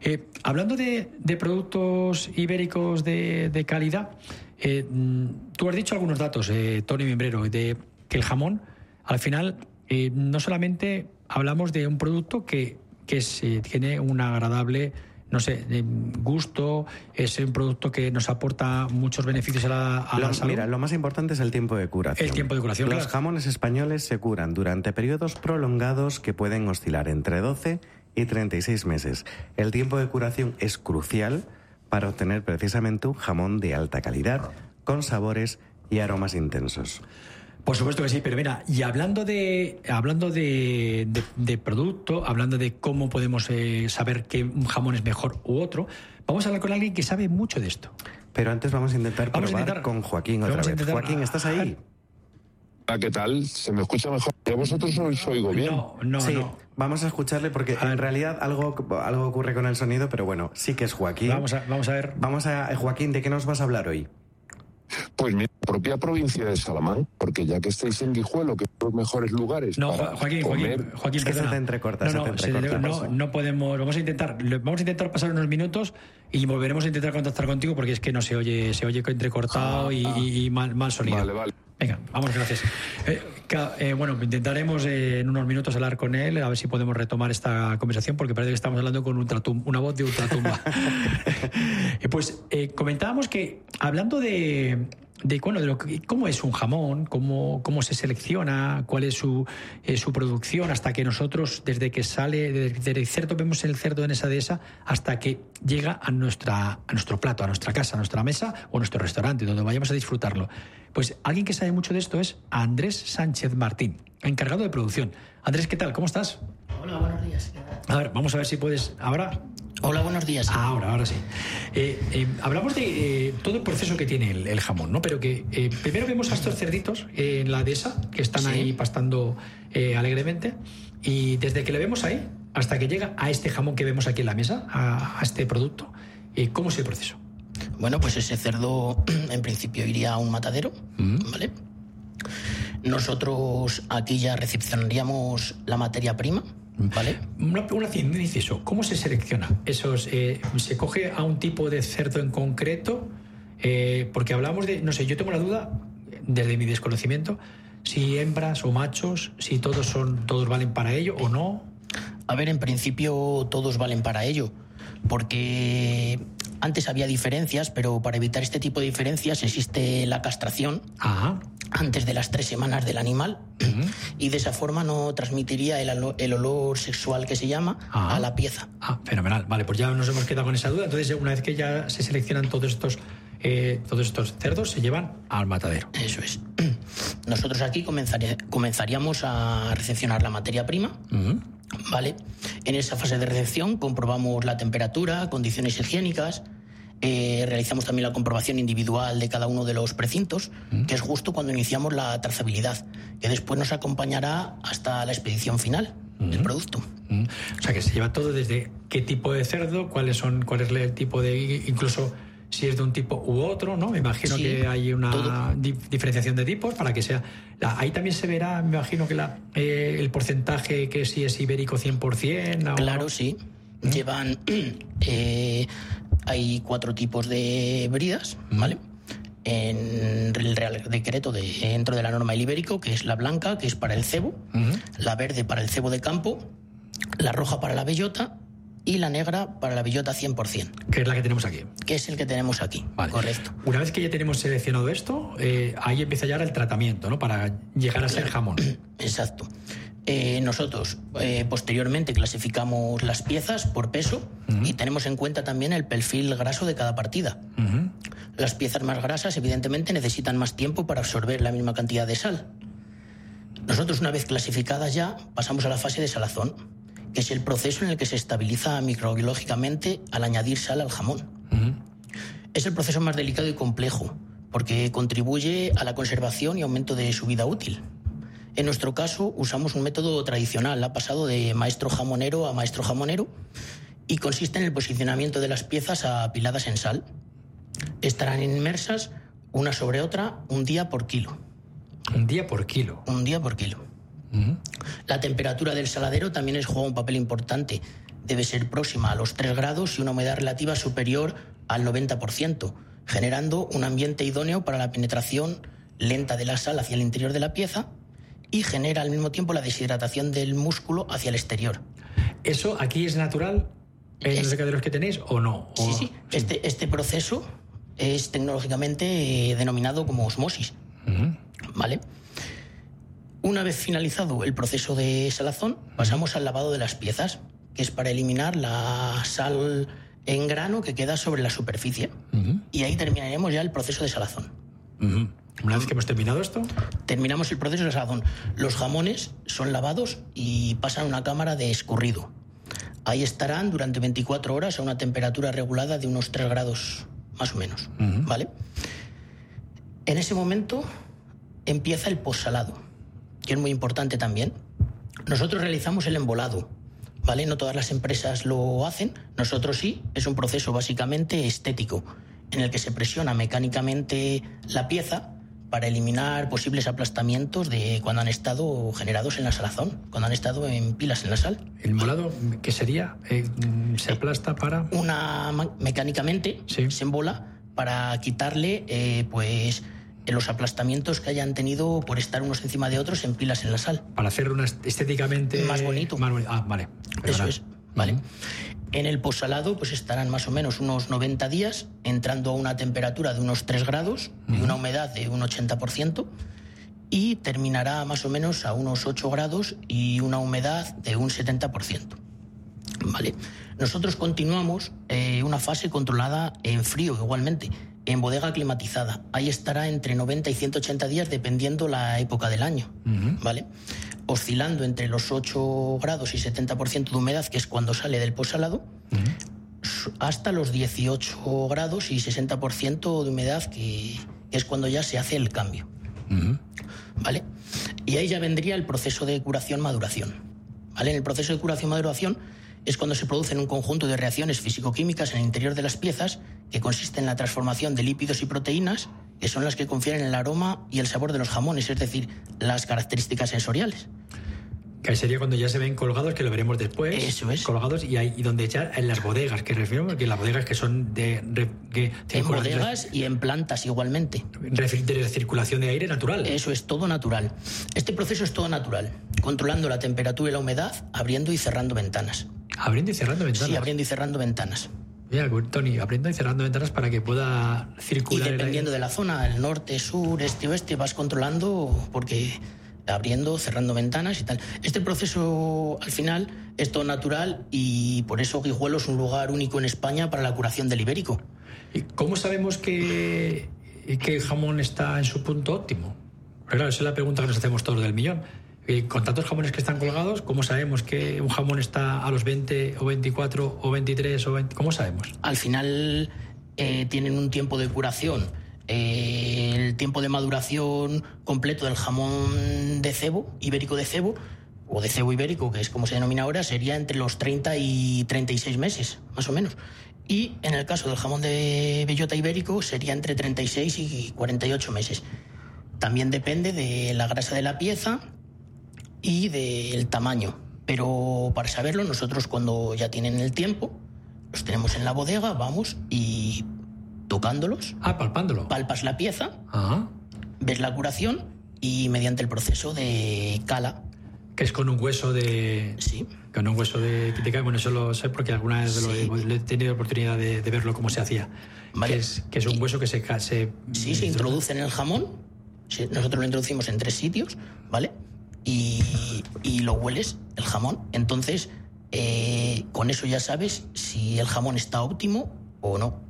Eh, hablando de, productos ibéricos de, de calidad, eh, mm, tú has dicho algunos datos, Tony Membrero, de que el jamón, al final, no solamente hablamos de un producto que, que se tiene un agradable no sé, gusto, es un producto que nos aporta muchos beneficios a la, a la Lo- salud. mira, lo más importante es el tiempo de curación. El tiempo de curación, Los claro. jamones españoles se curan durante periodos prolongados que pueden oscilar entre 12 y 36 meses. El tiempo de curación es crucial para obtener precisamente un jamón de alta calidad, con sabores y aromas intensos. Por supuesto que sí, pero mira, y hablando de hablando de, de- de producto, hablando de cómo podemos eh, saber que un jamón es mejor u otro, vamos a hablar con alguien que sabe mucho de esto. Pero antes vamos a intentar Vamos a probar intentar- con Joaquín otra vez. intentar- Joaquín, ¿estás ahí? Hola, ¿qué tal? ¿Se me escucha mejor? ¿A vosotros os oigo bien? no, sí, vamos a escucharle porque en realidad algo, algo ocurre con el sonido, pero bueno, sí que es Joaquín. Vamos a, vamos a ver. Vamos a, eh, Joaquín, ¿de qué nos vas a hablar hoy? Pues mi propia provincia de Salamanca, porque ya que estáis en Guijuelo, que son los mejores lugares No, para Joaquín, comer... Joaquín, Joaquín, perdona. entrecorta, no, se no, te se- entrecorta. no, no podemos, vamos a intentar, vamos a intentar pasar unos minutos y volveremos a intentar contactar contigo porque es que no se oye, se oye entrecortado y, y- y mal, mal sonido. Vale, vale. Venga, vamos, gracias. Eh, eh, bueno, intentaremos eh, en unos minutos hablar con él, a ver si podemos retomar esta conversación, porque parece que estamos hablando con ultratum- una voz de ultratumba. Pues comentábamos que hablando de, de, cómo es un jamón, cómo, cómo se selecciona, cuál es su, eh, su producción, hasta que nosotros, desde que sale, desde el cerdo, vemos el cerdo en esa dehesa, hasta que llega a, nuestra, a nuestro plato, a nuestra casa, a nuestra mesa o a nuestro restaurante, donde vayamos a disfrutarlo. Pues alguien que sabe mucho de esto es Andrés Sánchez Martín, encargado de producción. Andrés, ¿qué tal? ¿Cómo estás? Hola, buenos días. A ver, vamos a ver si puedes. ¿Ahora? Hola, buenos días. Ahora, ahora sí. Eh, eh, hablamos de eh, todo el proceso que tiene el, el jamón, ¿no? Pero que primero vemos a estos cerditos en la dehesa que están Sí. ahí pastando alegremente y desde que le vemos ahí hasta que llega a este jamón que vemos aquí en la mesa, a, a este producto, ¿cómo es el proceso? Bueno, pues ese cerdo en principio iría a un matadero, ¿vale? Nosotros aquí ya recepcionaríamos la materia prima, ¿vale? Una, una, un inciso, ¿cómo se selecciona? Esos, eh, ¿Se coge a un tipo de cerdo en concreto? Eh, porque hablamos de, no sé, yo tengo la duda, desde mi desconocimiento, si hembras o machos, si todos son, todos valen para ello o no. A ver, en principio todos valen para ello. porque antes había diferencias, pero para evitar este tipo de diferencias existe la castración antes de las tres semanas del animal y de esa forma no transmitiría el, el olor sexual que se llama a la pieza. Ah, fenomenal. Vale, pues ya nos hemos quedado con esa duda. Entonces, una vez que ya se seleccionan todos estos, eh, todos estos cerdos, se llevan al matadero. Eso es. Nosotros aquí comenzaría- comenzaríamos a recepcionar la materia prima. ¿Vale? En esa fase de recepción comprobamos la temperatura, condiciones higiénicas, eh, realizamos también la comprobación individual de cada uno de los precintos, que es justo cuando iniciamos la trazabilidad, que después nos acompañará hasta la expedición final del producto. Mm. O sea, que se lleva todo desde qué tipo de cerdo, cuáles son, cuál es el tipo de, incluso si es de un tipo u otro, ¿no? Me imagino Sí, que hay una di- diferenciación de tipos para que sea. la- ahí también se verá, me imagino que la, eh, el porcentaje que si es ibérico 100%. o- Claro, sí. Llevan. eh, hay cuatro tipos de bridas, ¿vale? En el Real Decreto de, dentro de la norma del ibérico, que es la blanca, que es para el cebo, la verde para el cebo de campo, la roja para la bellota y la negra para la bellota 100%, Que es la que tenemos aquí. que es el que tenemos aquí. Correcto. Una vez que ya tenemos seleccionado esto, eh, ahí empieza ya el tratamiento, ¿no? Para llegar a ser jamón. Exacto. Eh, nosotros eh, posteriormente clasificamos las piezas por peso y tenemos en cuenta también el perfil graso de cada partida. Las piezas más grasas evidentemente necesitan más tiempo para absorber la misma cantidad de sal. Nosotros una vez clasificadas ya pasamos a la fase de salazón, que es el proceso en el que se estabiliza microbiológicamente al añadir sal al jamón. Es el proceso más delicado y complejo, porque contribuye a la conservación y aumento de su vida útil. En nuestro caso, usamos un método tradicional, ha pasado de maestro jamonero a maestro jamonero, y consiste en el posicionamiento de las piezas apiladas en sal. Estarán inmersas una sobre otra un día por kilo. Un día por kilo. Un día por kilo. La temperatura del saladero también es, juega un papel importante. Debe ser próxima a los 3 grados y una humedad relativa superior al 90%, generando un ambiente idóneo para la penetración lenta de la sal hacia el interior de la pieza y genera al mismo tiempo la deshidratación del músculo hacia el exterior. ¿Eso aquí es natural en los recaderos que tenéis o no? Sí, sí. Este, este proceso es tecnológicamente eh, denominado como osmosis. ¿Vale? Una vez finalizado el proceso de salazón, pasamos al lavado de las piezas, que es para eliminar la sal en grano que queda sobre la superficie. Y ahí terminaremos ya el proceso de salazón. Una vez que hemos terminado esto, Terminamos el proceso de salazón. Los jamones son lavados y pasan a una cámara de escurrido. Ahí estarán durante 24 horas a una temperatura regulada de unos 3 grados más o menos. ¿Vale? En ese momento empieza el postsalado, que es muy importante también. Nosotros realizamos el embolado, ¿vale? No todas las empresas lo hacen, nosotros sí. Es un proceso básicamente estético, en el que se presiona mecánicamente la pieza para eliminar posibles aplastamientos de cuando han estado generados en la salazón, cuando han estado en pilas en la sal. el molado, ¿qué sería? Eh, se aplasta para. Una mecánicamente se embola para quitarle eh, pues los aplastamientos que hayan tenido por estar unos encima de otros en pilas en la sal. Para hacerlo una- estéticamente. Más bonito. más boni- Ah, vale. Eso es, ¿vale? En el postsalado pues estarán más o menos unos 90 días, entrando a una temperatura de unos 3 grados y una humedad de un 80%, y terminará más o menos a unos 8 grados y una humedad de un 70%. ¿Vale? Nosotros continuamos eh, una fase controlada en frío igualmente, en bodega climatizada. Ahí estará entre 90 y 180 días dependiendo la época del año. ¿vale? Oscilando entre los 8 grados y 70% de humedad, que es cuando sale del postsalado, hasta los 18 grados y 60% de humedad, que es cuando ya se hace el cambio. ¿Vale? Y ahí ya vendría el proceso de curación-maduración. ¿Vale? En el proceso de curación-maduración es cuando se producen un conjunto de reacciones físico-químicas en el interior de las piezas que consiste en la transformación de lípidos y proteínas, que son las que confieren el aroma y el sabor de los jamones, es decir, las características sensoriales. Que sería cuando ya se ven colgados, que lo veremos después. Eso es. Colgados y, hay, y donde ya en las bodegas, que refiero, porque las bodegas que son de. que En bodegas y en plantas igualmente. de circulación de aire natural. Eso es todo natural. Este proceso es todo natural, controlando la temperatura y la humedad, abriendo y cerrando ventanas. Abriendo y cerrando ventanas. Sí, abriendo y cerrando ventanas. Mira, Tony, abriendo y cerrando ventanas para que pueda Y circular. el dependiendo aire. de la zona, el norte, sur, este, oeste, vas controlando porque abriendo, cerrando ventanas y tal. Este proceso al final es todo natural y por eso Guijuelo es un lugar único en España para la curación del ibérico. ¿Y cómo sabemos que, que el jamón está en su punto óptimo? Claro, esa es la pregunta que nos hacemos todos del millón. Eh, Con tantos jamones que están colgados, ¿cómo sabemos que un jamón está a los 20 o 24 o 23 o 20? ¿Cómo sabemos? Al final eh, tienen un tiempo de curación. eh, el tiempo de maduración completo del jamón de cebo, ibérico de cebo, o de cebo ibérico, que es como se denomina ahora, sería entre los 30 y 36 meses, más o menos. Y en el caso del jamón de bellota ibérico sería entre 36 y 48 meses. También depende de la grasa de la pieza y del tamaño. Pero para saberlo, nosotros cuando ya tienen el tiempo, los tenemos en la bodega, vamos y tocándolos. Ah, palpándolo. Palpas la pieza, Ah, ves la curación y mediante el proceso de cala. que es con un hueso de. Sí. Con un hueso de. de bueno, eso lo sé porque alguna vez lo he, lo he tenido oportunidad de, de verlo cómo se hacía. Que, es, que es un hueso que se. se Sí, se introduce en el jamón. Sí, Nosotros lo introducimos en tres sitios, ¿vale? Y, y lo hueles, el jamón. Entonces, eh, con eso ya sabes si el jamón está óptimo o no.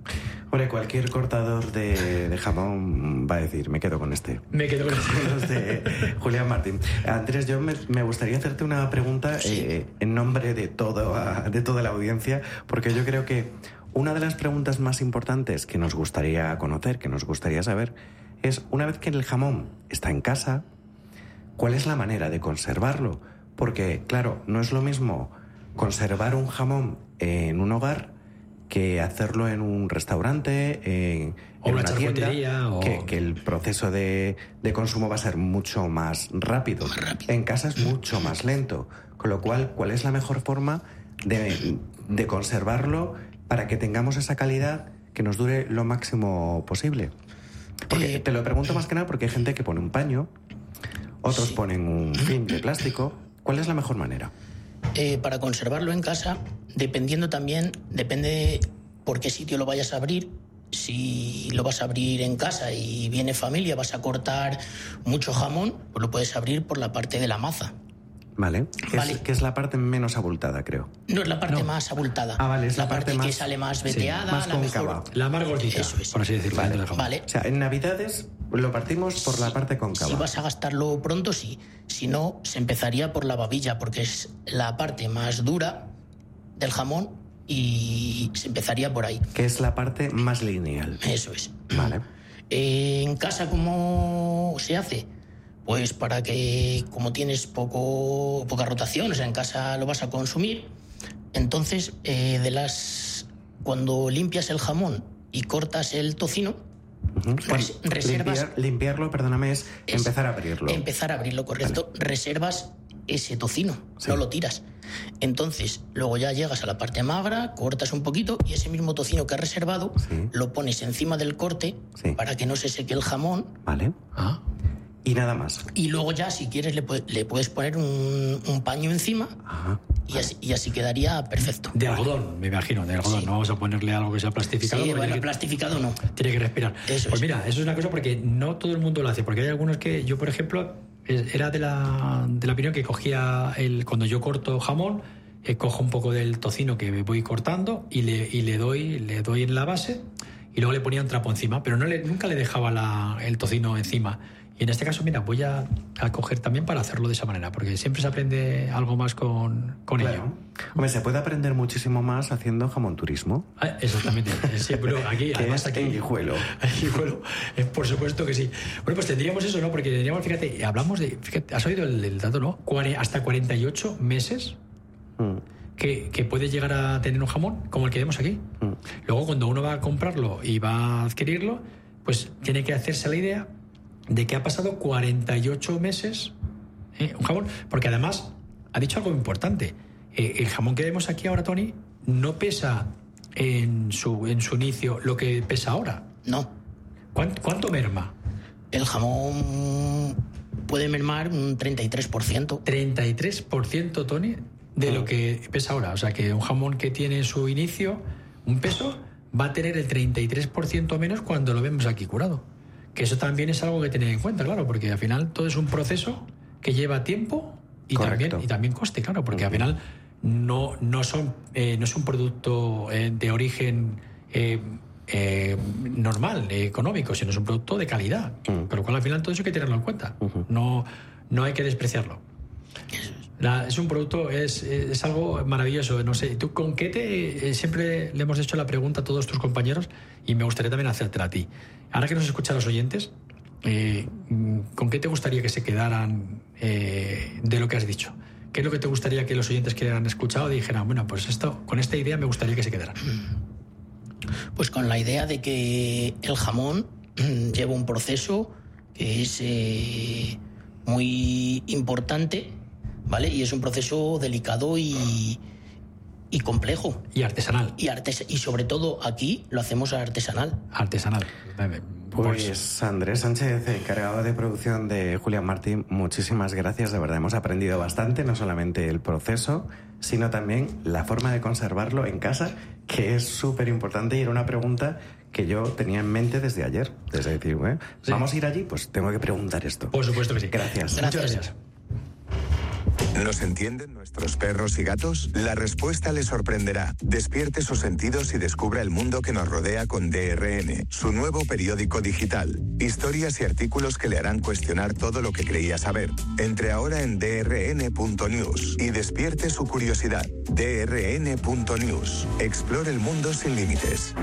Hombre, cualquier cortador de, de jamón va a decir, me quedo con este. Me quedo con de Julián Martín. Andrés, yo me, me gustaría hacerte una pregunta eh, en nombre de, todo, de toda la audiencia, porque yo creo que una de las preguntas más importantes que nos gustaría conocer, que nos gustaría saber, es una vez que el jamón está en casa, ¿cuál es la manera de conservarlo? Porque, claro, no es lo mismo conservar un jamón en un hogar que hacerlo en un restaurante, en, O en una tienda, o- que, que el proceso de, de consumo va a ser mucho más rápido. En casa es mucho más lento. Con lo cual, ¿cuál es la mejor forma de, de conservarlo para que tengamos esa calidad que nos dure lo máximo posible? Porque te lo pregunto más que nada porque hay gente que pone un paño, otros ponen un film de plástico. ¿Cuál es la mejor manera? Eh, para conservarlo en casa, dependiendo también, depende por qué sitio lo vayas a abrir. Si lo vas a abrir en casa y viene familia, vas a cortar mucho jamón, pues lo puedes abrir por la parte de la maza. ¿Vale? Que, Vale. Es, que es la parte menos abultada, creo. No es la parte más abultada. Ah, vale, es la, la parte, más, que sale más sí, veteada, más la cóncava. mejor. La más gordita, por así decirlo. Vale. O sea, en Navidades lo partimos por la parte cóncava. Si vas a gastarlo pronto, sí. Si no, se empezaría por la babilla, porque es la parte más dura del jamón y se empezaría por ahí. Que es la parte más lineal. Eso es. Vale. Eh, en casa, ¿cómo se hace? Pues para que, como tienes poco, poca rotación, o sea, en casa lo vas a consumir, entonces eh, de las cuando limpias el jamón y cortas el tocino, res- reservas Limpiar- limpiarlo, perdóname, es, empezar a abrirlo. empezar a abrirlo correcto, reservas ese tocino, no lo tiras. Entonces, luego ya llegas a la parte magra, cortas un poquito y ese mismo tocino que has reservado lo pones encima del corte para que no se seque el jamón. Vale. Ah. Y nada más. Y luego ya, si quieres, le, le puedes poner un, un paño encima y, así, y así quedaría perfecto. De algodón, me imagino, de algodón. No vamos a ponerle algo que sea plastificado. Sí, bueno, que- plastificado no. Tiene que respirar. Eso pues es. mira, eso es una cosa porque no todo el mundo lo hace. Porque hay algunos que yo, por ejemplo, era de la, de la opinión que cogía el cuando yo corto jamón, eh, cojo un poco del tocino que voy cortando y le, y le doy le doy en la base y luego le ponía un trapo encima, pero no le, nunca le dejaba la- el tocino encima. Y en este caso, mira, voy a, a coger también para hacerlo de esa manera, porque siempre se aprende algo más con, con ello. Hombre, se puede aprender muchísimo más haciendo jamón turismo. Ah, Exactamente. Sí, pero aquí, además aquí. en Guijuelo. Guijuelo, eh, por supuesto que sí. Bueno, pues tendríamos eso, ¿no? Porque tendríamos, fíjate, hablamos de. Fíjate, has oído el, el dato, ¿no? Cuare- hasta 48 meses Mm. que, que puede llegar a tener un jamón como el que vemos aquí. Mm. Luego, cuando uno va a comprarlo y va a adquirirlo, pues tiene que hacerse la idea de que ha pasado 48 meses ¿eh? un jamón. Porque además, ha dicho algo importante. Eh, el jamón que vemos aquí ahora, Tony, no pesa en su, en su inicio lo que pesa ahora. No. ¿Cuánto, cuánto merma? El jamón puede mermar un 33%. 33%, Tony. de lo que pesa ahora. O sea, que un jamón que tiene en su inicio un peso va a tener el 33% menos cuando lo vemos aquí curado. Que eso también es algo que tener en cuenta, claro, porque al final todo es un proceso que lleva tiempo y, también, y también coste, claro, porque al final no, no, son, eh, no es un producto eh, de origen eh, eh, normal, económico, sino es un producto de calidad. Con lo cual al final todo eso hay que tenerlo en cuenta. no, no hay que despreciarlo. La- es un producto, es, es algo maravilloso. No sé, ¿tú con qué te.? eh, siempre le hemos hecho la pregunta a todos tus compañeros y me gustaría también hacértela a ti. Ahora que nos escuchan los oyentes, eh, ¿con qué te gustaría que se quedaran eh, de lo que has dicho? ¿Qué es lo que te gustaría que los oyentes que han escuchado dijeran, bueno, pues esto, con esta idea me gustaría que se quedaran? Pues con la idea de que el jamón lleva un proceso que es eh, muy importante, ¿vale? Y es un proceso delicado y, y complejo. Y artesanal. Y, artes y sobre todo aquí lo hacemos artesanal. Artesanal. Pues Andrés Sánchez, encargado de producción de Julián Martín, muchísimas gracias. De verdad, hemos aprendido bastante, no solamente el proceso, sino también la forma de conservarlo en casa, que es súper importante y era una pregunta que yo tenía en mente desde ayer. Desde decir, ¿eh? ¿vamos a ir allí? Pues tengo que preguntar esto. Por supuesto que sí. Gracias. Muchas gracias. ¿Nos entienden nuestros perros y gatos? La respuesta les sorprenderá. Despierte sus sentidos y descubra el mundo que nos rodea con DRN, su nuevo periódico digital. Historias y artículos que le harán cuestionar todo lo que creía saber. Entre ahora en drn.news y despierte su curiosidad. drn.news. Explore el mundo sin límites.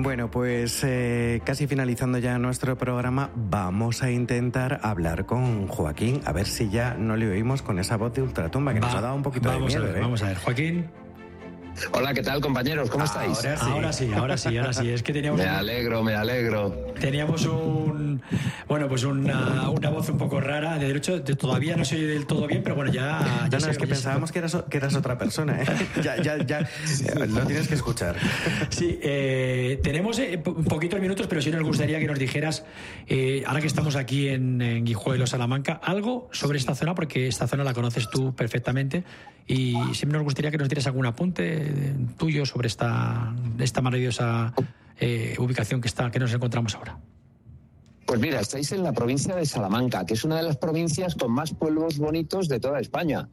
Bueno, pues eh, casi finalizando ya nuestro programa, vamos a intentar hablar con Joaquín, a ver si ya no le oímos con esa voz de ultratumba que nos ha dado un poquito de a miedo. ver, ¿eh? vamos a ver, Joaquín. Hola, ¿qué tal compañeros? ¿Cómo estáis? Ahora sí, ahora sí, ahora sí, ahora sí. Es que teníamos, Me un- alegro, me alegro. teníamos un, bueno, pues una, una voz un poco rara. De hecho, de- todavía no se oye del todo bien, pero bueno, ya. ya No, no, es que pensábamos que eras, que eras otra persona. ¿eh? ya, ya, ya. Lo tienes que escuchar. Sí, eh, tenemos eh, po- poquitos minutos, pero sí nos gustaría que nos dijeras, eh, ahora que estamos aquí en, en Guijuelo, Salamanca, algo sobre esta zona, porque esta zona la conoces tú perfectamente y siempre nos gustaría que nos dieras algún apunte tuyo sobre esta, esta maravillosa eh, ubicación que, está, que nos encontramos ahora. Pues mira, estáis en la provincia de Salamanca, que es una de las provincias con más pueblos bonitos de toda España.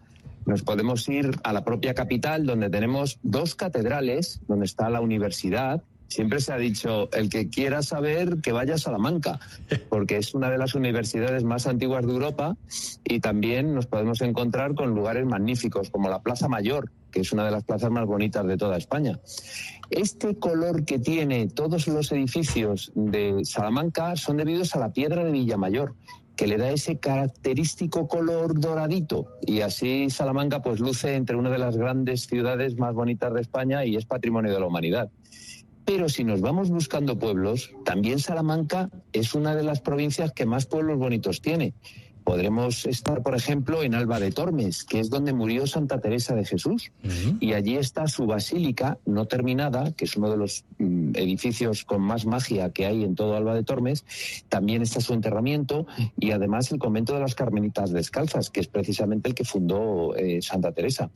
Nos podemos ir a la propia capital, donde tenemos dos catedrales, donde está la universidad. Siempre se ha dicho, el que quiera saber, que vaya a Salamanca, porque es una de las universidades más antiguas de Europa y también nos podemos encontrar con lugares magníficos, como la Plaza Mayor, que es una de las plazas más bonitas de toda España. Este color que tiene todos los edificios de Salamanca son debidos a la piedra de Villamayor, que le da ese característico color doradito. Y así Salamanca pues luce entre una de las grandes ciudades más bonitas de España y es patrimonio de la humanidad. Pero si nos vamos buscando pueblos, también Salamanca es una de las provincias que más pueblos bonitos tiene. Podremos estar, por ejemplo, en Alba de Tormes, que es donde murió Santa Teresa de Jesús. Y allí está su basílica no terminada, que es uno de los mm, edificios con más magia que hay en todo Alba de Tormes. También está su enterramiento y además el convento de las Carmelitas Descalzas, que es precisamente el que fundó eh, Santa Teresa.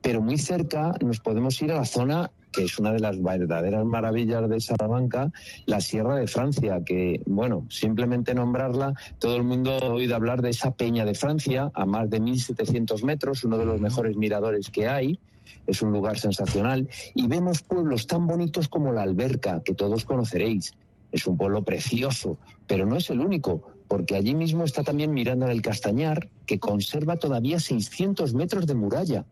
Pero muy cerca nos podemos ir a la zona que es una de las verdaderas maravillas de Salamanca, la Sierra de Francia, que, bueno, simplemente nombrarla, todo el mundo ha oído hablar de esa peña de Francia, a más de 1.700 metros, uno de los mejores miradores que hay. Es un lugar sensacional. Y vemos pueblos tan bonitos como la Alberca, que todos conoceréis. Es un pueblo precioso, pero no es el único, porque allí mismo está también Miranda del Castañar, que conserva todavía 600 metros de muralla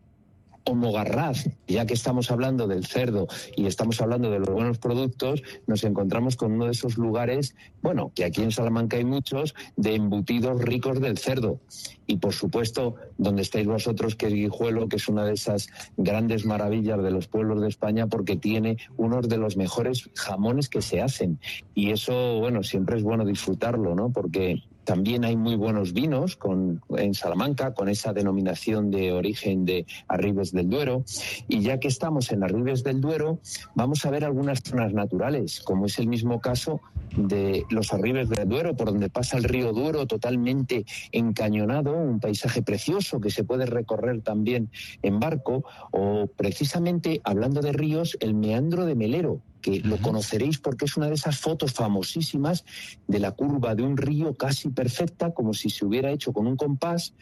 o Mogarraz, ya que estamos hablando del cerdo y estamos hablando de los buenos productos, nos encontramos con uno de esos lugares, bueno, que aquí en Salamanca hay muchos, de embutidos ricos del cerdo. Y por supuesto, donde estáis vosotros, que es Guijuelo, que es una de esas grandes maravillas de los pueblos de España, porque tiene uno de los mejores jamones que se hacen. Y eso, bueno, siempre es bueno disfrutarlo, ¿no? Porque también hay muy buenos vinos con, en Salamanca con esa denominación de origen de Arribes del Duero. Y ya que estamos en Arribes del Duero, vamos a ver algunas zonas naturales, como es el mismo caso de los Arribes del Duero, por donde pasa el río Duero totalmente encañonado, un paisaje precioso que se puede recorrer también en barco, o precisamente hablando de ríos, el meandro de Melero, que lo conoceréis porque es una de esas fotos famosísimas de la curva de un río casi perfecta, como si se hubiera hecho con un compás,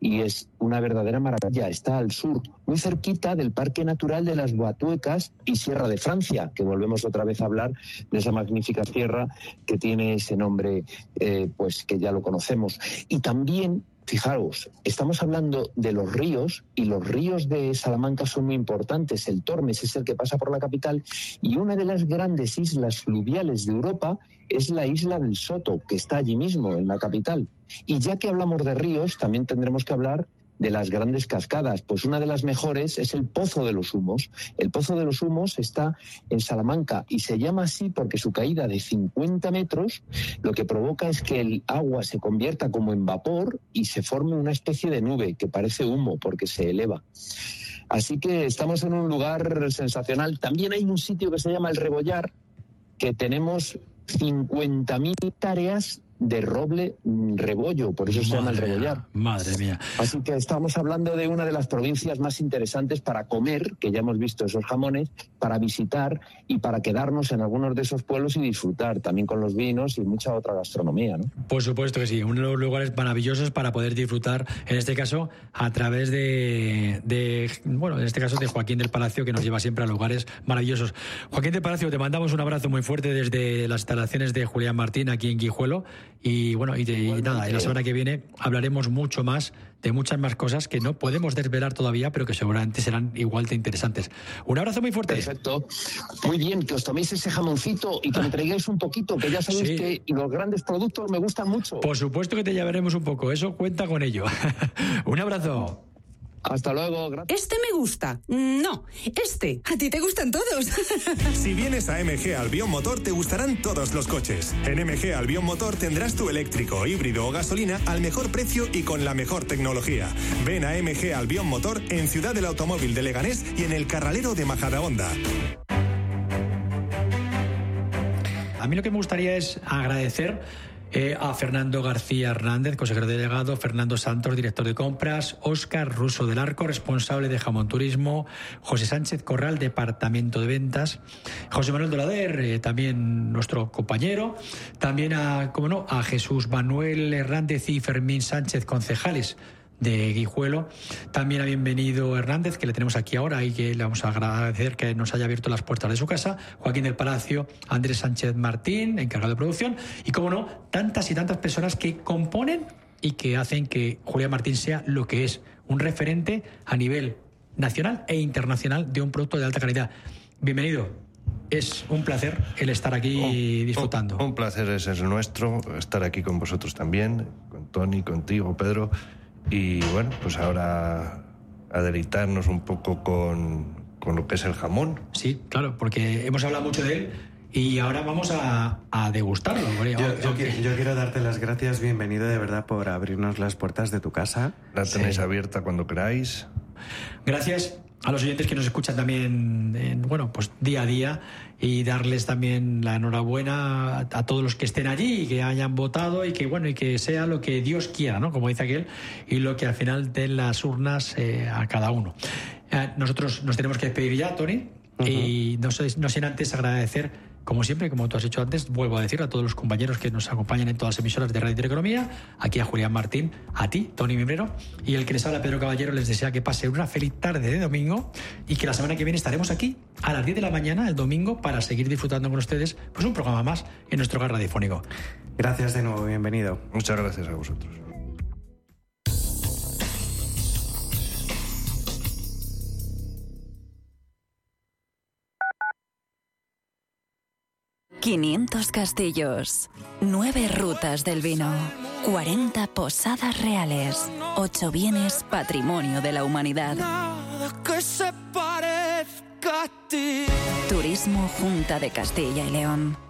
y es una verdadera maravilla. Está al sur, muy cerquita del Parque Natural de las Boatuecas y Sierra de Francia, que volvemos otra vez a hablar de esa magnífica sierra que tiene ese nombre, eh, pues que ya lo conocemos. Y también Fijaros, estamos hablando de los ríos y los ríos de Salamanca son muy importantes. El Tormes es el que pasa por la capital y una de las grandes islas fluviales de Europa es la isla del Soto, que está allí mismo, en la capital. Y ya que hablamos de ríos, también tendremos que hablar de las grandes cascadas. Pues una de las mejores es el Pozo de los Humos. El Pozo de los Humos está en Salamanca y se llama así porque su caída de 50 metros lo que provoca es que el agua se convierta como en vapor y se forme una especie de nube que parece humo porque se eleva. Así que estamos en un lugar sensacional. También hay un sitio que se llama El Rebollar, que tenemos 50.000 tareas de roble mm, rebollo, por eso se llama el rebollar. Madre mía. Así que estamos hablando de una de las provincias más interesantes para comer, que ya hemos visto esos jamones, para visitar y para quedarnos en algunos de esos pueblos y disfrutar también con los vinos y mucha otra gastronomía. ¿no? Por supuesto que sí, uno de los lugares maravillosos para poder disfrutar, en este caso, a través de, de, bueno, en este caso de Joaquín del Palacio, que nos lleva siempre a lugares maravillosos. Joaquín del Palacio, te mandamos un abrazo muy fuerte desde las instalaciones de Julián Martín aquí en Guijuelo y bueno, y, nada, y la semana que viene hablaremos mucho más de muchas más cosas que no podemos desvelar todavía, pero que seguramente serán igual de interesantes. Un abrazo muy fuerte. Perfecto. Muy bien, que os toméis ese jamoncito y que me traigáis un poquito, que ya sabéis que los grandes productos me gustan mucho. Por supuesto que te llevaremos un poco, eso cuenta con ello. un abrazo. Hasta luego. Este me gusta. No, este. A ti te gustan todos. si vienes a MG Albion Motor, te gustarán todos los coches. En MG Albion Motor tendrás tu eléctrico, híbrido o gasolina al mejor precio y con la mejor tecnología. Ven a MG Albion Motor en Ciudad del Automóvil de Leganés y en el Carralero de Majadahonda. A mí lo que me gustaría es agradecer eh, a Fernando García Hernández, consejero delegado, Fernando Santos, director de compras, Óscar Russo del Arco, responsable de Jamón Turismo, José Sánchez Corral, departamento de ventas, José Manuel Dolader, eh, también nuestro compañero, también a, como no, a Jesús Manuel Hernández y Fermín Sánchez, concejales de Guijuelo. También ha bienvenido Hernández, que le tenemos aquí ahora y que le vamos a agradecer que nos haya abierto las puertas de su casa. Joaquín del Palacio, Andrés Sánchez Martín, encargado de producción. Y, como no, tantas y tantas personas que componen y que hacen que Julián Martín sea lo que es, un referente a nivel nacional e internacional de un producto de alta calidad. Bienvenido. Es un placer el estar aquí disfrutando. Un, un placer es el nuestro, estar aquí con vosotros también, con Tony, contigo, Pedro. Y bueno, pues ahora a deleitarnos un poco con, con lo que es el jamón. Sí, claro, porque hemos hablado mucho de él, y ahora vamos a, a degustarlo. Yo, quiero, darte las gracias, bienvenido de verdad por abrirnos las puertas de tu casa. La tenéis abierta cuando queráis. Gracias a los oyentes que nos escuchan también, bueno, pues día a día y darles también la enhorabuena a, todos los que estén allí y que hayan votado y que bueno y que sea lo que Dios quiera, ¿no? Como dice aquel y lo que al final den las urnas eh, a cada uno. Eh, nosotros nos tenemos que despedir ya, Tony, y no, no sin antes agradecer como siempre, como tú has hecho antes, vuelvo a decir a todos los compañeros que nos acompañan en todas las emisoras de Radio Intereconomía, aquí a Julián Martín, a ti, Tony Mibrero, y el que les habla, Pedro Caballero, les desea que pase una feliz tarde de domingo y que la semana que viene estaremos aquí a las 10 de la mañana, el domingo, para seguir disfrutando con ustedes pues un programa más en nuestro hogar radiofónico. Gracias de nuevo, bienvenido. Muchas gracias a vosotros. 500 castillos, 9 rutas del vino, 40 posadas reales, 8 bienes patrimonio de la humanidad. Turismo Junta de Castilla y León.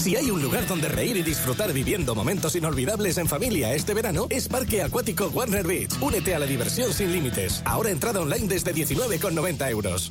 Si hay un lugar donde reír y disfrutar viviendo momentos inolvidables en familia este verano, es Parque Acuático Warner Beach. Únete a la diversión sin límites. Ahora entrada online desde 19,90 euros.